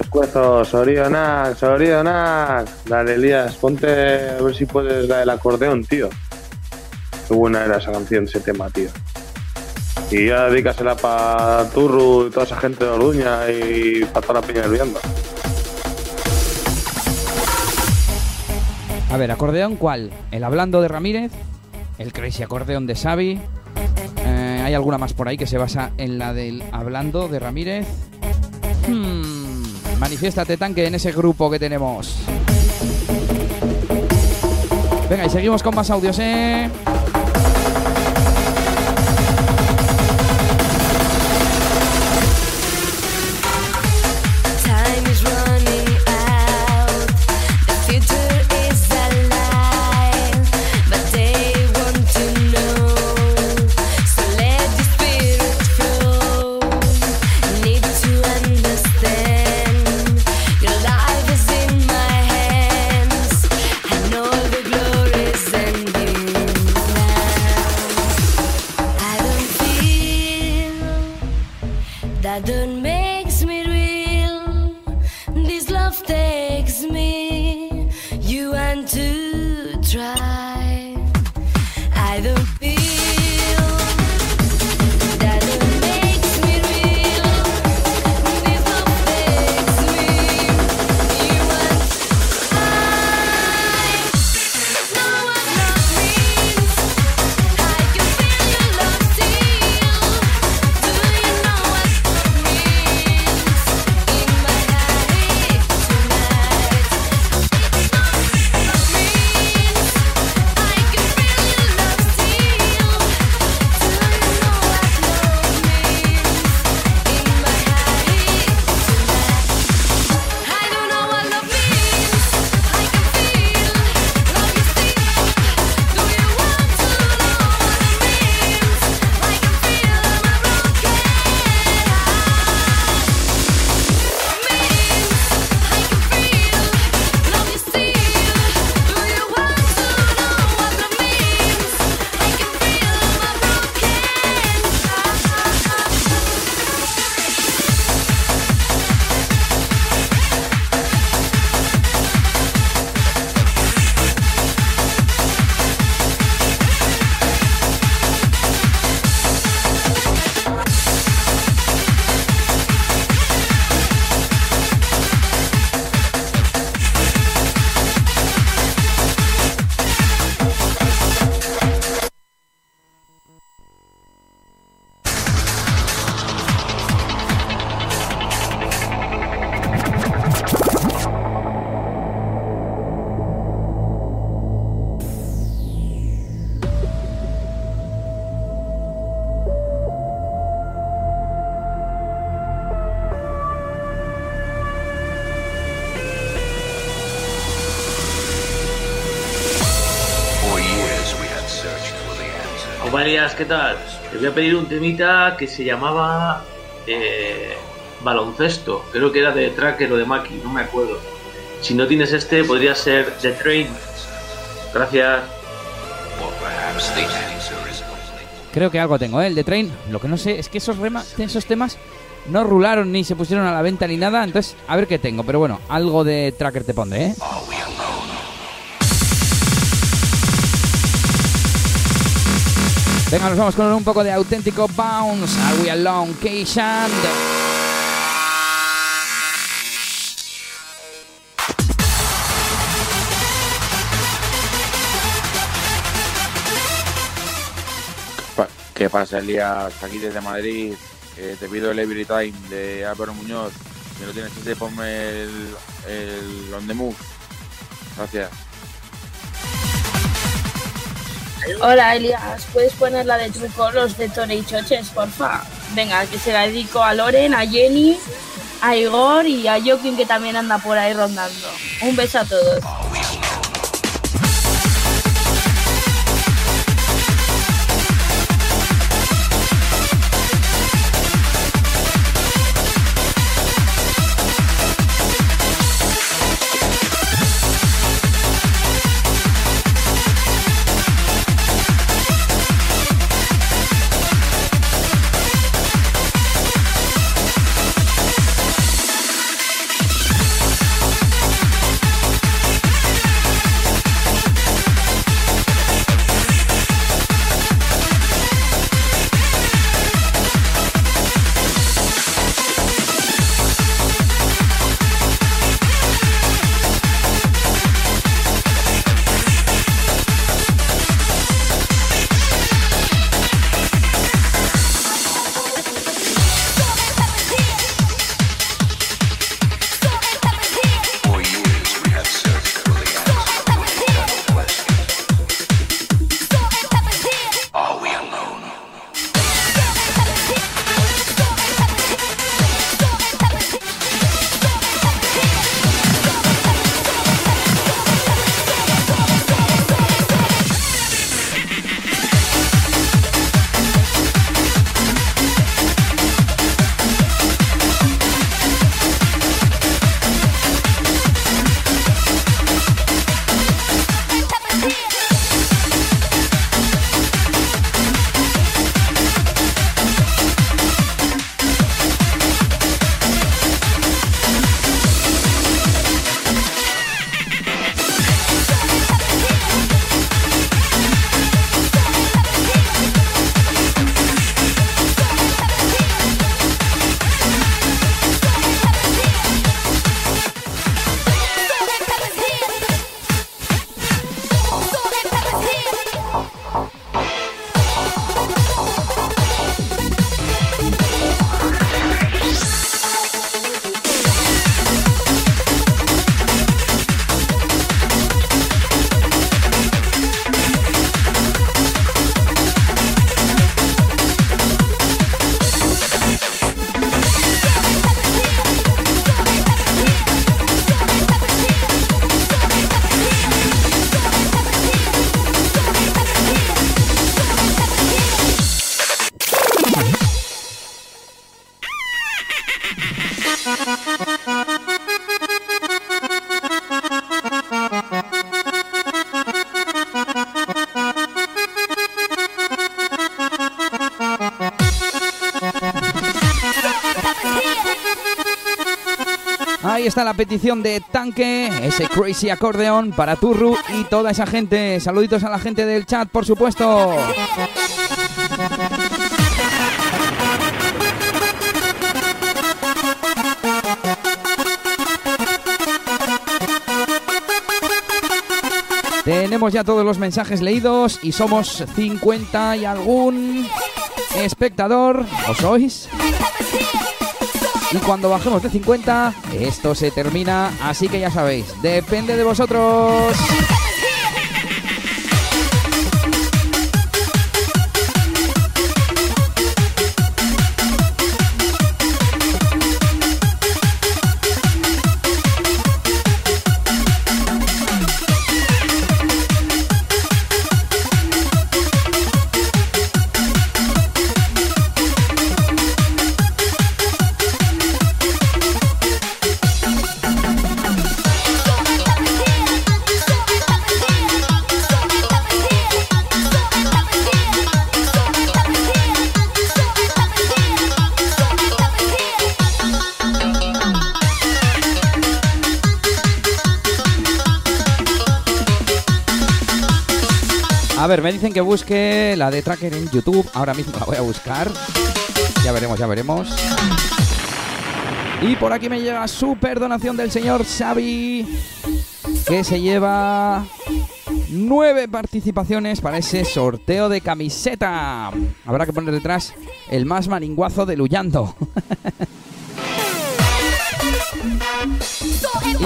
Pescuezos, Sorionax, Sorionax. Dale, Elías, ponte a ver si puedes la del acordeón, tío. Qué buena era esa canción, ese tema, tío. Y ya dedícasela para Turru y toda esa gente de Orduña y para toda la peña del Vianda. A ver, acordeón, ¿cuál? ¿El hablando de Ramírez? ¿El crazy acordeón de Xavi? Eh, ¿Hay alguna más por ahí que se basa en la del hablando de Ramírez? Hmm, manifiéstate tanque en ese grupo que tenemos. Venga, y seguimos con más audios, ¿eh? ¿Qué tal? Te voy a pedir un temita que se llamaba eh, Baloncesto. Creo que era de Tracker o de Maki, no me acuerdo. Si no tienes este, podría ser The Train. Gracias. Creo que algo tengo, ¿eh? El de Train. Lo que no sé es que esos, rema- esos temas no rularon ni se pusieron a la venta ni nada. Entonces, a ver qué tengo. Pero bueno, algo de Tracker te pondré, ¿eh? Venga, nos vamos con un poco de auténtico bounce. Are we alone, Keishan? Pa- ¿Qué pasa, Elías? Aquí desde Madrid. Te pido el Every Time de Álvaro Muñoz. Si no tienes ese, ponme el, el On The Move. Gracias. Hola Elias, ¿puedes poner la de truco los de Tore y Choches, porfa? Venga, que se la dedico a Loren, a Jenny, a Igor y a Joaquín que también anda por ahí rondando. Un beso a todos. Está la petición de Tanque, ese crazy acordeón para Turru y toda esa gente. Saluditos a la gente del chat, por supuesto. Tenemos ya todos los mensajes leídos y somos 50 y algún espectador. ¿O sois? Y cuando bajemos de 50, esto se termina, así que ya sabéis, depende de vosotros. Que busque la de Tracker en YouTube. Ahora mismo la voy a buscar. Ya veremos, ya veremos. Y por aquí me llega super donación del señor Xavi, que se lleva nueve participaciones para ese sorteo de camiseta. Habrá que poner detrás el más maninguazo de Luyando.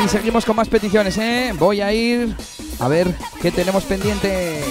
y seguimos con más peticiones, ¿eh? Voy a ir a ver qué tenemos pendiente.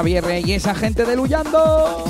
Xavier y esa gente de Luyando.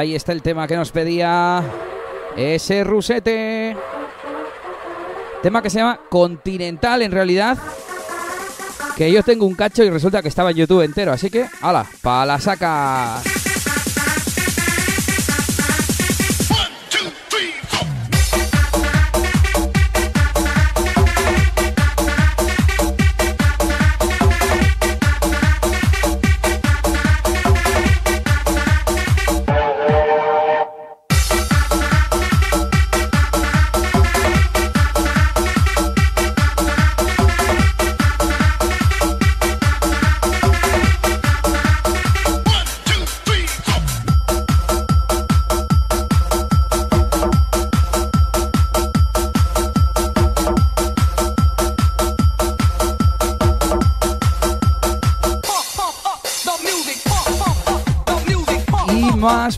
Ahí está el tema que nos pedía ese rusete. Tema que se llama Continental en realidad. Que yo tengo un cacho y resulta que estaba en YouTube entero. Así que, ala, pa' la saca.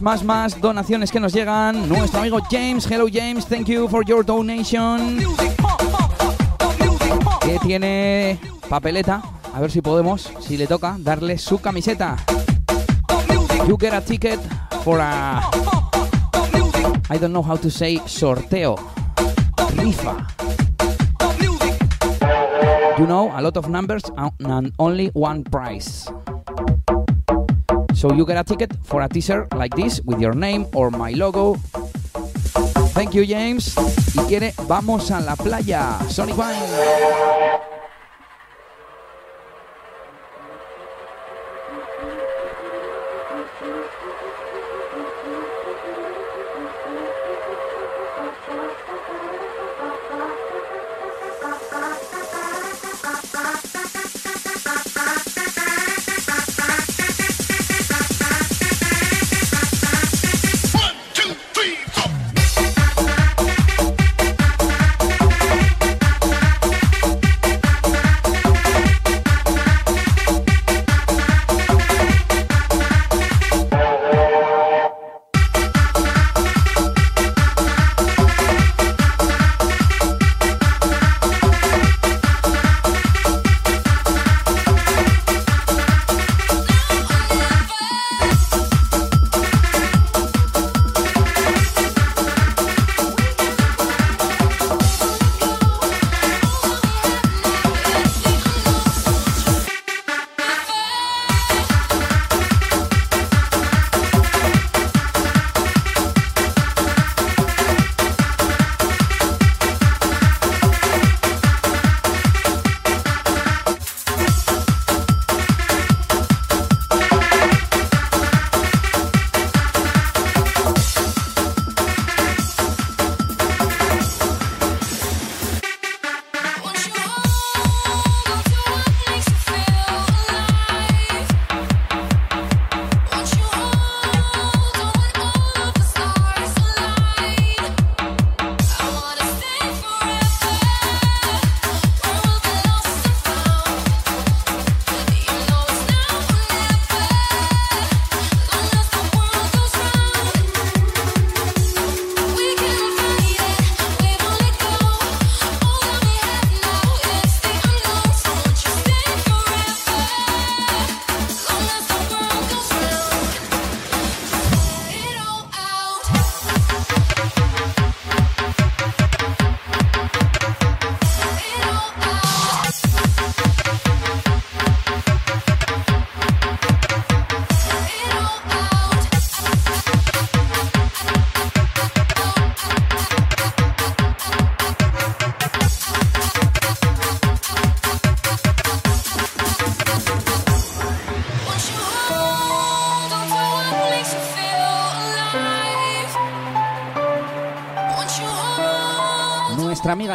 Más, más, donaciones que nos llegan. Nuestro amigo James, hello James, thank you for your donation. Que tiene papeleta. A ver si podemos, si le toca, darle su camiseta. You get a ticket for a. I don't know how to say sorteo. Rifa. You know, a lot of numbers and only one prize. So you get a ticket for a t-shirt like this with your name or my logo. Thank you, James. Y quiere Vamos a la playa. Sonic One.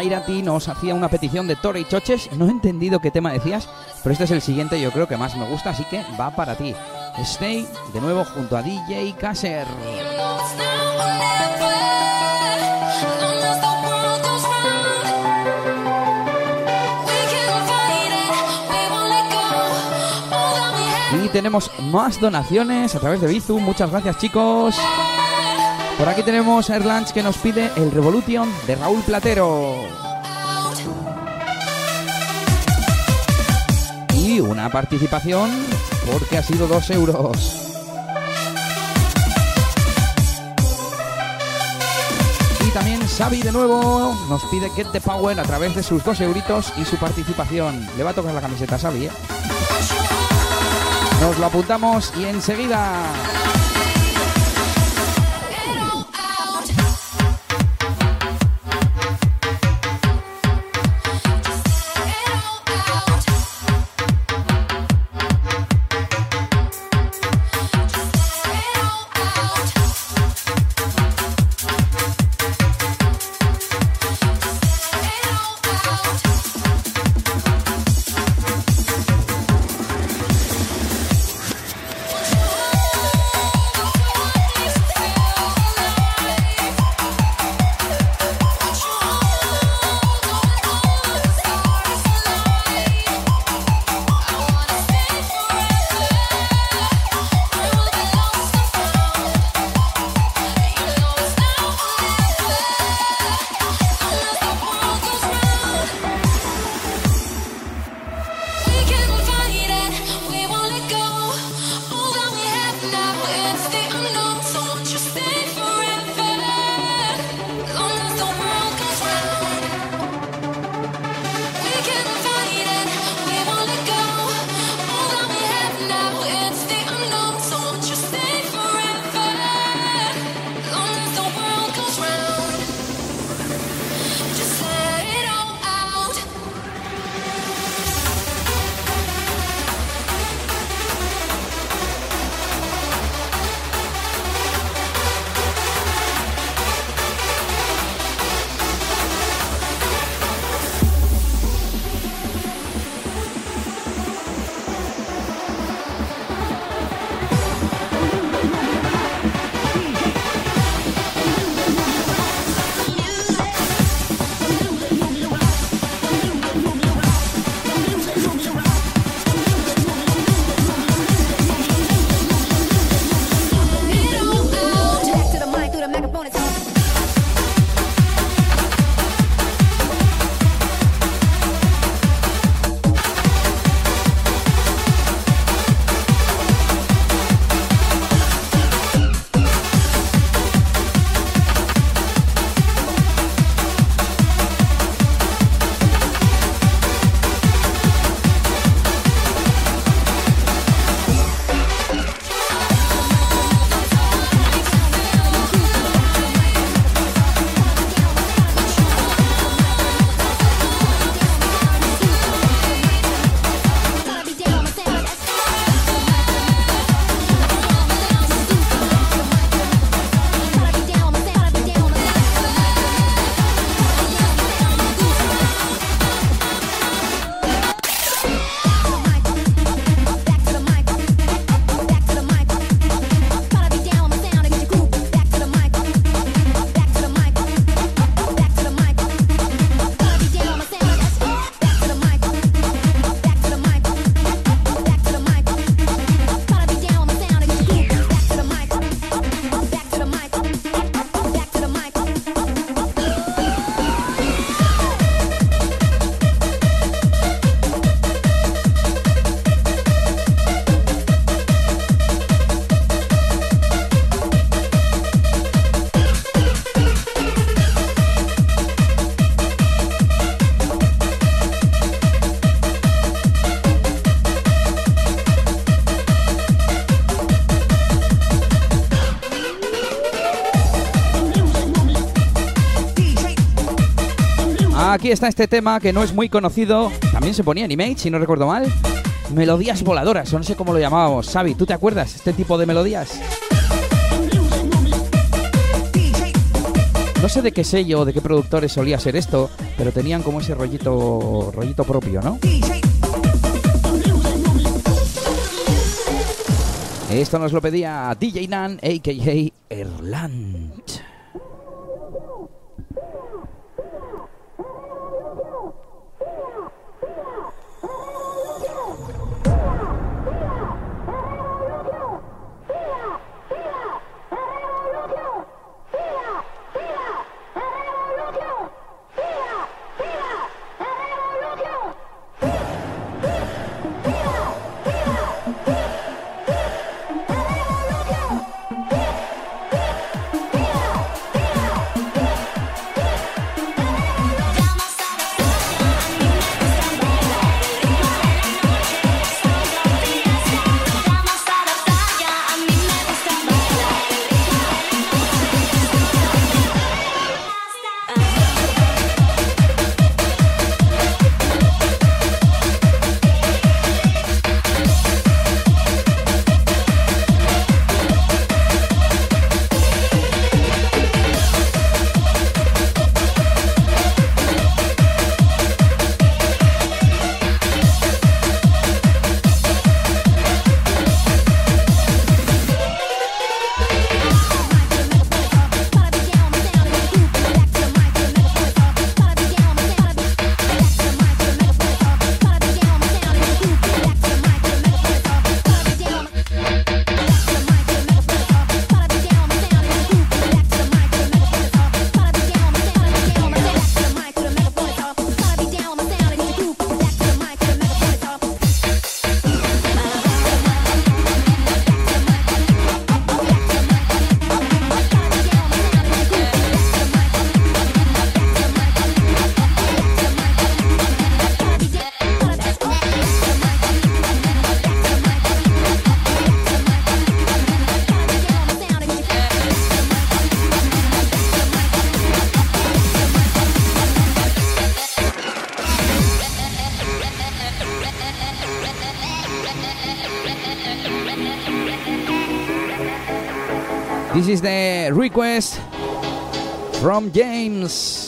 Nuestra amiga Irati nos hacía una petición de Tore y Choches. No he entendido qué tema decías, pero este es el siguiente, yo creo que más me gusta, así que va para ti. Stay de nuevo junto a DJ Kasser. Y tenemos más donaciones a través de Bizu. Muchas gracias, chicos. Por aquí tenemos Erlanch que nos pide el Revolution de Raúl Platero. Y una participación porque ha sido dos euros. Y también Xavi de nuevo nos pide Get the Power a través de sus dos euritos y su participación. Le va a tocar la camiseta a ¿eh? Nos lo apuntamos y enseguida. Aquí está este tema que no es muy conocido. También se ponía en si no recuerdo mal. Melodías voladoras, o no sé cómo lo llamábamos. Xavi, ¿tú te acuerdas este tipo de melodías? No sé de qué sello o de qué productores solía ser esto, pero tenían como ese rollito, rollito propio, ¿no? Esto nos lo pedía DJ Nan, a.k.a. This is the request from James.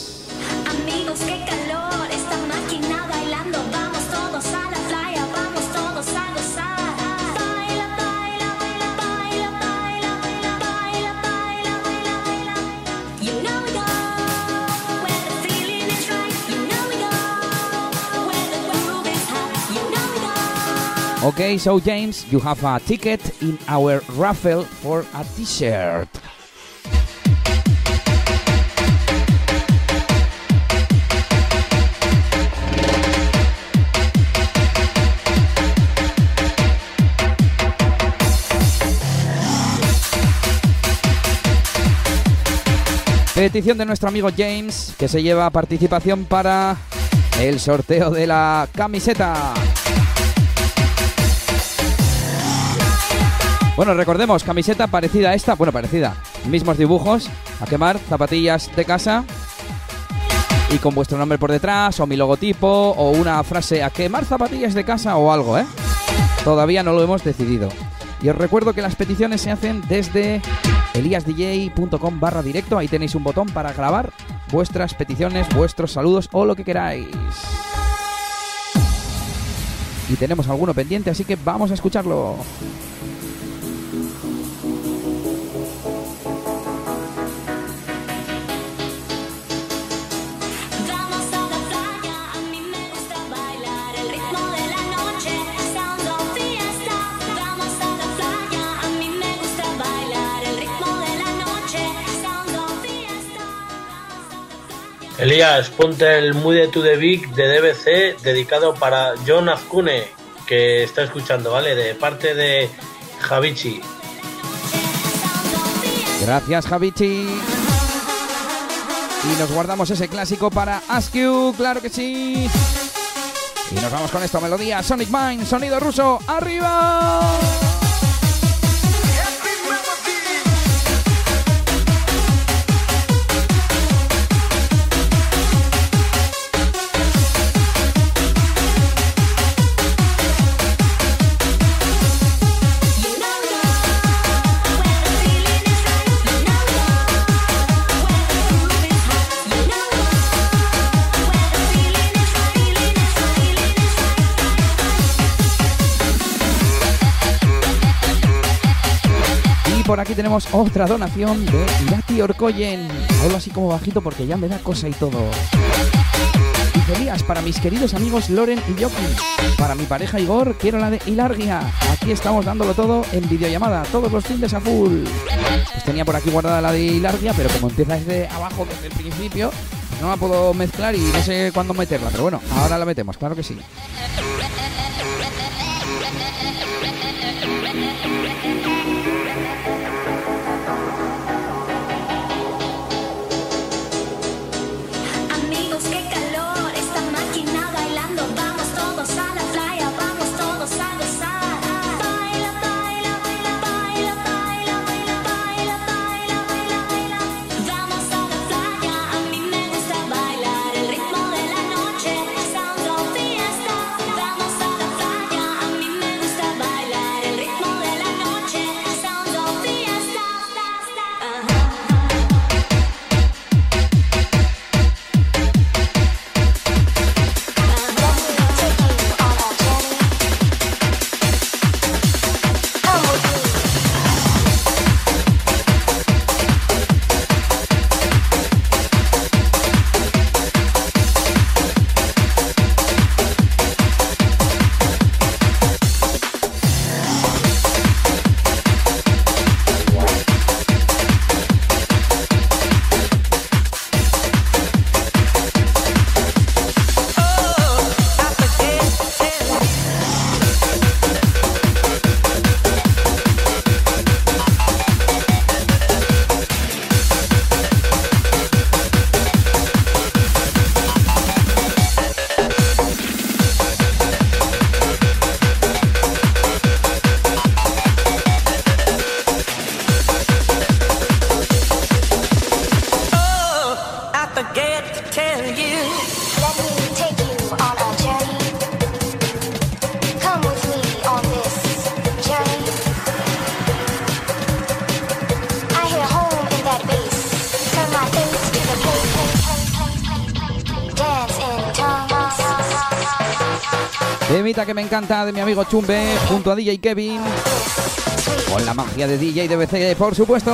Okay, so James, you have a ticket in our raffle for a t-shirt. Petición de nuestro amigo James, que se lleva participación para el sorteo de la camiseta. Bueno, recordemos, camiseta parecida a esta, bueno, parecida, mismos dibujos, a quemar, zapatillas de casa y con vuestro nombre por detrás, o mi logotipo, o una frase a quemar zapatillas de casa o algo, ¿eh? Todavía no lo hemos decidido. Y os recuerdo que las peticiones se hacen desde eliasdj.com barra directo, ahí tenéis un botón para grabar vuestras peticiones, vuestros saludos o lo que queráis. Y tenemos alguno pendiente, así que vamos a escucharlo. Elías, ponte el Mude to the Big de DBC dedicado para John Azcune, que está escuchando, ¿vale? De parte de Javichi. Gracias, Javichi. Y nos guardamos ese clásico para Ask You, claro que sí. Y nos vamos con esta melodía, Sonic Mind, sonido ruso, arriba. Por aquí tenemos otra donación de Irati Orkoyen. Hablo así como bajito porque ya me da cosa y todo. Elías, para mis queridos amigos Loren y Joaquín. Para mi pareja Igor, quiero la de Hilargia. Aquí estamos dándolo todo en videollamada, todos los fines a full. Pues tenía por aquí guardada la de Hilargia, pero como empieza desde abajo, desde el principio, no la puedo mezclar y no sé cuándo meterla. Pero bueno, ahora la metemos, claro que sí. Encanta de mi amigo Chumbe junto a DJ Kevin. Con la magia de DJ DBC, por supuesto.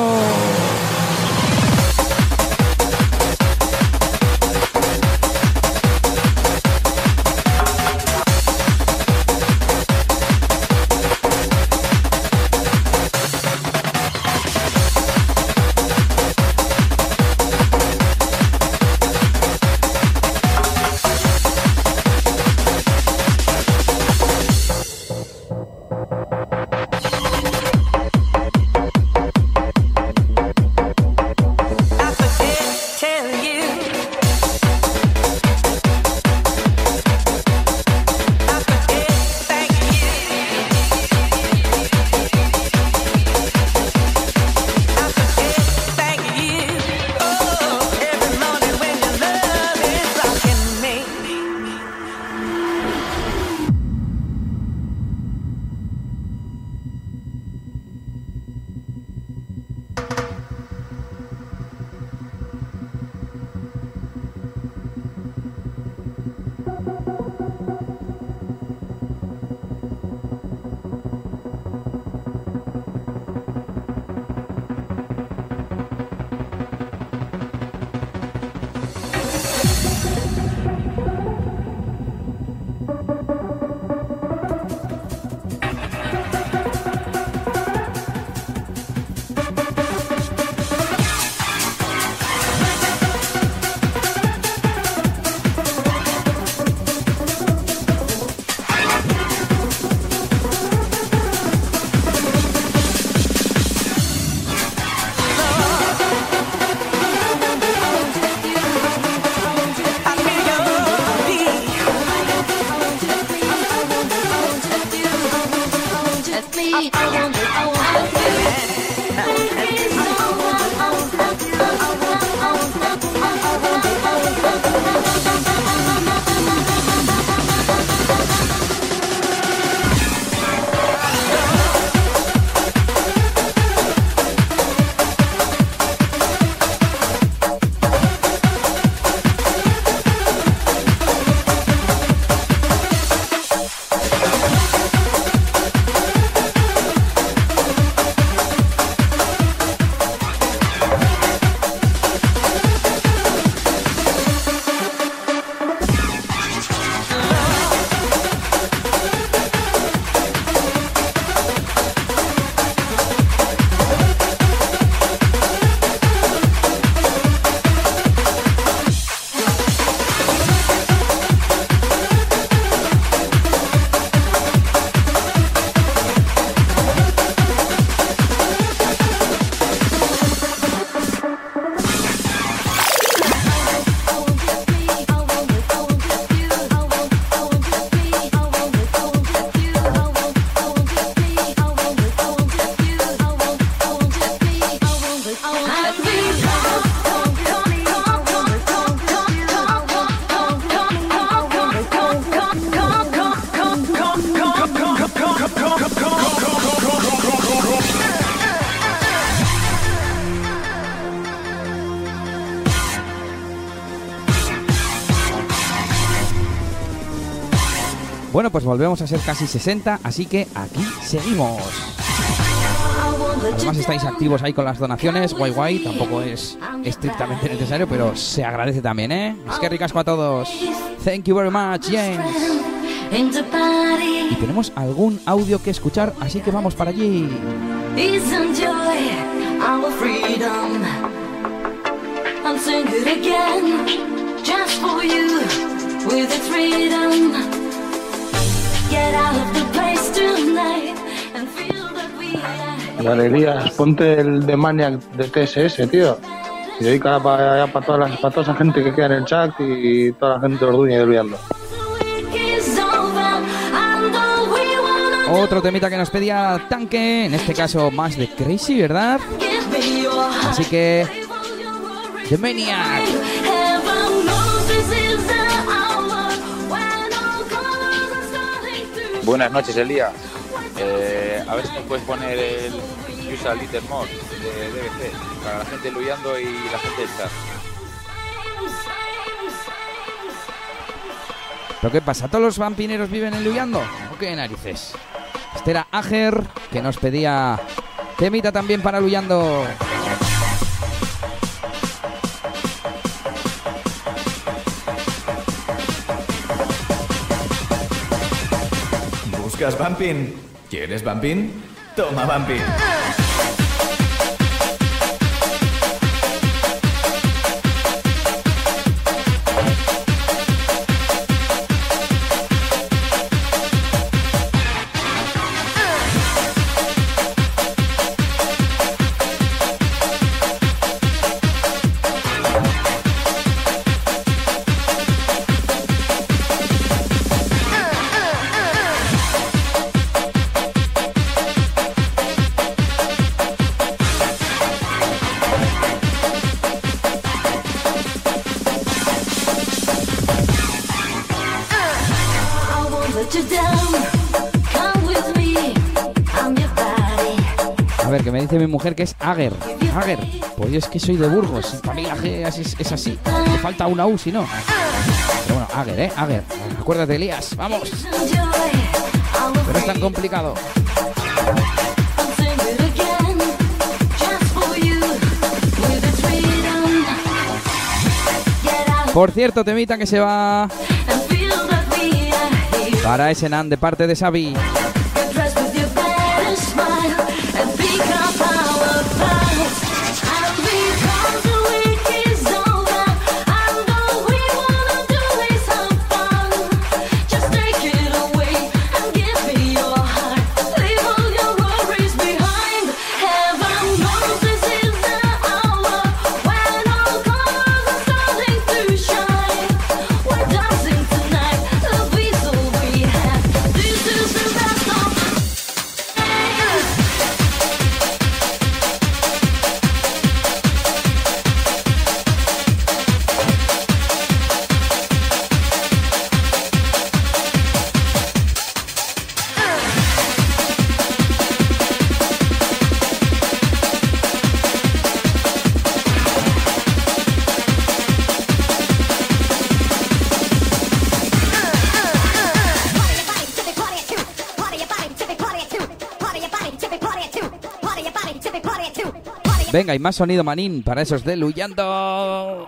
Pues volvemos a ser casi 60, así que aquí seguimos. Además estáis activos ahí con las donaciones, guay guay, tampoco es estrictamente necesario, pero se agradece también, ¿eh? Es que ricasco a todos. Thank you very much, James. Y tenemos algún audio que escuchar, así que vamos para allí. Elías, ponte el de Maniac de TSS, tío. Y dedica para, para, todas las- para toda esa gente que queda en el chat y toda la gente de Orduña y wanna Otro temita que nos pedía Tanque, en este caso más de Crazy, ¿verdad? Así que... The Maniac. Buenas noches, Elías. Eh, a ver si nos puedes poner el Use a Little More de DBC para la gente luyando y la gente del chat. ¿Pero qué pasa? ¿Todos los vampineros viven en Luyando? ¿O qué narices? Este era Ager, que nos pedía temita también para Luyando. ¿Buscas Bumping? ¿Quieres Bumping? Toma Bumping. mujer que es Ager. Ager, pues yo es que soy de Burgos, familia es, es así, me falta una U si no. Pero bueno, Ager, ¿eh? Ager, acuérdate, Elías, vamos. Pero es tan complicado. Por cierto, temita que se va para ese nan de parte de Xavi. Venga, y más sonido manín para esos de deluyando.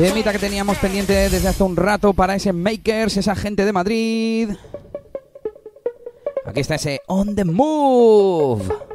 Que teníamos pendiente desde hace un rato para ese Makers, esa gente de Madrid. Aquí está ese On the Move.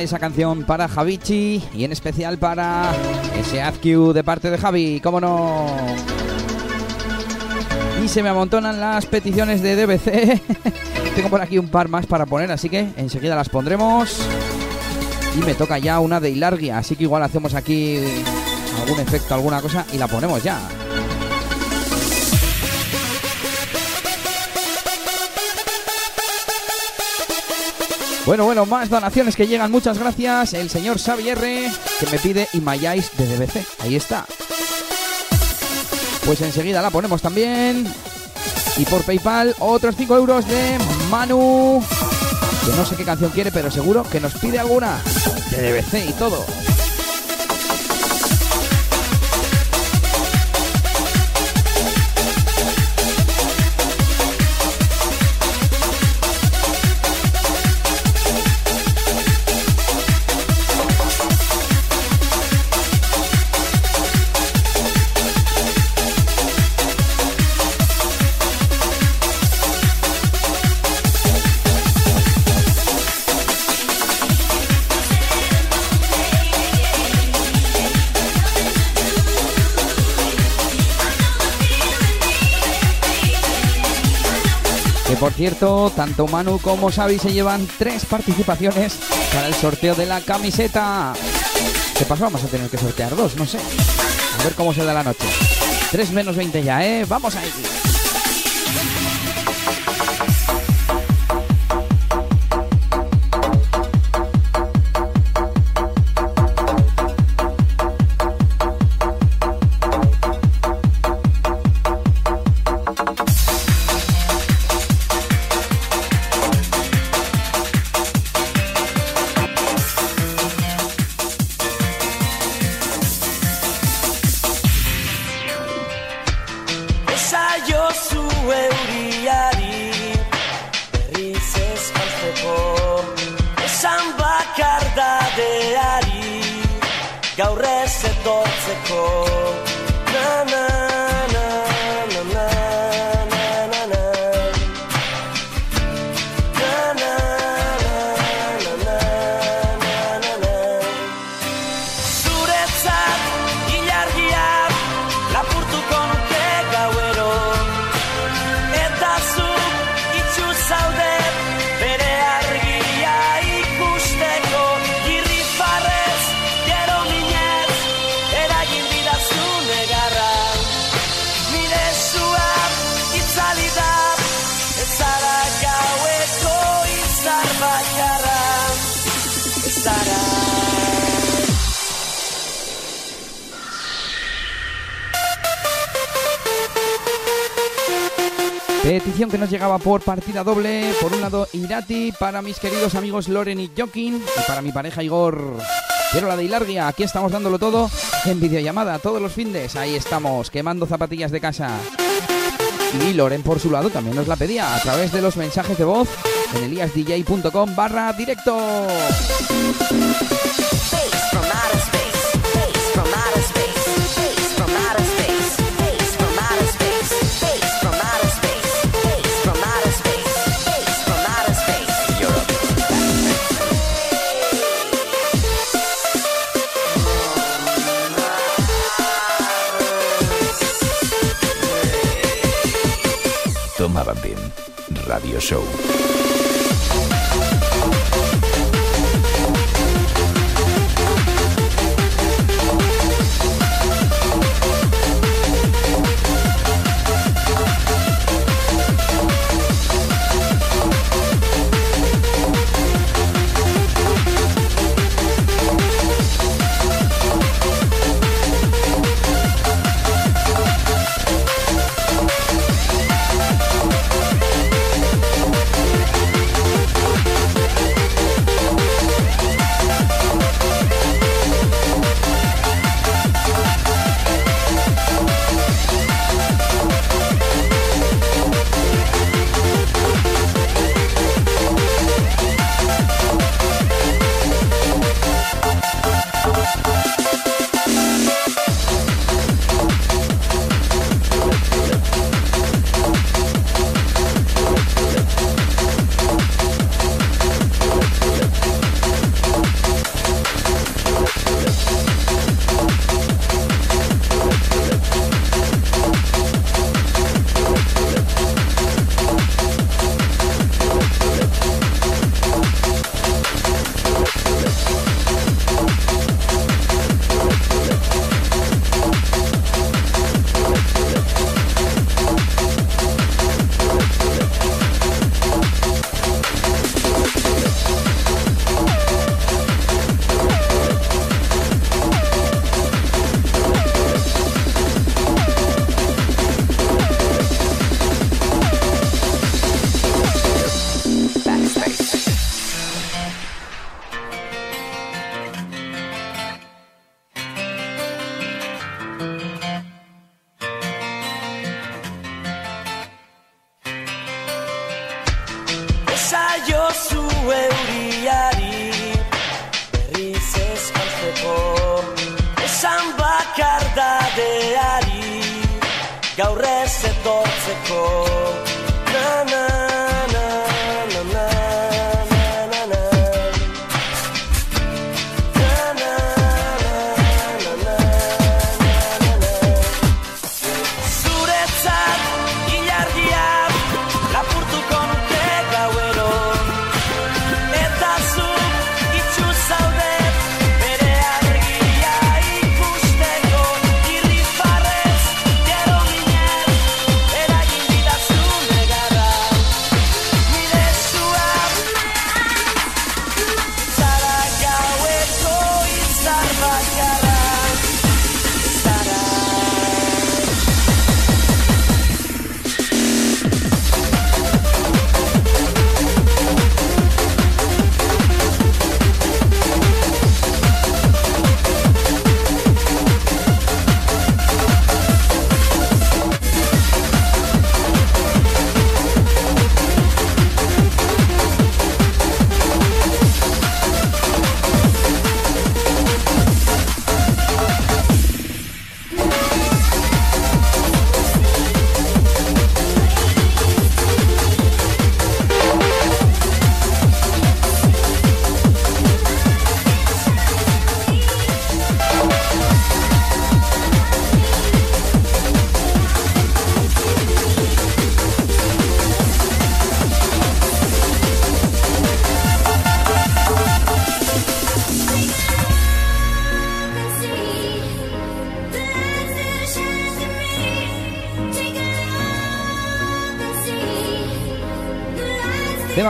Esa canción para Javichi y en especial para ese AdQ de parte de Javi, cómo no. Y se me amontonan las peticiones de DBC. Tengo por aquí un par más para poner, así que enseguida las pondremos. Y me toca ya una de Hilargia, así que igual hacemos aquí algún efecto, alguna cosa y la ponemos ya. Bueno, bueno, más donaciones que llegan, muchas gracias. El señor Xavier que me pide Imayáis de DBC. Ahí está. Pues enseguida la ponemos también. Y por PayPal, otros 5 euros de Manu. Que no sé qué canción quiere, pero seguro que nos pide alguna. De DBC y todo. Cierto, tanto Manu como Xavi se llevan tres participaciones para el sorteo de la camiseta. ¿Qué pasa? Vamos a tener que sortear dos, no sé. A ver cómo se da la noche. 3 menos 20 ya, ¿eh? Vamos ahí. Por partida doble. Por un lado, Irati, para mis queridos amigos Loren y Jokin, y para mi pareja Igor. Quiero la de Hilargia, aquí estamos dándolo todo en videollamada todos los findes. Ahí estamos, quemando zapatillas de casa. Y Loren por su lado también nos la pedía a través de los mensajes de voz en eliasdj.com barra directo. Tomaban bien. Radio Show.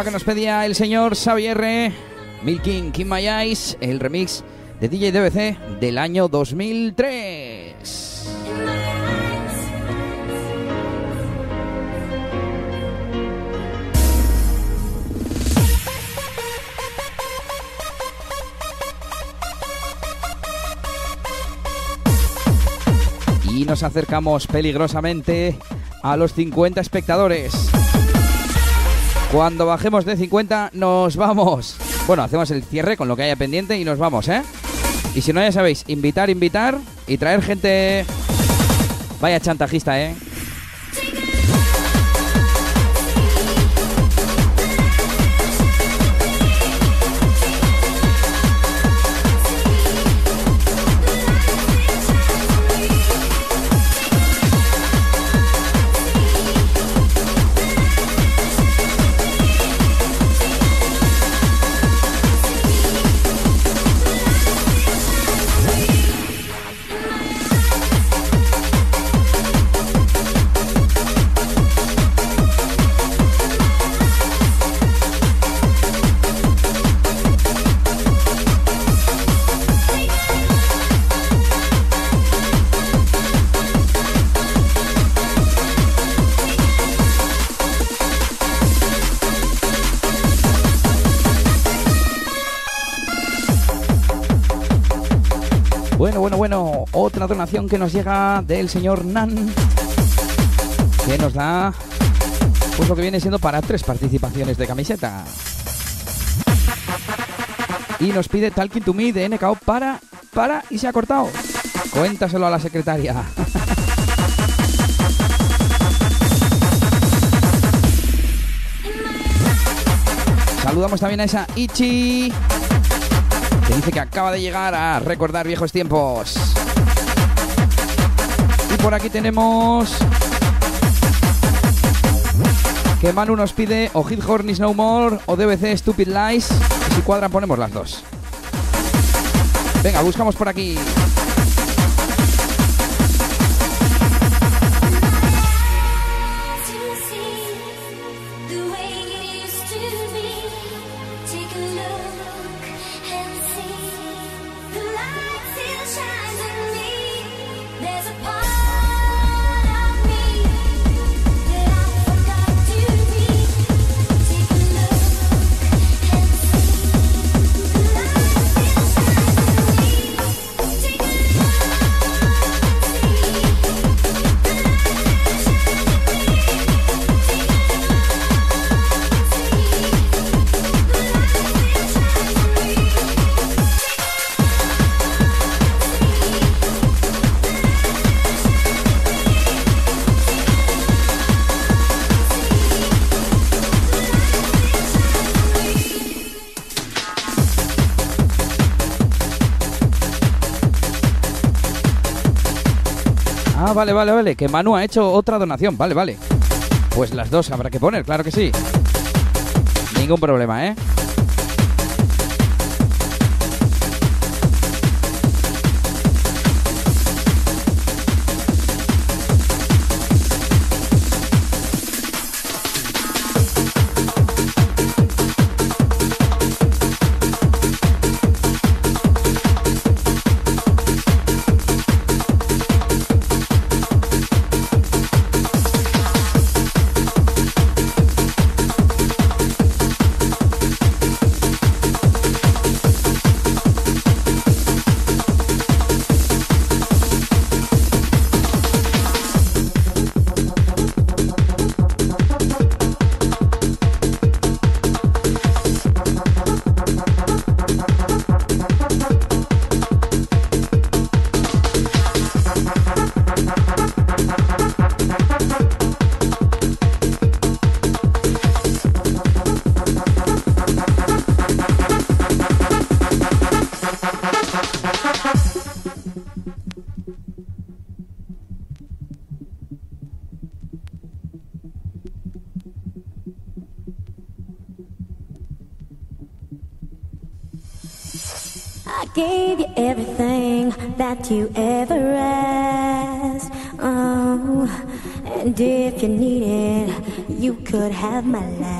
que nos pedía el señor Xavier eh, Milking King My Eyes, el remix de DJ DBC del año 2003. Y nos acercamos peligrosamente a los 50 espectadores. Cuando bajemos de 50 nos vamos. Bueno, hacemos el cierre con lo que haya pendiente y nos vamos, ¿eh? Y si no, ya sabéis, invitar, invitar y traer gente... Vaya chantajista, ¿eh? Que nos llega del señor Nan. Que nos da pues lo que viene siendo para tres participaciones de camiseta. Y nos pide Talking to Me de NKO para, para y se ha cortado. Cuéntaselo a la secretaria. Saludamos también a esa Ichi que dice que acaba de llegar a recordar viejos tiempos. Por aquí tenemos que Manu nos pide o Hit Hornis No More o DBC Stupid Lies. Si cuadran ponemos las dos. Venga, buscamos por aquí. Vale, vale, vale. Que Manu ha hecho otra donación. Vale, vale. Pues las dos habrá que poner, claro que sí. Ningún problema, ¿eh? That you ever asked. Oh, and if you need it, you could have my last.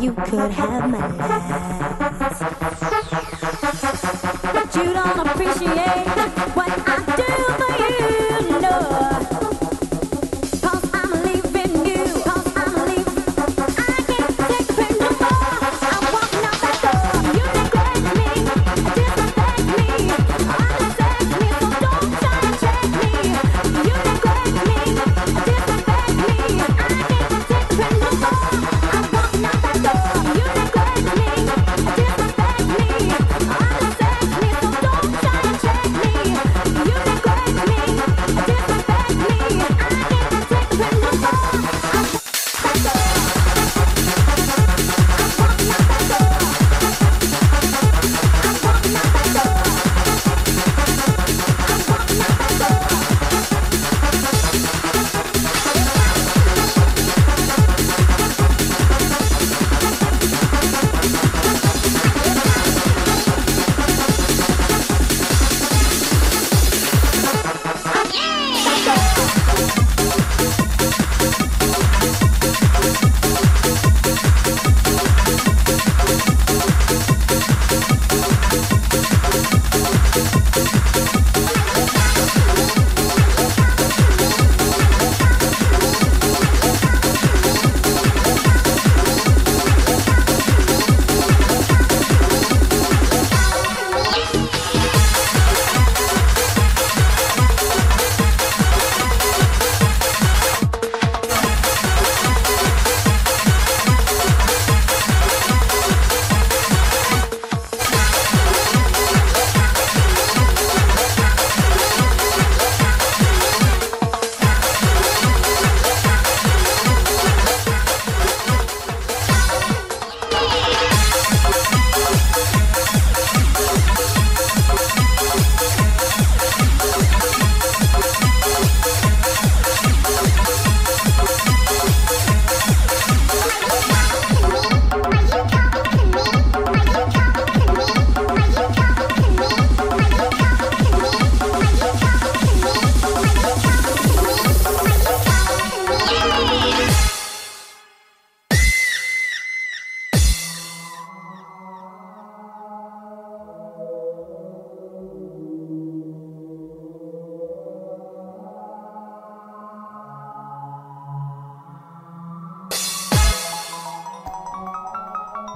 You could have my last. But you don't appreciate what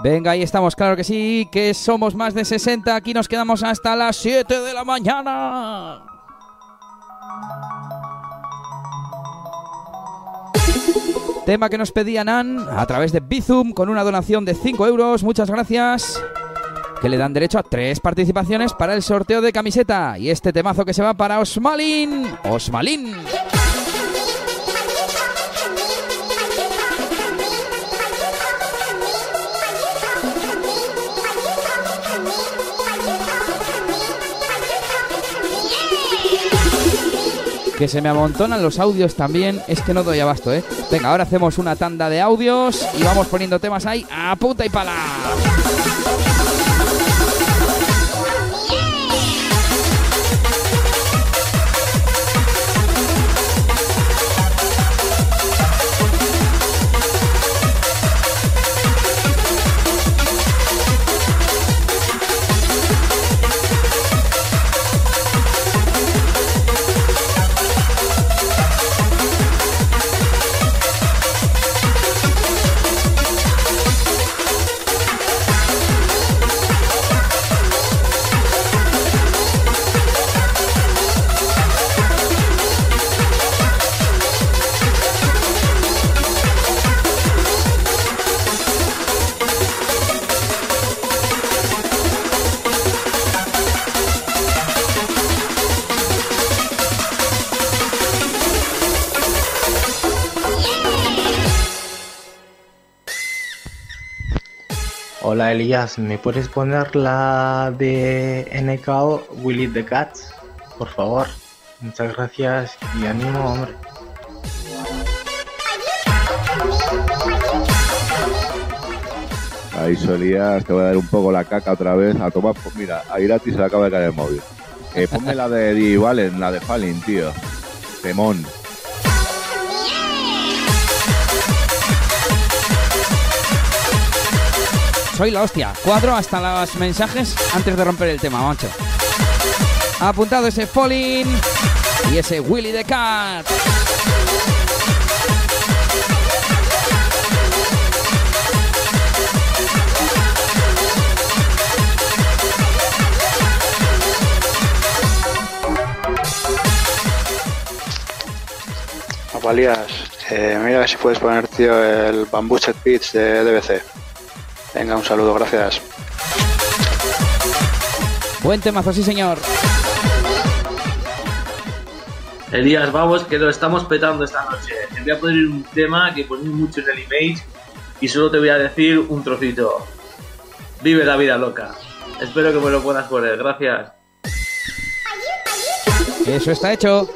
Venga, ahí estamos, claro que sí, que somos más de 60. Aquí nos quedamos hasta las 7 de la mañana. Tema que nos pedía Nan a través de Bizum con una donación de 5 euros. Muchas gracias. Que le dan derecho a tres participaciones para el sorteo de camiseta. Y este temazo que se va para Osmalin. Osmalin. Que se me amontonan los audios también. Es que no doy abasto, ¿eh? Venga, ahora hacemos una tanda de audios y vamos poniendo temas ahí a punta y pala. Elías, ¿me puedes poner la de NKO Willy the Cats? Por favor. Muchas gracias y ánimo, hombre. Ahí solías, te voy a dar un poco la caca otra vez. A tomar, pues mira, a Irati se le acaba de caer el móvil. Eh, ponme la de Di Valen, la de Falling, tío. Temón. Soy la hostia. Cuadro hasta los mensajes antes de romper el tema, macho. Apuntado ese Falling y ese Willy the Cat. Apalías, eh, mira si puedes poner, tío, el Bamboo Set Beats de DBC. Venga, un saludo, gracias. Buen temazo, sí señor. Elías, vamos, que lo estamos petando esta noche. Te voy a poner un tema que poní mucho en el email y solo te voy a decir un trocito. Vive la vida loca. Espero que me lo puedas poner, gracias. Eso está hecho.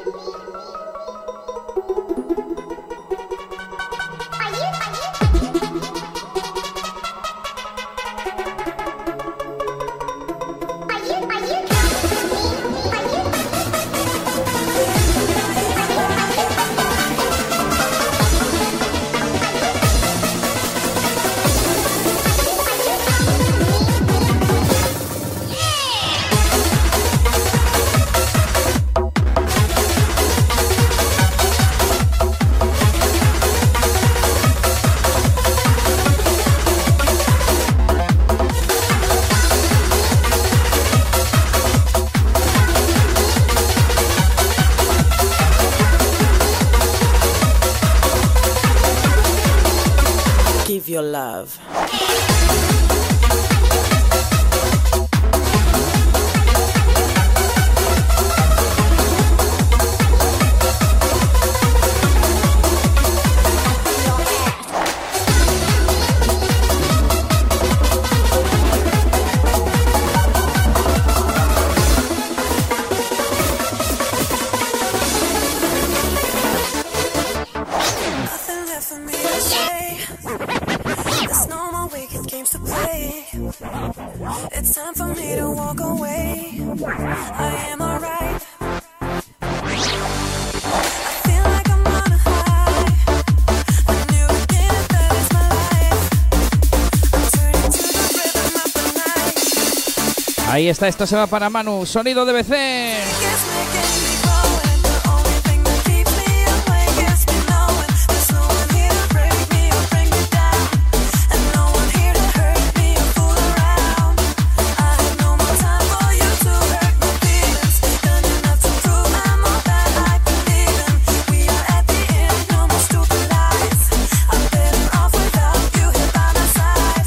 Ahí está, esto se va para Manu. Sonido de BC.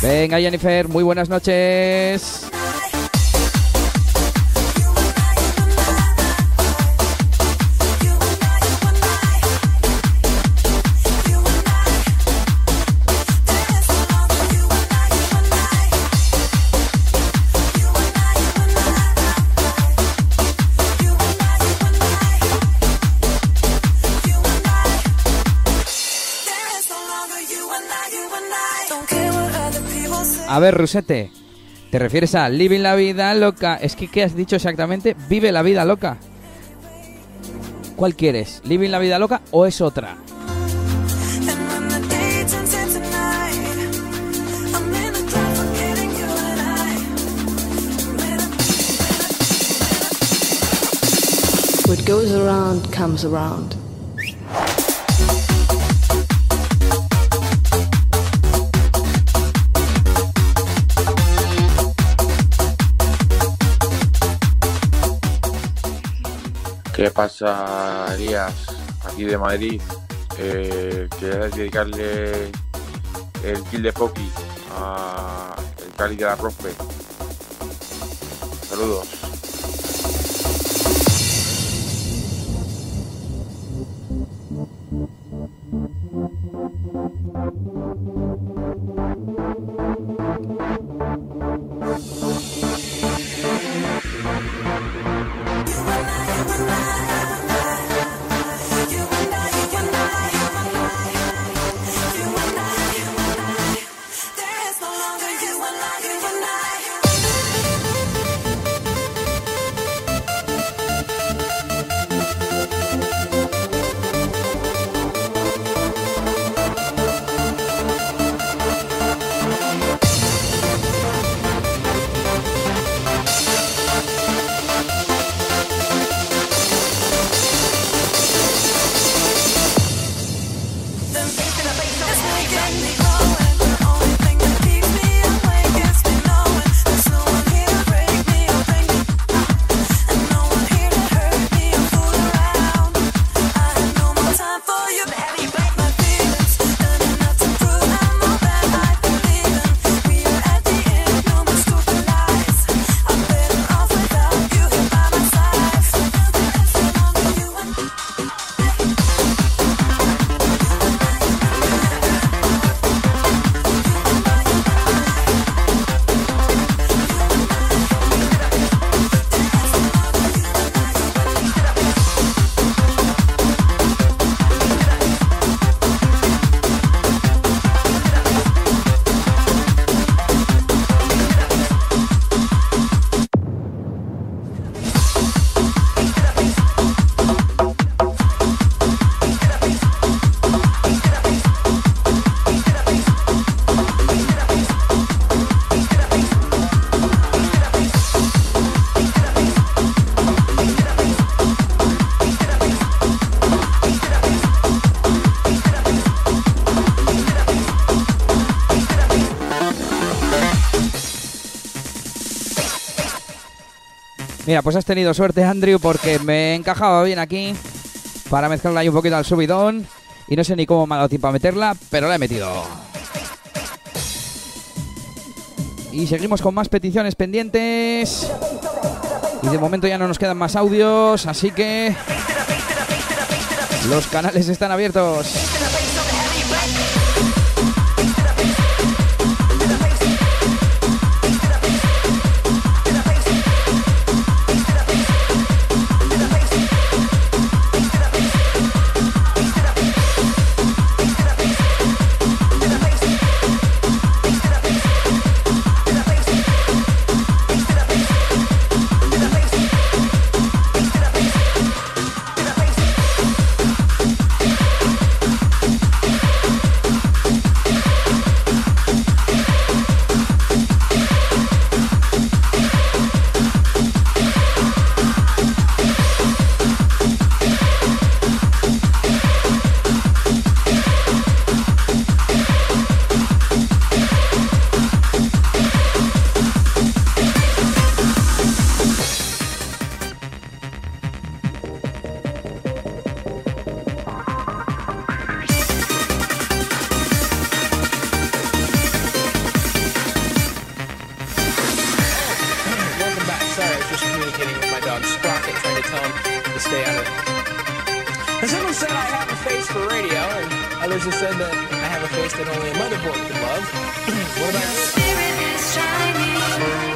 Venga, Jennifer, muy buenas noches. Ver, Rusete, ¿te refieres a living la vida loca? Es que, ¿qué has dicho exactamente? Vive la vida loca. ¿Cuál quieres? ¿Living la vida loca o es otra? What goes around comes around. ¿Qué pasa? Aquí de Madrid. Eh, dedicarle el kill de Poki a el Cali de la Profe. Saludos. Mira, pues has tenido suerte, Andrew, porque me encajaba bien aquí para mezclarla ahí un poquito al subidón. Y no sé ni cómo me ha dado tiempo a meterla, pero la he metido. Y seguimos con más peticiones pendientes. Y de momento ya no nos quedan más audios, así que los canales están abiertos. For radio, and others have said that I have a face that only a motherboard could love. what about you?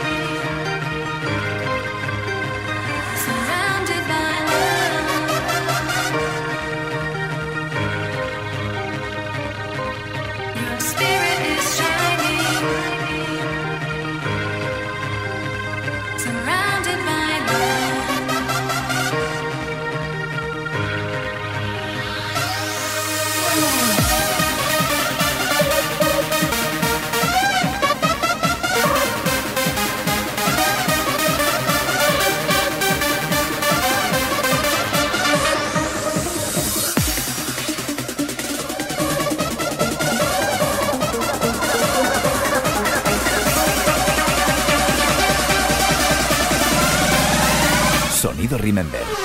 Remember.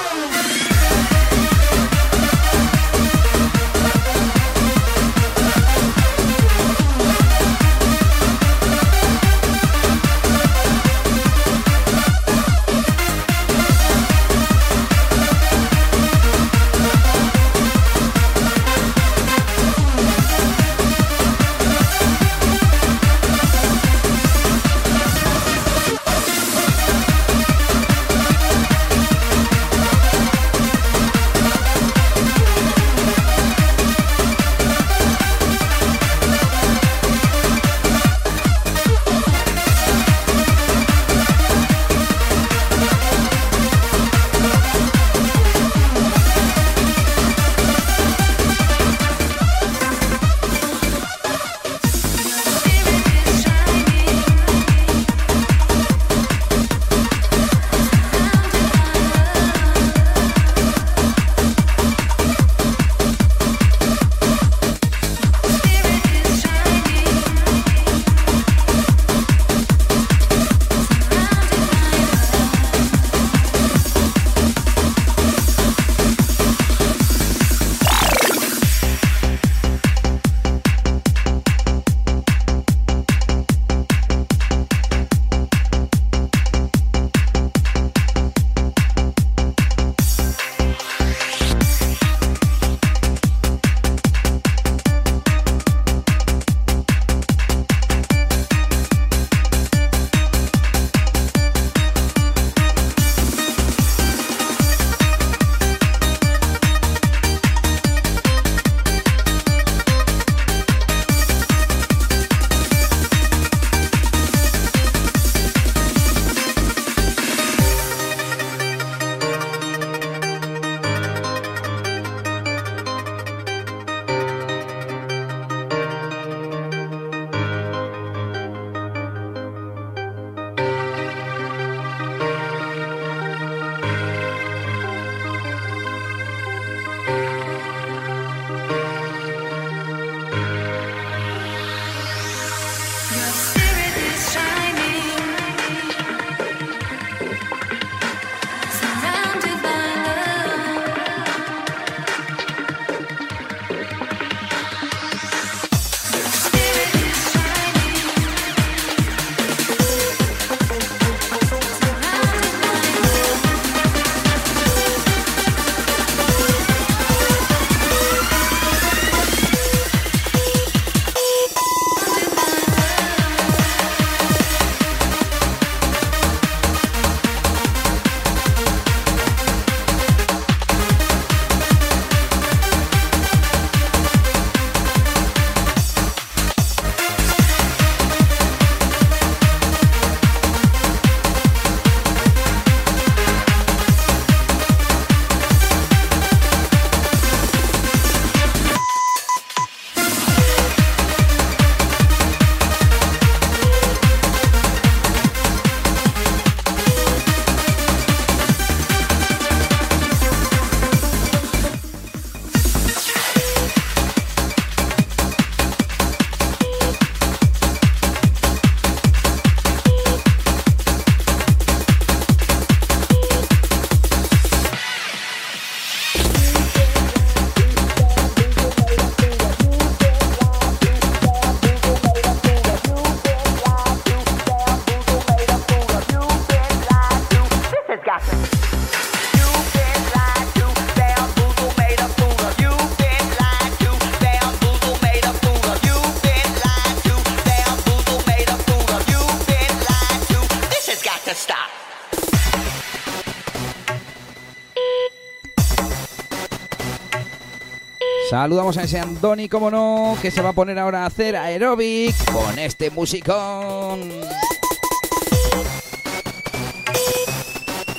Saludamos a ese Andoni, como no, que se va a poner ahora a hacer aeróbic con este musicón.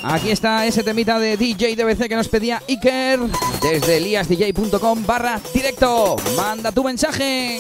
Aquí está ese temita de DJ DBC que nos pedía Iker desde eliasdj.com barra directo. Manda tu mensaje.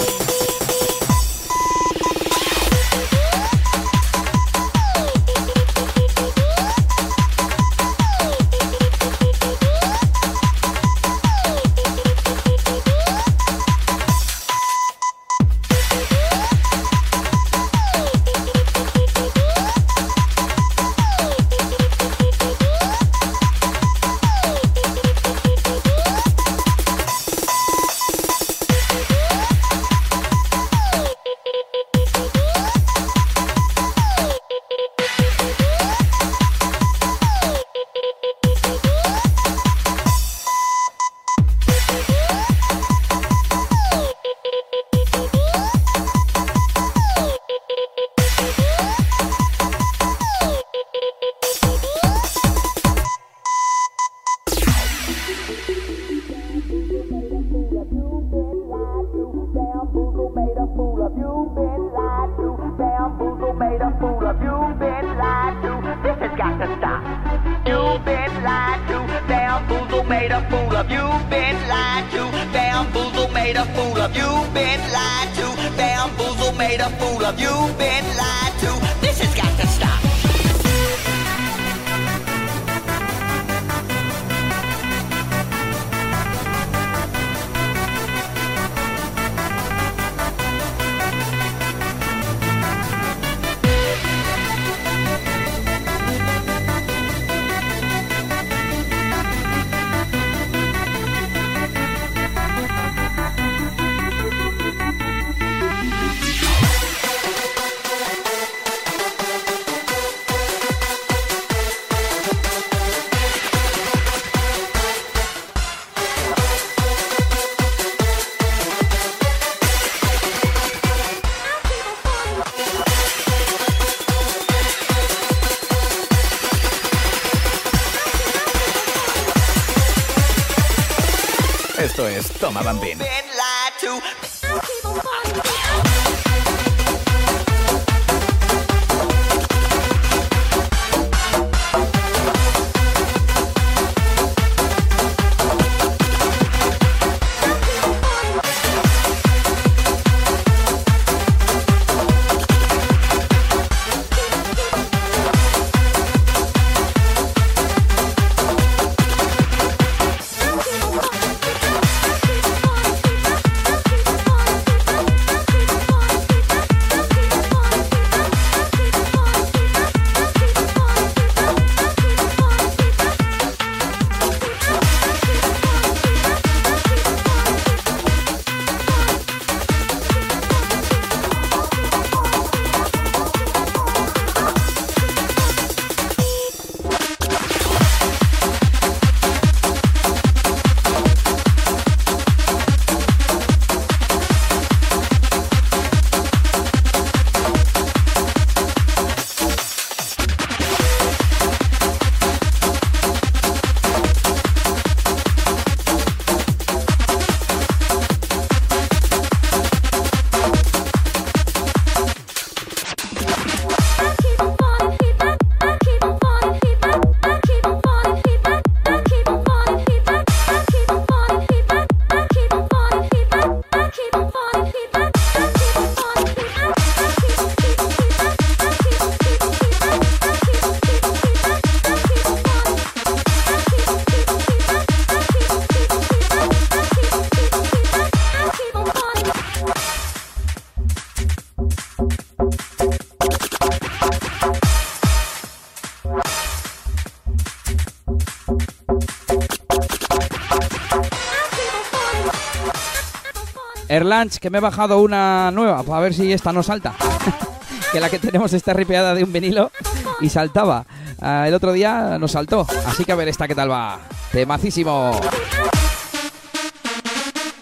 Que me he bajado una nueva para ver si esta no salta. que la que tenemos está ripeada de un vinilo y saltaba. Ah, el otro día nos saltó. Así que a ver esta qué tal va. Temacísimo.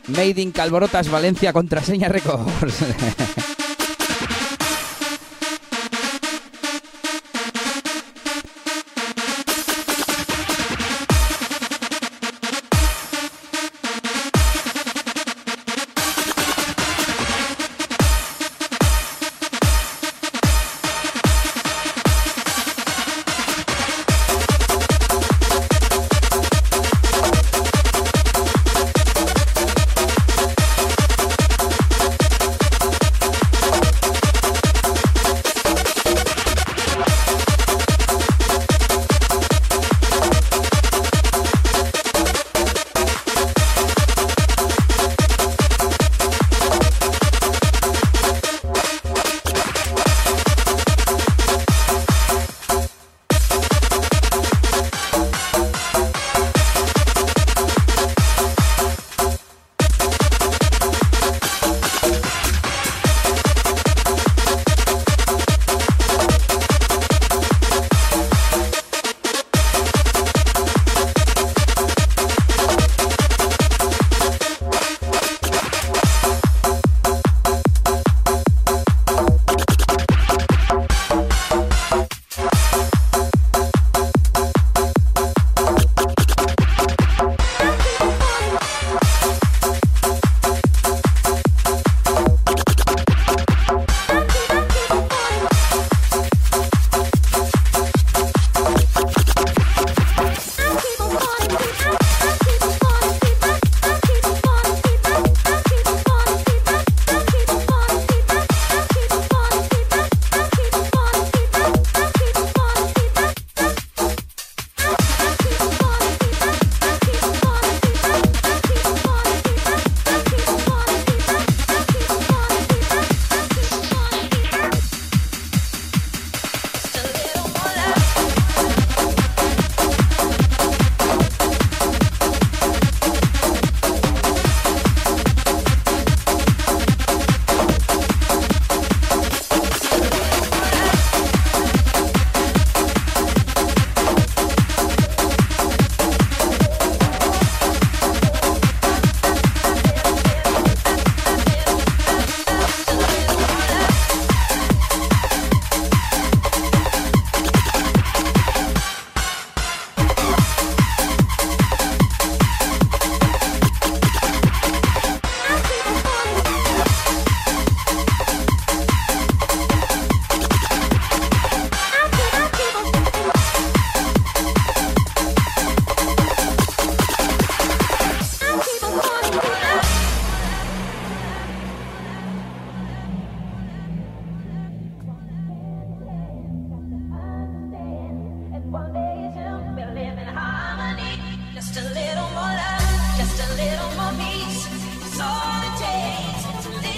Made in Calborotas Valencia Contraseña Records.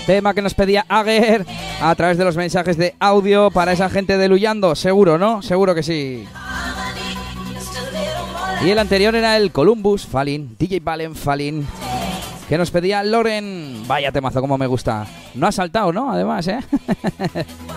Tema que nos pedía Ager a través de los mensajes de audio para esa gente de Luyando. Seguro, ¿no? Seguro que sí. Y el anterior era el Columbus Falin, DJ Valen Falin, que nos pedía Loren. Vaya temazo, como me gusta. No ha saltado, ¿no? Además, ¿eh?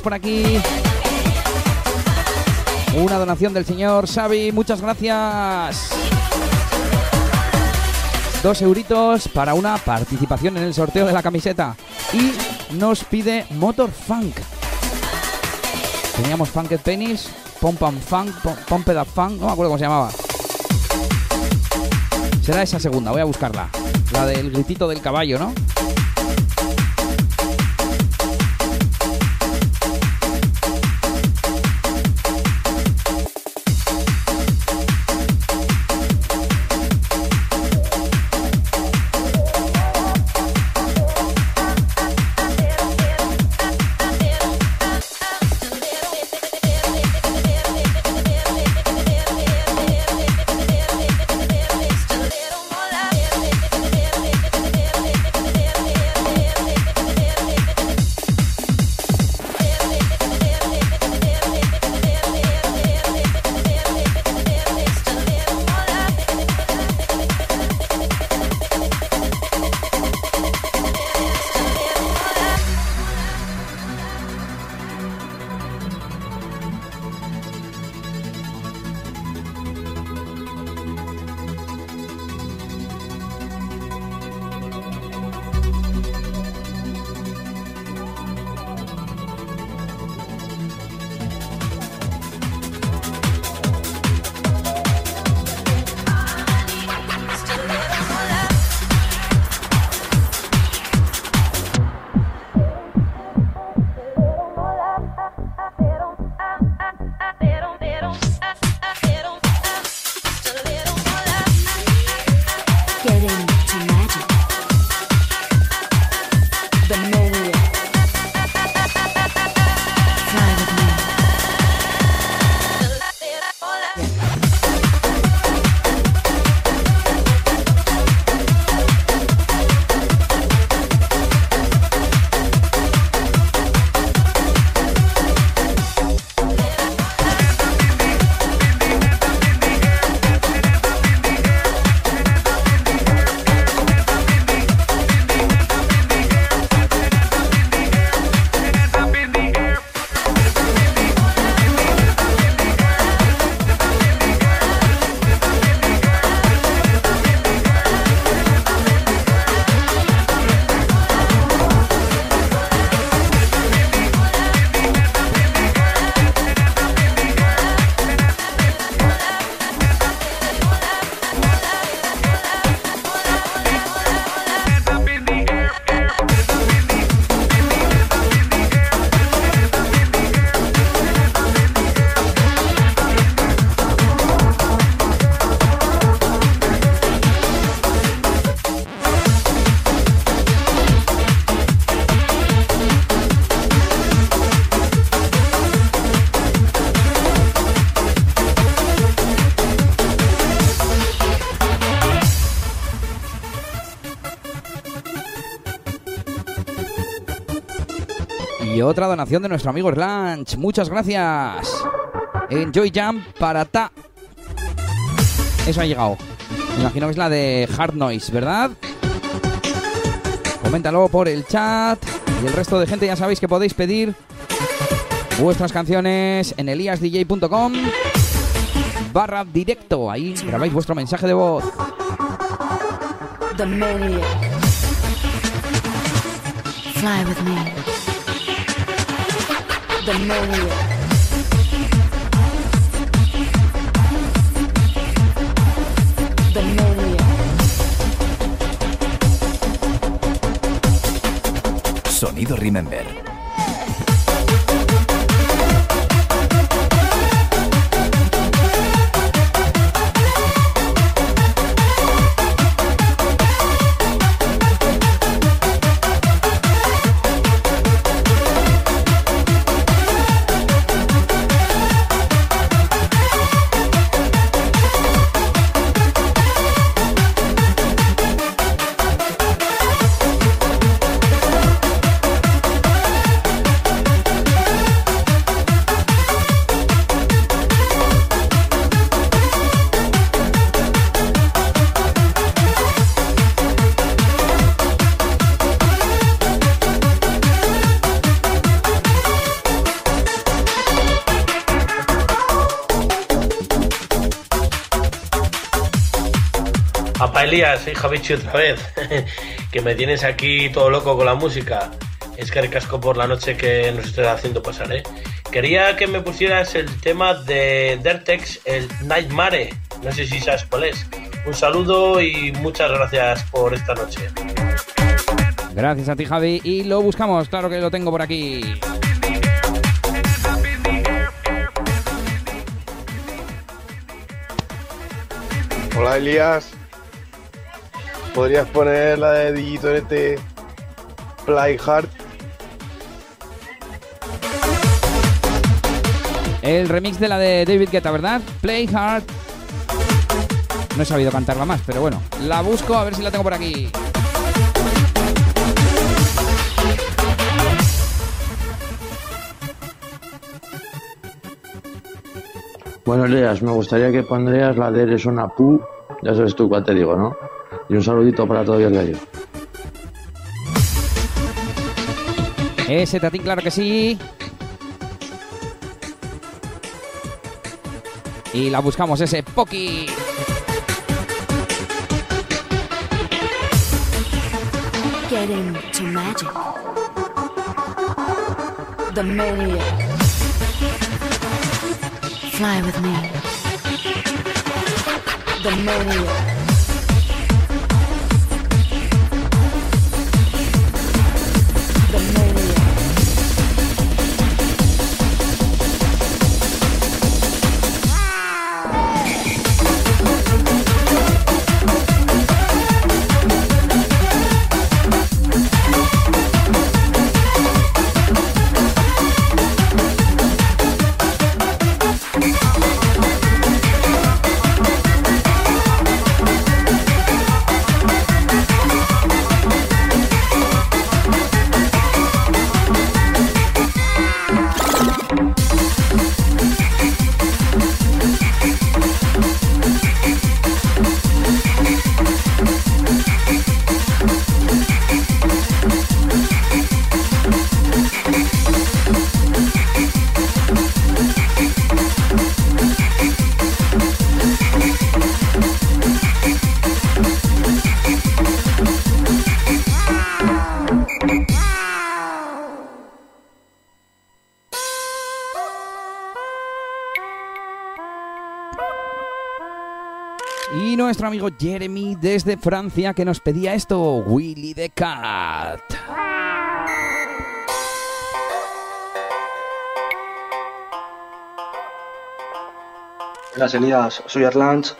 por aquí una donación del señor Xavi. Muchas gracias. Dos euritos para una participación en el sorteo de la camiseta. Y nos pide Motor Funk. Teníamos Funked Pennies, Pump and Funk, Pumped Up Funk, no me acuerdo cómo se llamaba. Será esa segunda, voy a buscarla. La del gritito del caballo, ¿no? Otra donación de nuestro amigo Erlanch. Muchas gracias. Enjoy Jam para Ta. Eso ha llegado. Me imagino que es la de Hard Noise, ¿verdad? Coméntalo por el chat. Y el resto de gente ya sabéis que podéis pedir vuestras canciones en eliasdj.com barra directo. Ahí grabáis vuestro mensaje de voz. Fly with me. The maniac. Sonido Remember. Soy Javichi otra vez, que me tienes aquí todo loco con la música. Es que por la noche que nos estoy haciendo pasar, ¿eh? Quería que me pusieras el tema de Dertex, el Nightmare. No sé si sabes cuál es. Un saludo y muchas gracias por esta noche. Gracias a ti, Javi. Y lo buscamos, claro que lo tengo por aquí. Hola Elías. ¿Podrías poner la de Digitorete Play Hard? El remix de la de David Guetta, ¿verdad? Play Hard. No he sabido cantarla más, pero bueno. La busco a ver si la tengo por aquí. Bueno, Leas, me gustaría que pondrías la de Eres una pu. Ya sabes tú cuál te digo, ¿no? Y un saludito para todo el gallo. Ese tatín, claro que sí. Y la buscamos, ese Poki. Get into magic. The maniac. Fly with me. The maniac. Amigo Jeremy desde Francia que nos pedía esto, Willy the Cat. Buenas Elías, soy Arlanch.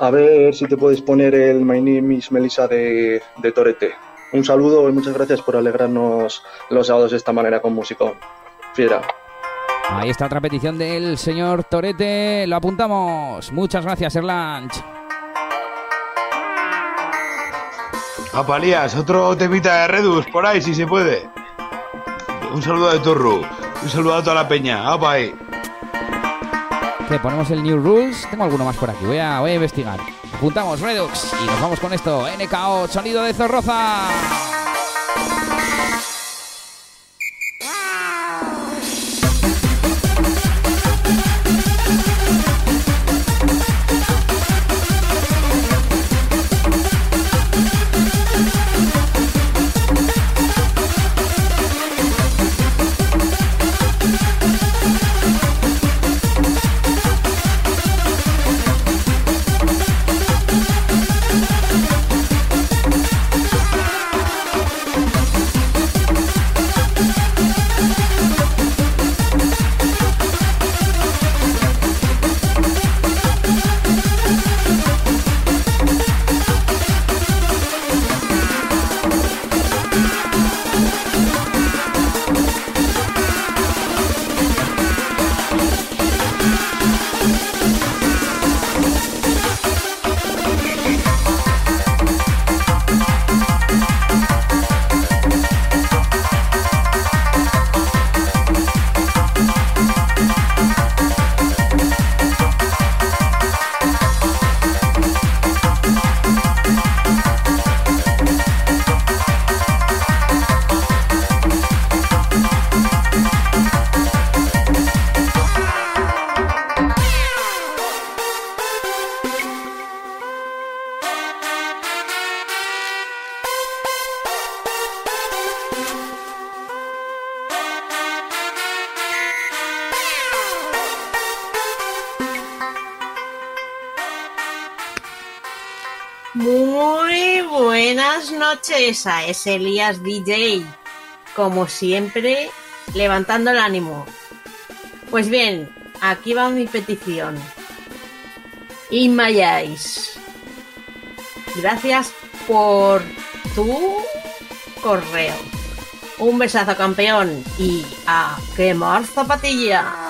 A ver si te puedes poner el My Name is Melissa de, de Torete. Un saludo y muchas gracias por alegrarnos los sábados de esta manera con música. Fiera. Ahí está otra petición del señor Torete. Lo apuntamos. Muchas gracias, Erlanch. Apalías, otro temita de Redus por ahí si se puede. Un saludo de Torro. Un saludo a toda la peña. ¡Apa ahí! ¿Qué? ¿Ponemos el New Rules? Tengo alguno más por aquí. Voy a, voy a investigar. Apuntamos Redux y nos vamos con esto. NKO, sonido de Zorroza. Buenas noches a ese Elías DJ. Como siempre, levantando el ánimo. Pues bien, aquí va mi petición. In my eyes. Gracias por tu correo. Un besazo, campeón. Y a quemar zapatilla.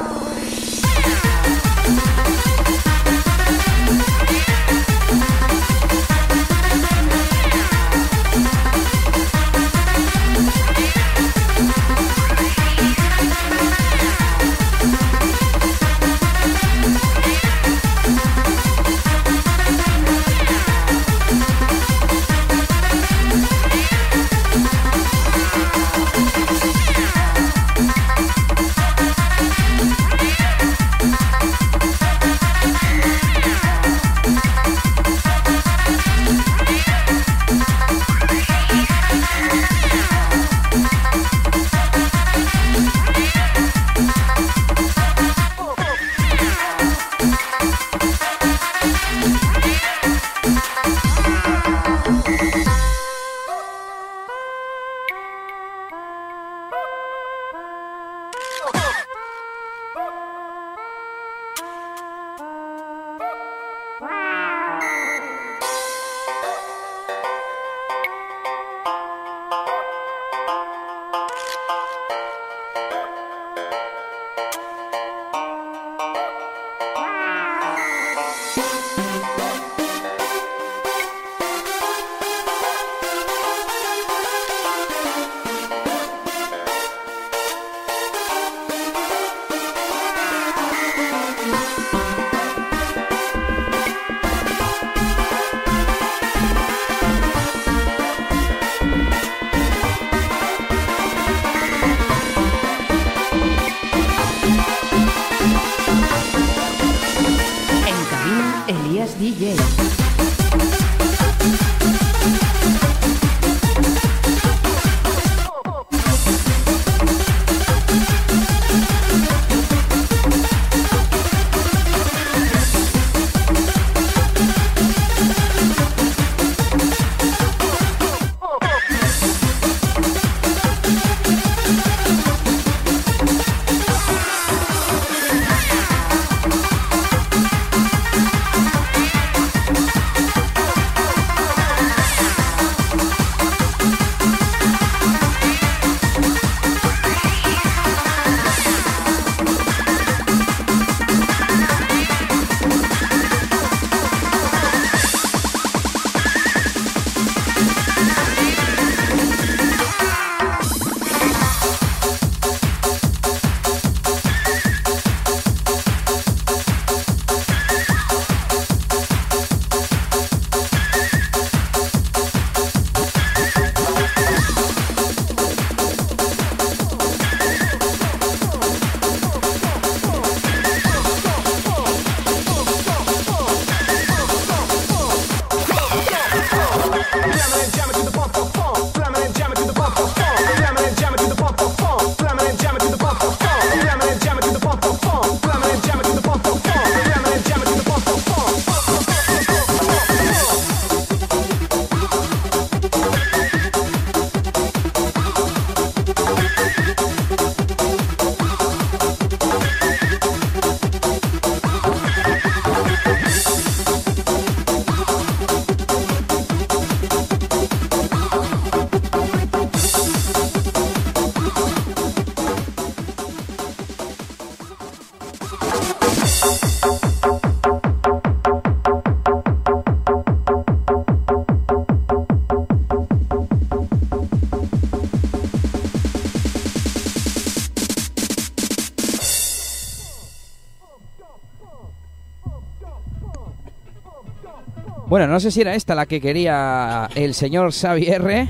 Bueno, no sé si era esta la que quería el señor Xavier.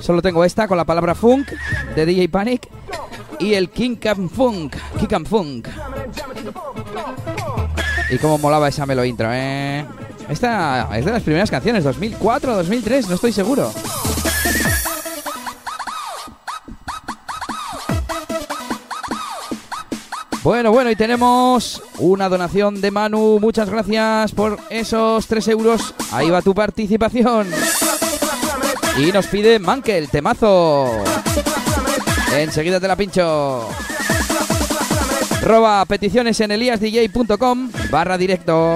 Solo tengo esta con la palabra funk de DJ Panic y el King Cam Funk, Kick and Funk. Y cómo molaba esa melo intro, ¿eh? Esta es de las primeras canciones, 2004, 2003, no estoy seguro. Bueno, bueno, y tenemos una donación de Manu. Muchas gracias por esos 3 euros. Ahí va tu participación. Y nos pide Mankel, temazo. Enseguida te la pincho. Roba peticiones en eliasdj.com barra directo.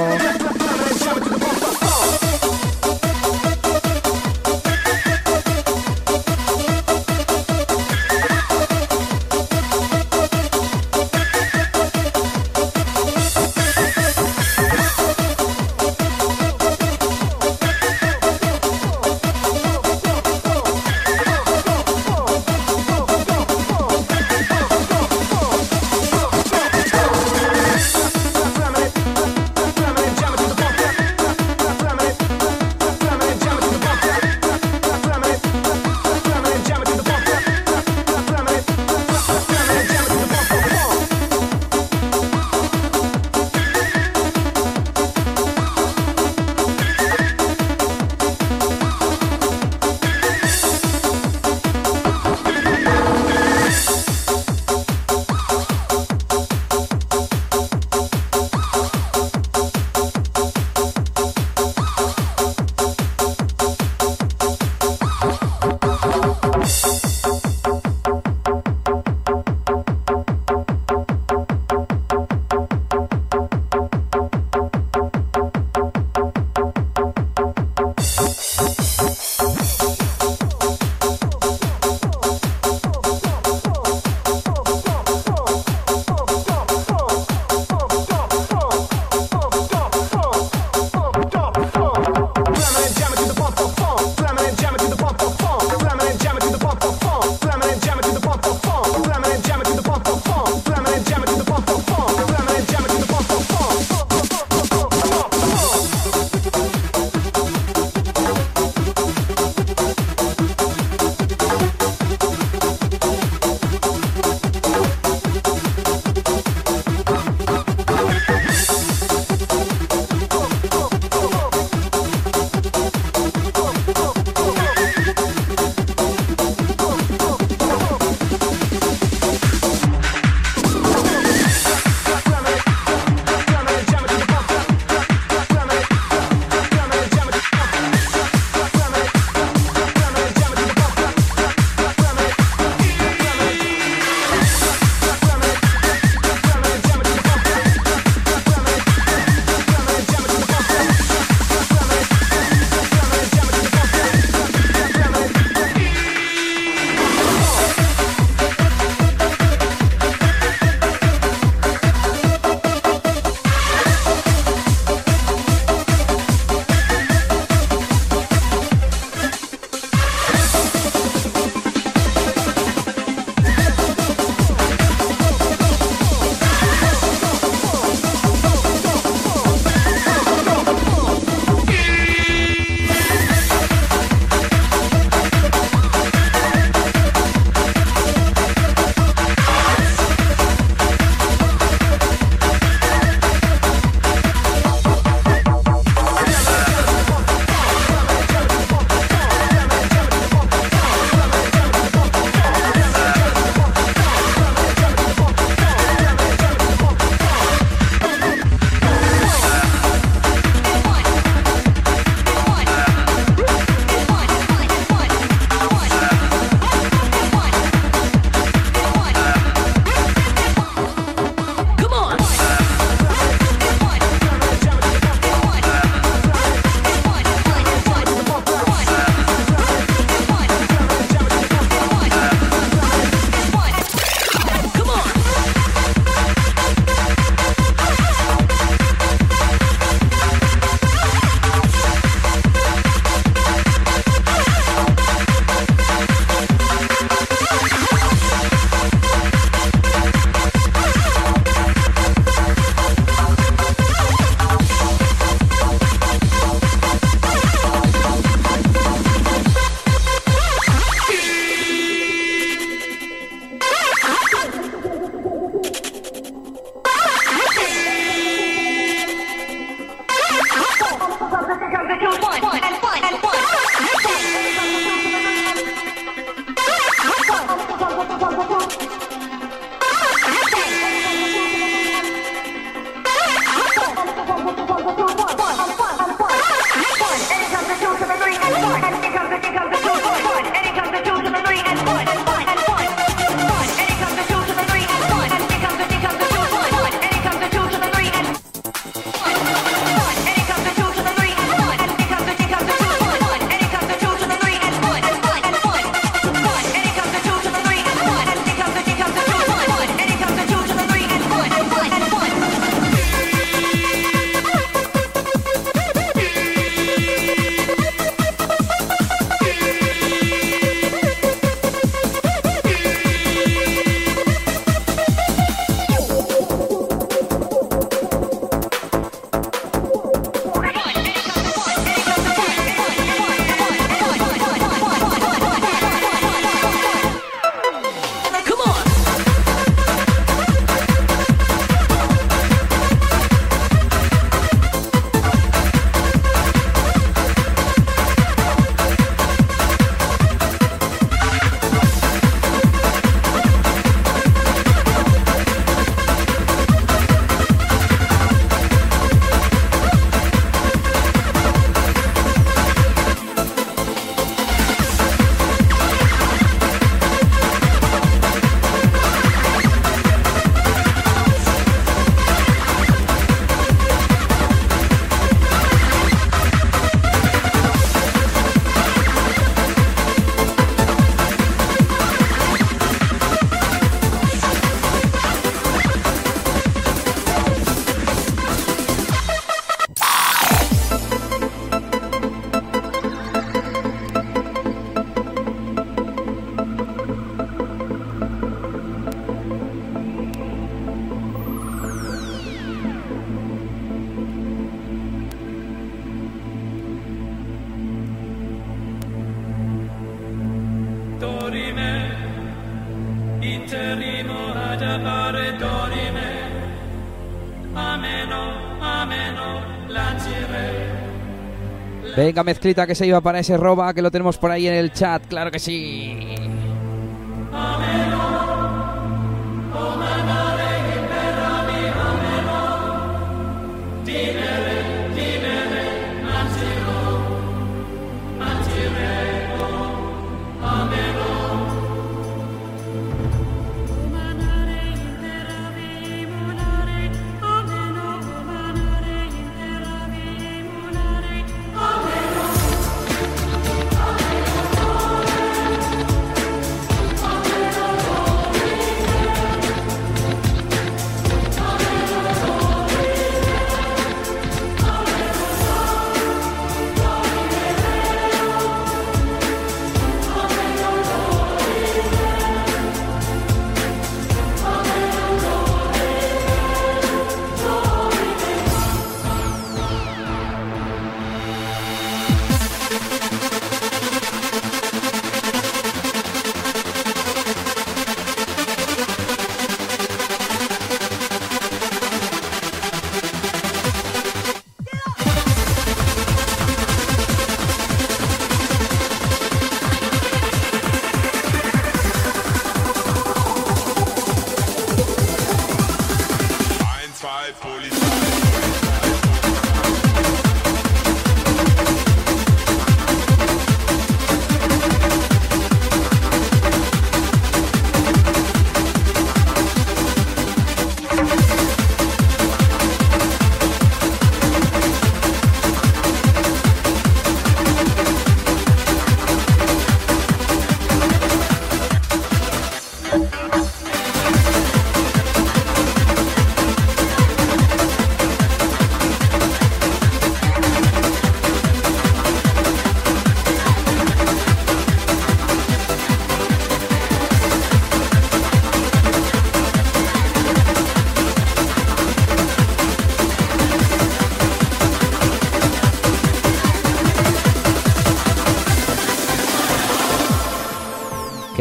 Venga, mezclita que se iba para ese roba, que lo tenemos por ahí en el chat, claro que sí.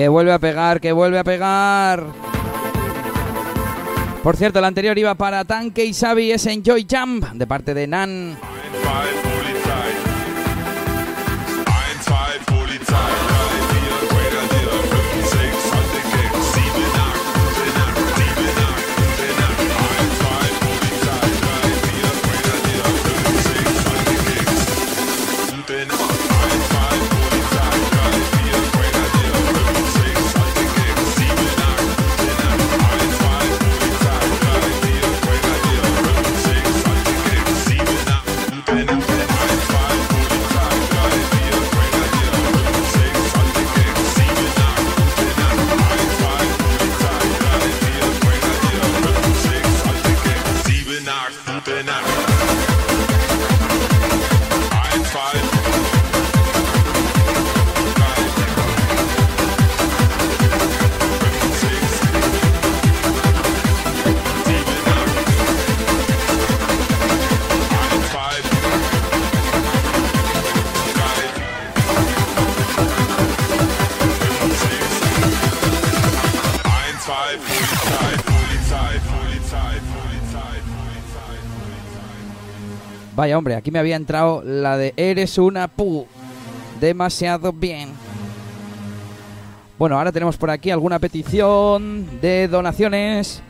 Que vuelve a pegar, que vuelve a pegar. Por cierto, el anterior iba para Tanque y Xavi, es Enjoy Jump, de parte de Nan. Vaya hombre, aquí me había entrado la de Eres una pu. Demasiado bien. Bueno, ahora tenemos por aquí alguna petición de donaciones.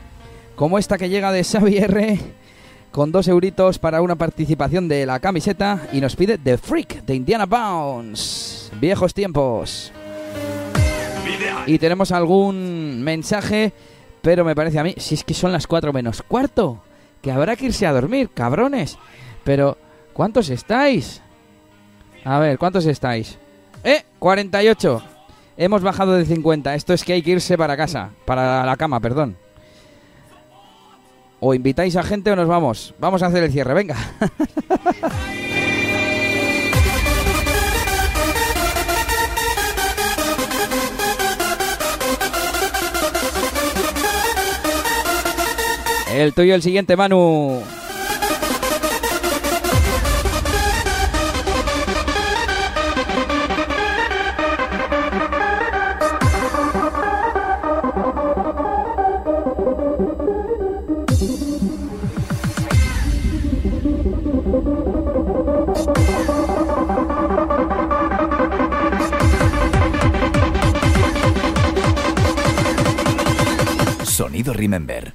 Como esta que llega de Xavier con dos euritos para una participación de la camiseta y nos pide The Freak de Indiana Bounce. Viejos tiempos. Y tenemos algún mensaje, pero me parece a mí, si es que son las 4 menos cuarto, que habrá que irse a dormir, cabrones. Pero, ¿cuántos estáis? A ver, ¿cuántos estáis? ¡Eh! 48. Hemos bajado de 50. Esto es que hay que irse para casa. Para la cama, perdón. O invitáis a gente o nos vamos. Vamos a hacer el cierre, venga. el tuyo, el siguiente, Manu. Remember.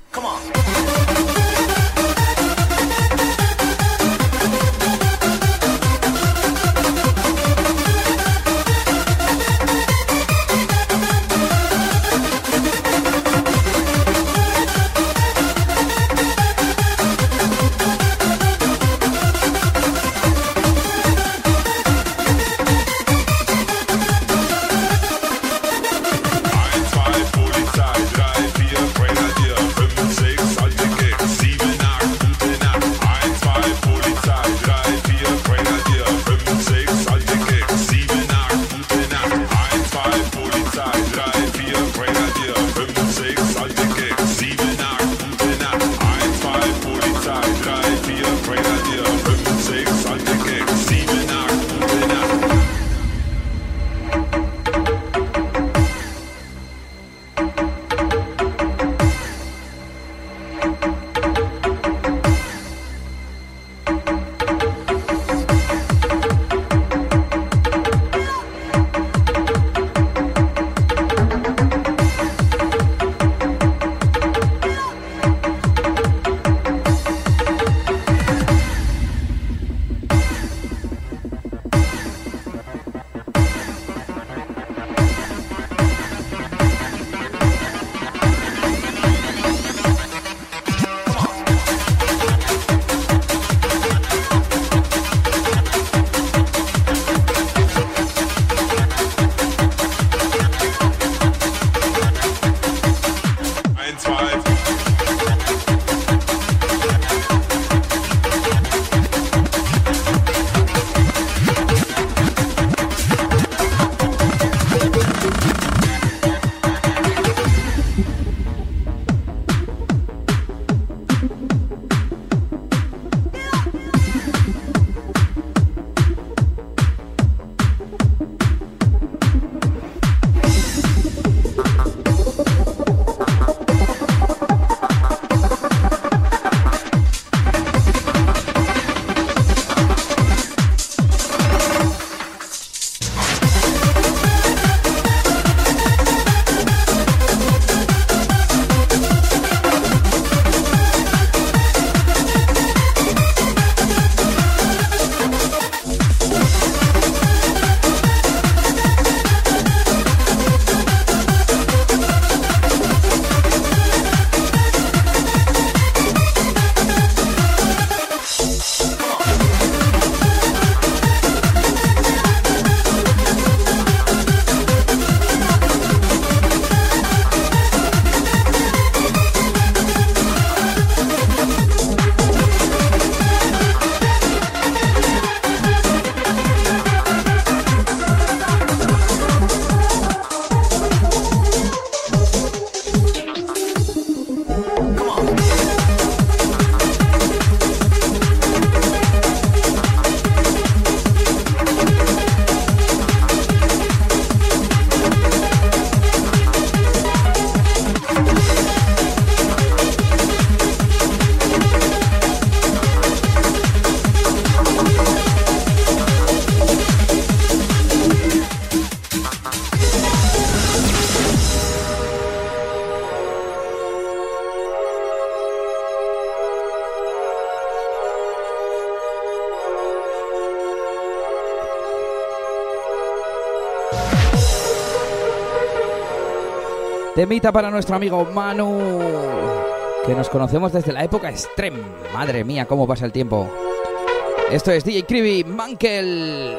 para nuestro amigo Manu, que nos conocemos desde la época extrem. Madre mía, cómo pasa el tiempo. Esto es DJ Cribi Mankel.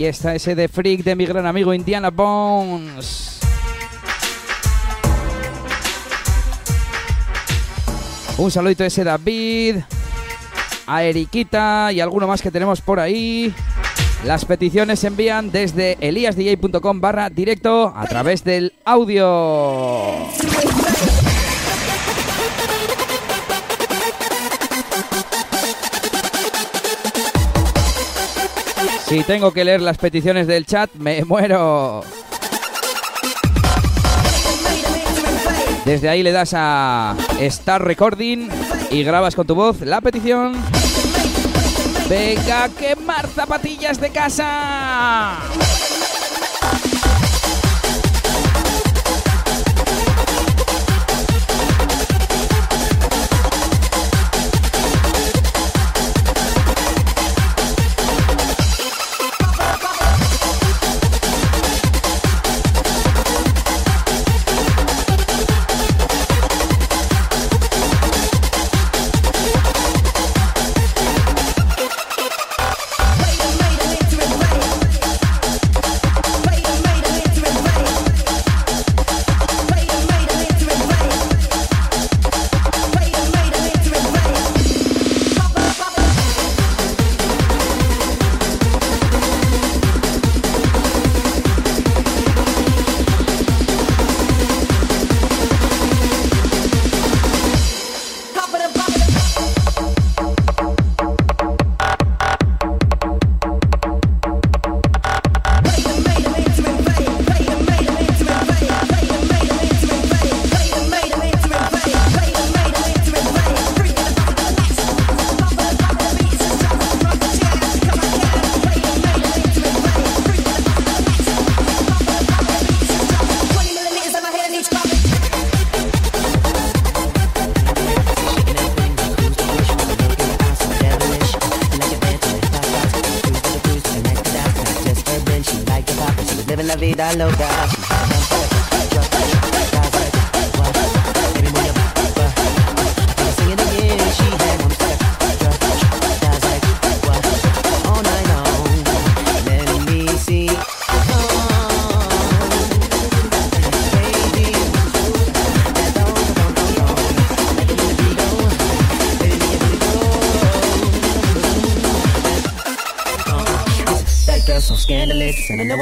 Ahí está ese de Freak de mi gran amigo Indiana Bones. Un saludito a ese David, a Eriquita y alguno más que tenemos por ahí. Las peticiones se envían desde eliasdj.com barra directo a través del audio. Si tengo que leer las peticiones del chat, me muero. Desde ahí le das a Start Recording y grabas con tu voz la petición. Venga, quemar zapatillas de casa.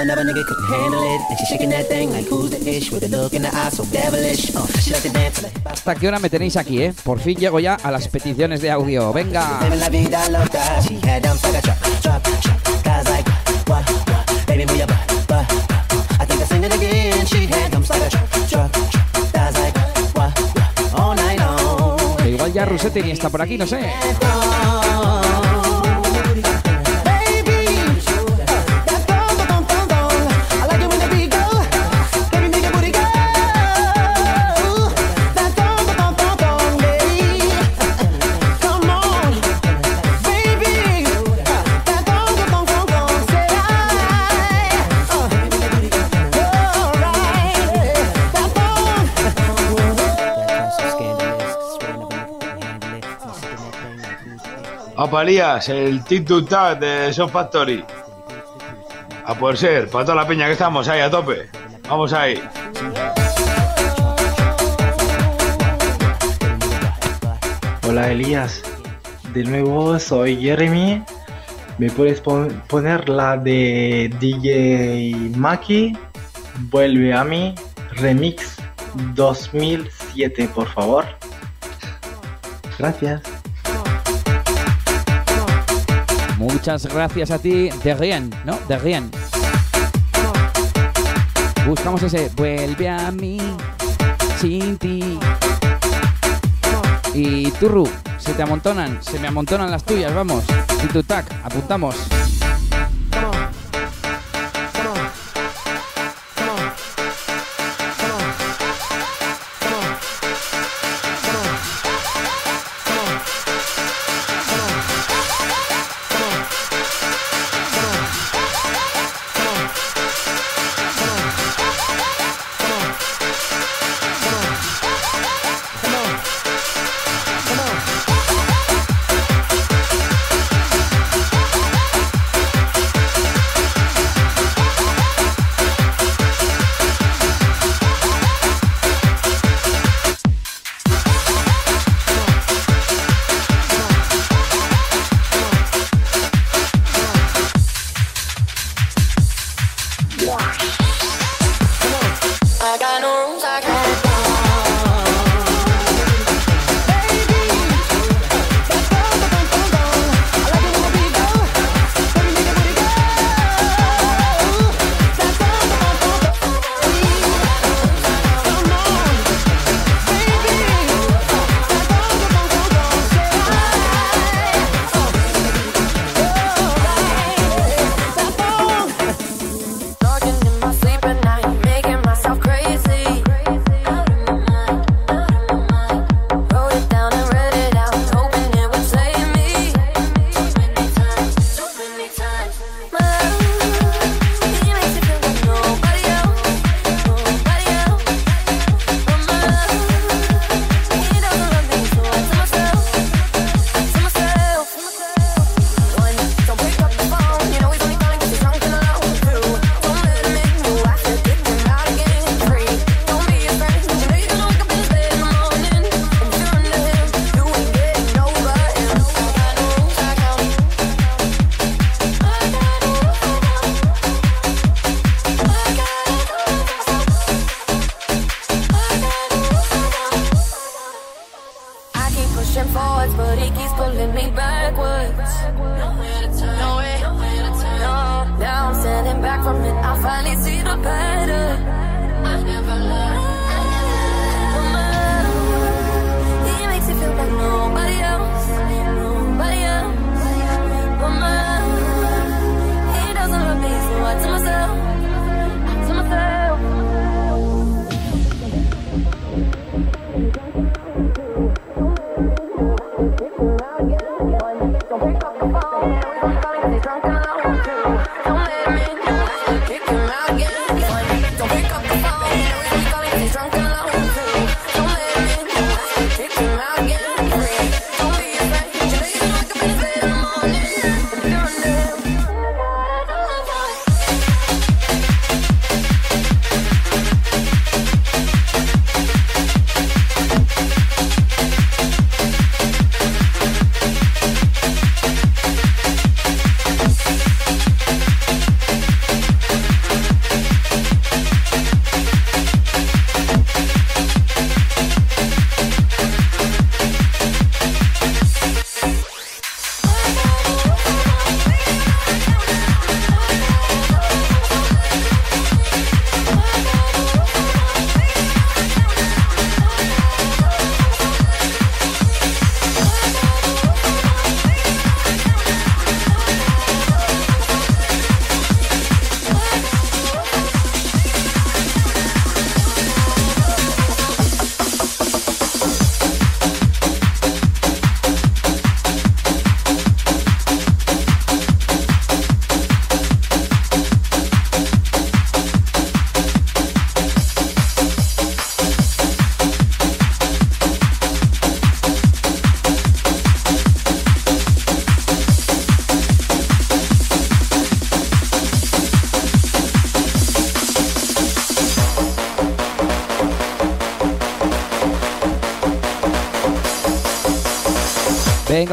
Another nigga couldn't handle it. And she shaking that thing like who's the ish with a look in the eye so devilish. Uh, she like to dance like ¿Hasta qué hora me tenéis aquí, eh? Por fin llego ya a las peticiones de audio. Venga. living la vida loca. She had dumps like a truck, El Tac de Soft Factory. A por ser, para toda la peña que estamos ahí a tope. Vamos ahí. Hola Elías, de nuevo soy Jeremy. ¿Me puedes pon- poner la de DJ Maki? Vuelve a mí, remix 2007, por favor. Gracias. Muchas gracias a ti, de rien, ¿no? De rien. Buscamos ese vuelve a mí sin ti. Y Turru, se te amontonan, se me amontonan las tuyas, vamos. Y tu tac, apuntamos.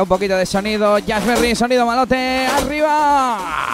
Un poquito de sonido. Jazz Berry, sonido malote. ¡Arriba!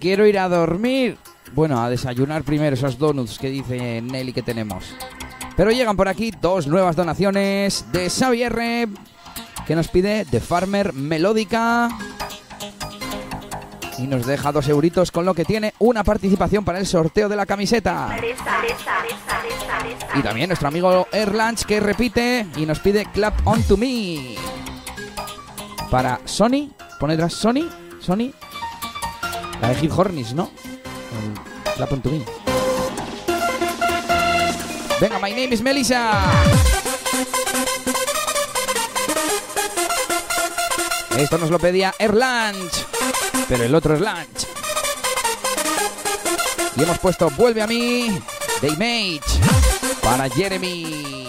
Quiero ir a dormir. Bueno, a desayunar primero esos donuts que dice Nelly que tenemos. Pero llegan por aquí dos nuevas donaciones de Xavier que nos pide The Farmer Melódica y nos deja dos euritos con lo que tiene una participación para el sorteo de la camiseta. Y también nuestro amigo Erlanch que repite y nos pide Clap On To Me. Para Sony, pone detrás Sony, Sony. La de Hip Hornis, ¿no? To Me. Venga, my name is Melissa. Esto nos lo pedía Erlanch, pero el otro es Lunch. Y hemos puesto Vuelve a mí de Image para Jeremy.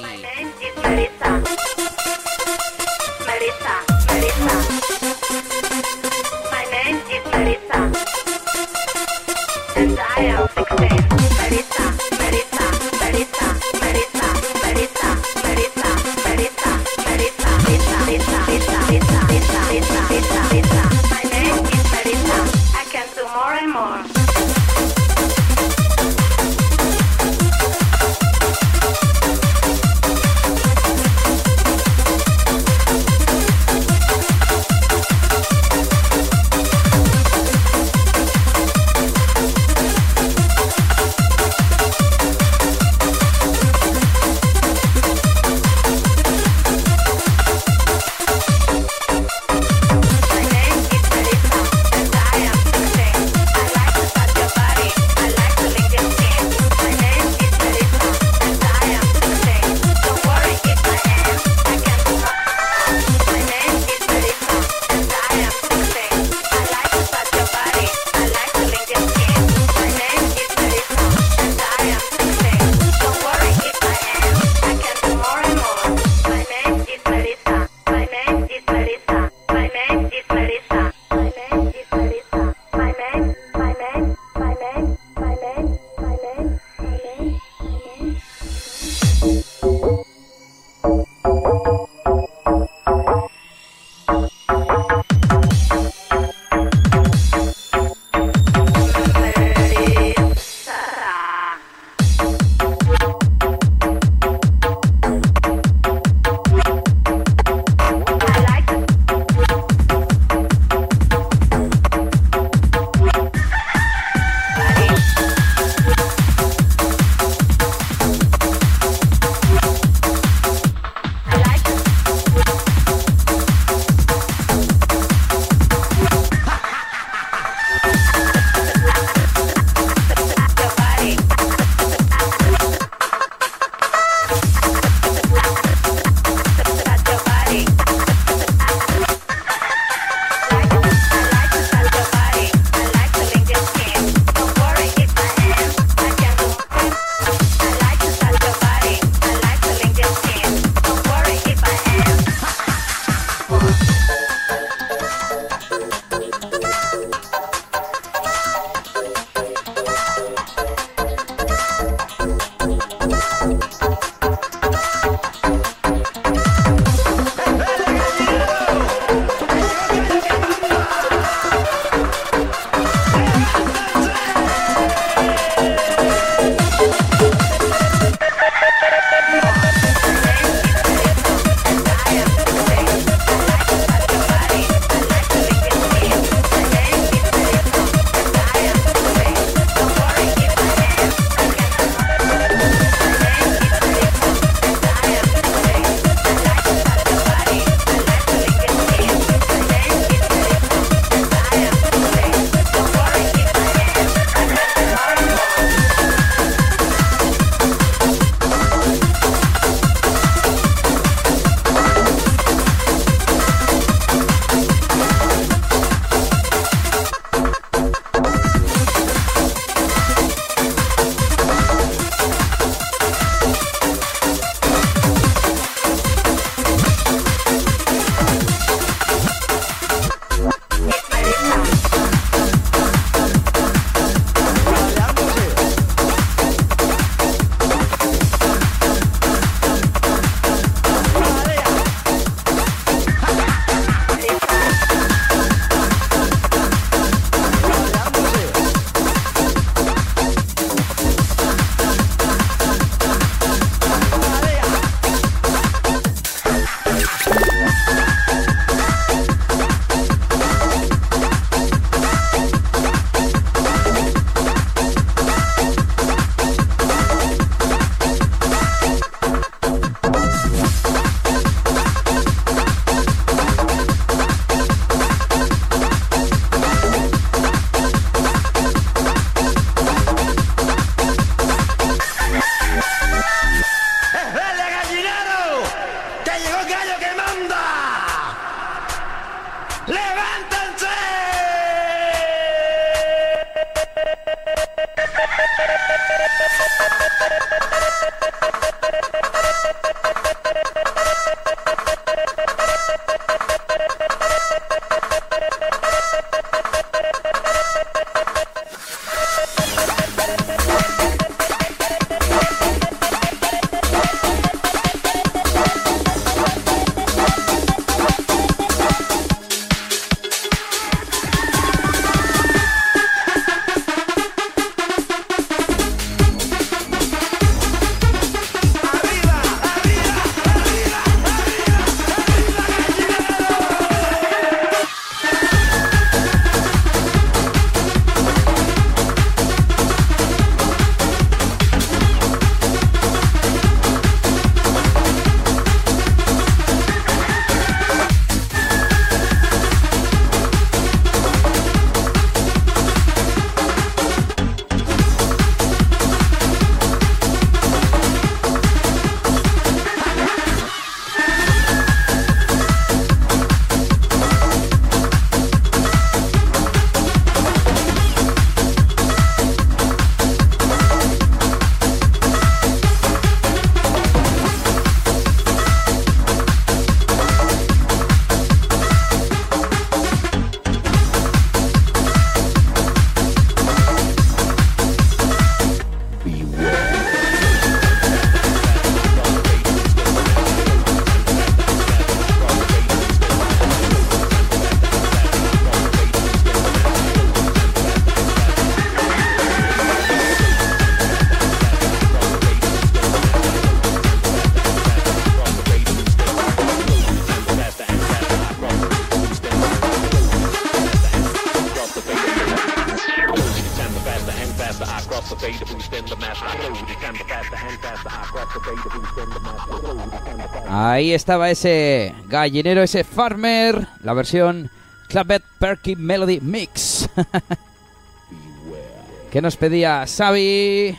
Ahí estaba ese gallinero, ese farmer, la versión Clapet Perky Melody Mix. que nos pedía Xavi.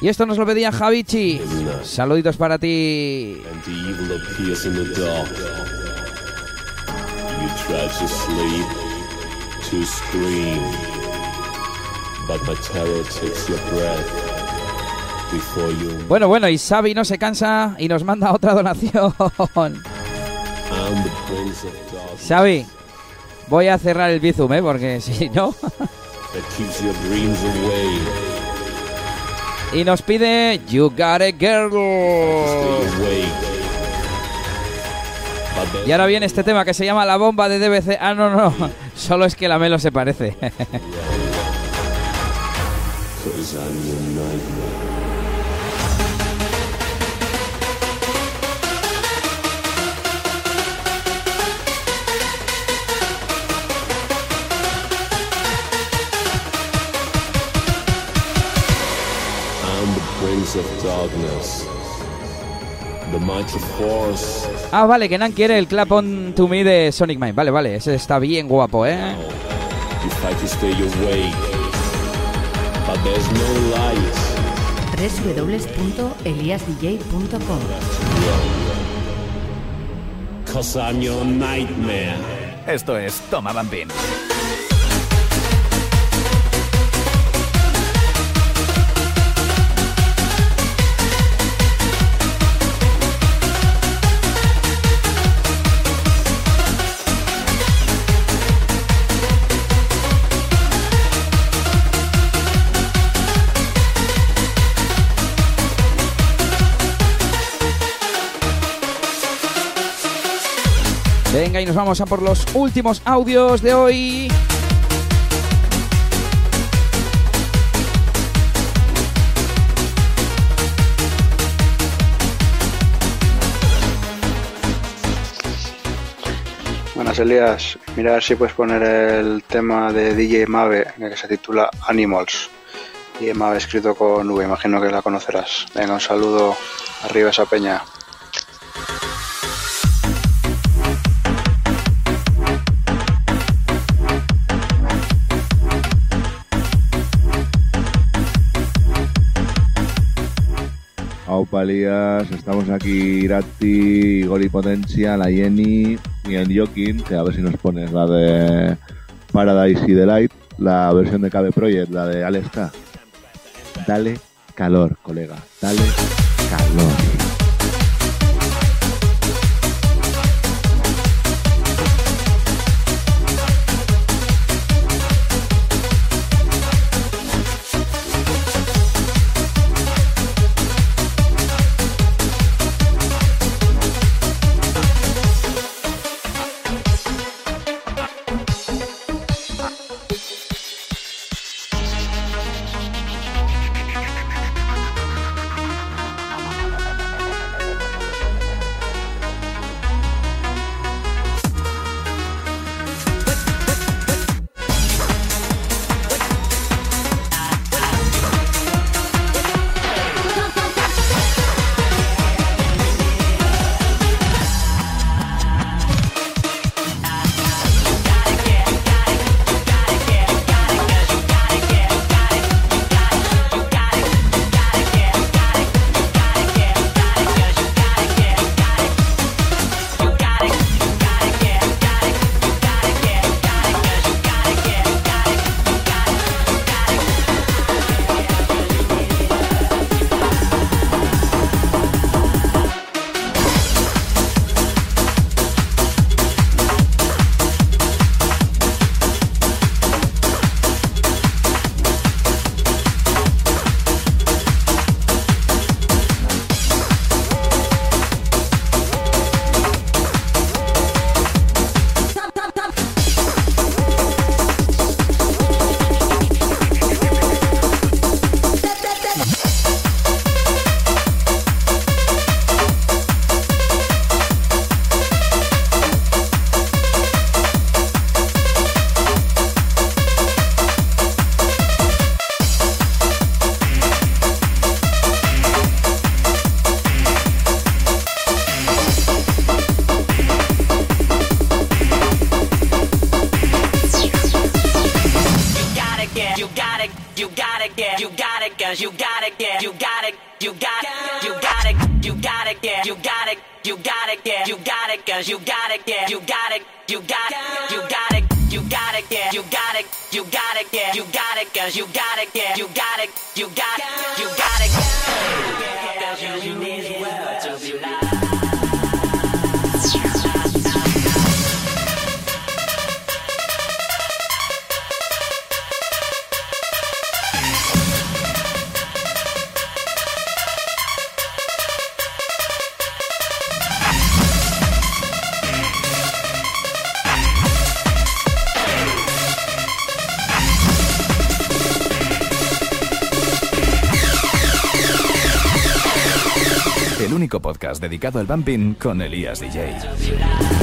Y esto nos lo pedía Javichi. Saluditos para ti. But my terror takes your breath. Bueno, bueno, y Xavi no se cansa y nos manda otra donación. Xavi, voy a cerrar el Bizum, ¿eh? Porque si no... Y nos pide You Got a Girl. Y ahora viene este tema que se llama La Bomba de DBC. Ah, no, no. Solo es que la Melo se parece. ah, vale, que Nan quiere el Clap on to me de Sonic Mind. Vale, vale. Ese está bien guapo, ¿eh? Www.eliasdj.com Cause I'm your nightmare. Esto es Toma Bambín. Y nos vamos a por los últimos audios de hoy. Buenas Elías, mira si puedes poner el tema de DJ Mave que se titula Animals. DJ Mave escrito con V, imagino que la conocerás. Venga, un saludo, arriba esa peña. Estamos aquí Irati, Igor Potencia, la Jenny y el Jokin, a ver si nos pones la de Paradise y Delight, la versión de KB Project, la de Alex K. Dale calor, colega, dale calor. el bumping con Elías DJ.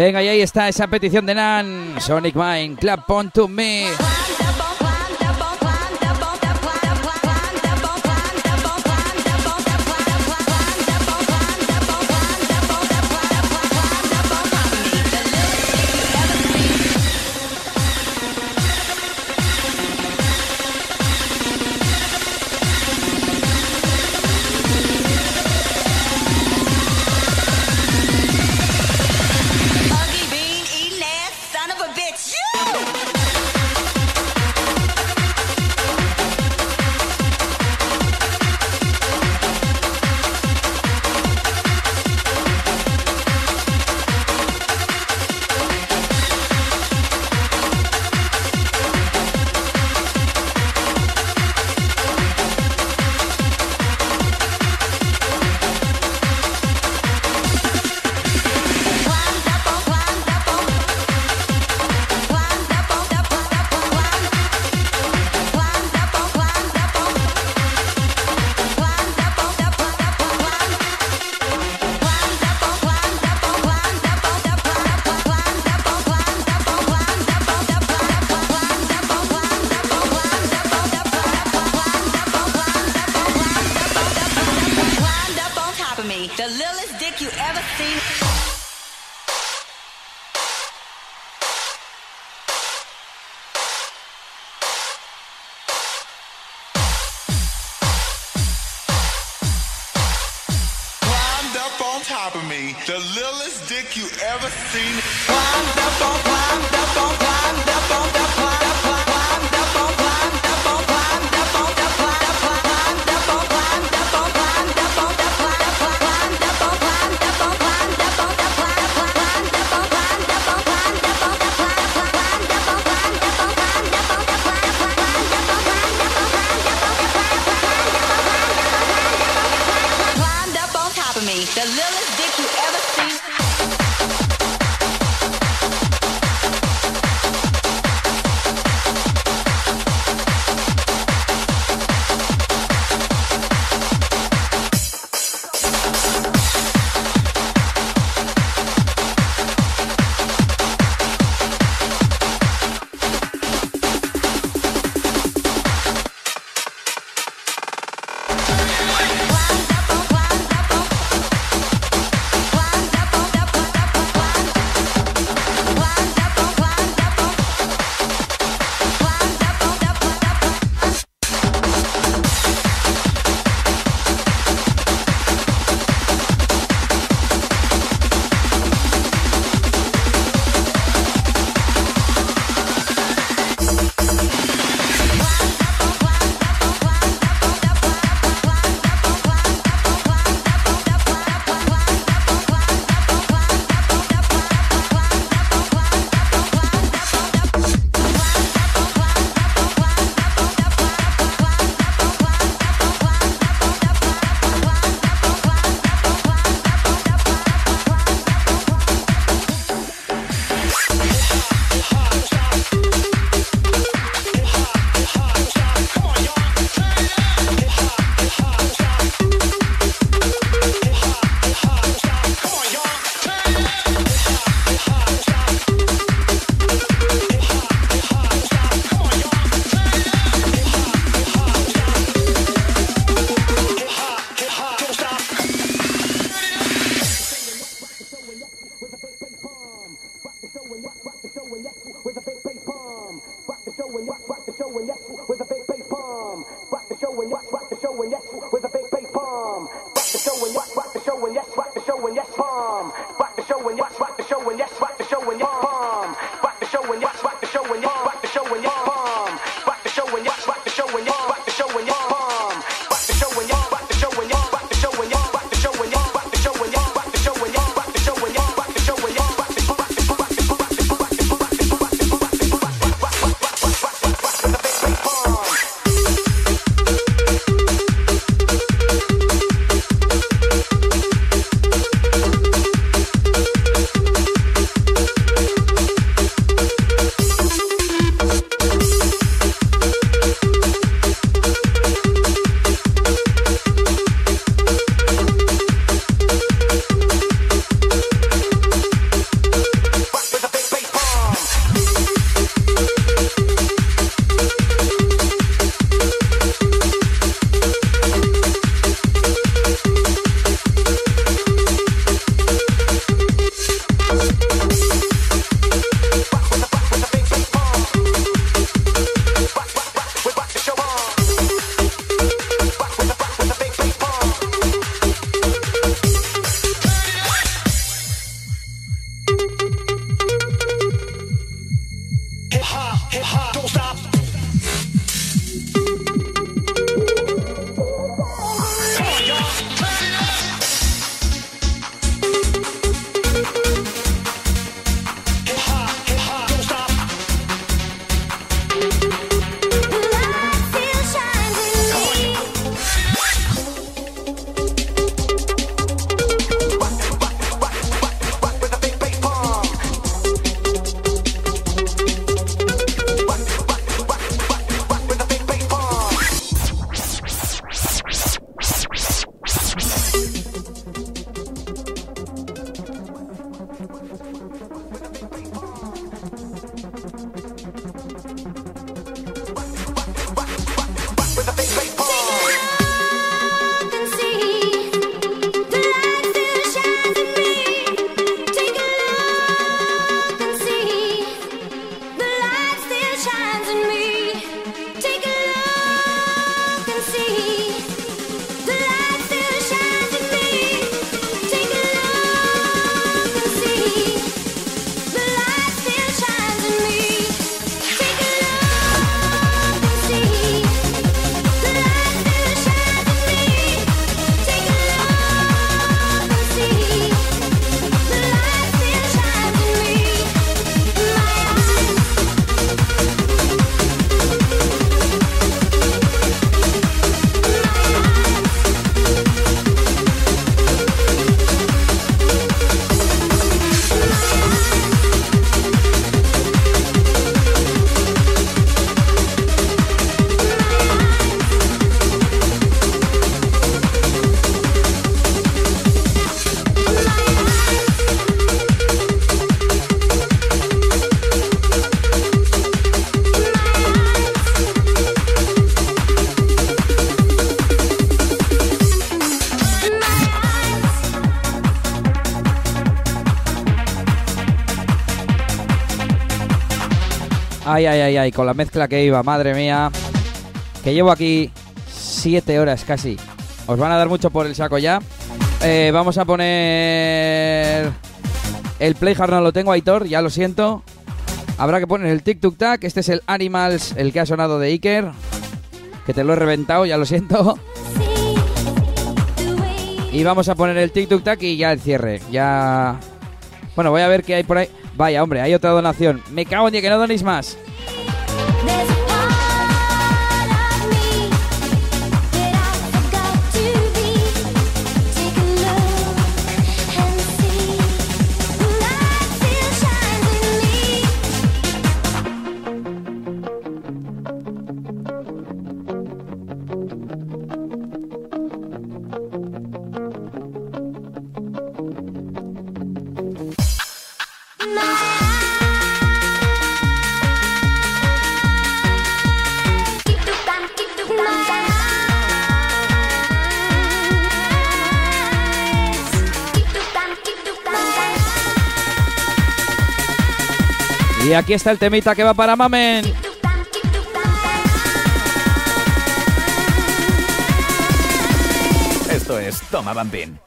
Venga, y ahí está esa petición de Nan. Sonic Mine, clap on to me. Ay, ay, ay, ay, con la mezcla que iba, madre mía. Que llevo aquí siete horas casi. Os van a dar mucho por el saco ya. Eh, vamos a poner... El Playhard no lo tengo, Aitor, ya lo siento. Habrá que poner el Tic Tuk Tac. Este es el Animals, el que ha sonado de Iker. Que te lo he reventado, ya lo siento. Y vamos a poner el Tic Tuk Tac y ya el cierre. Ya. Bueno, voy a ver qué hay por ahí. Vaya, hombre, hay otra donación. Me cago en que no donéis más. Aquí está el temita que va para Mamen. Esto es Toma Bambín.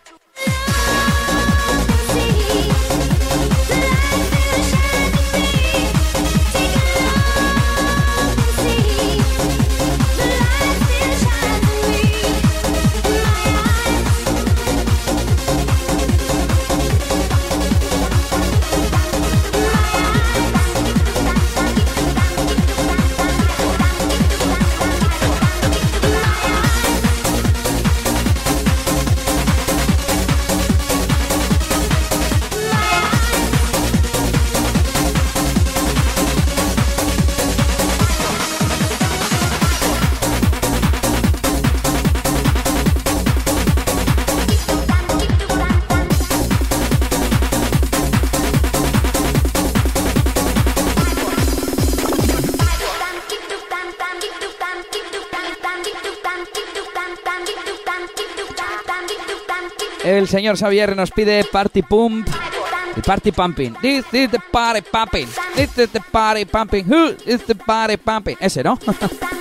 Señor Xavier nos pide Party Pump. El Party Pumping. This is the party pumping. This is the party pumping. Who is the party pumping? Ese, ¿no?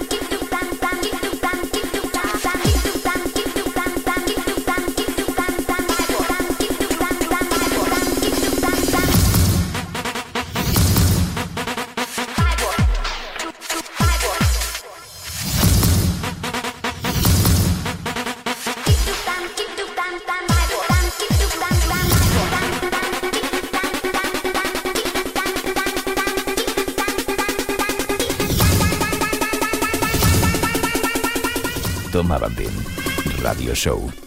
Radio Show.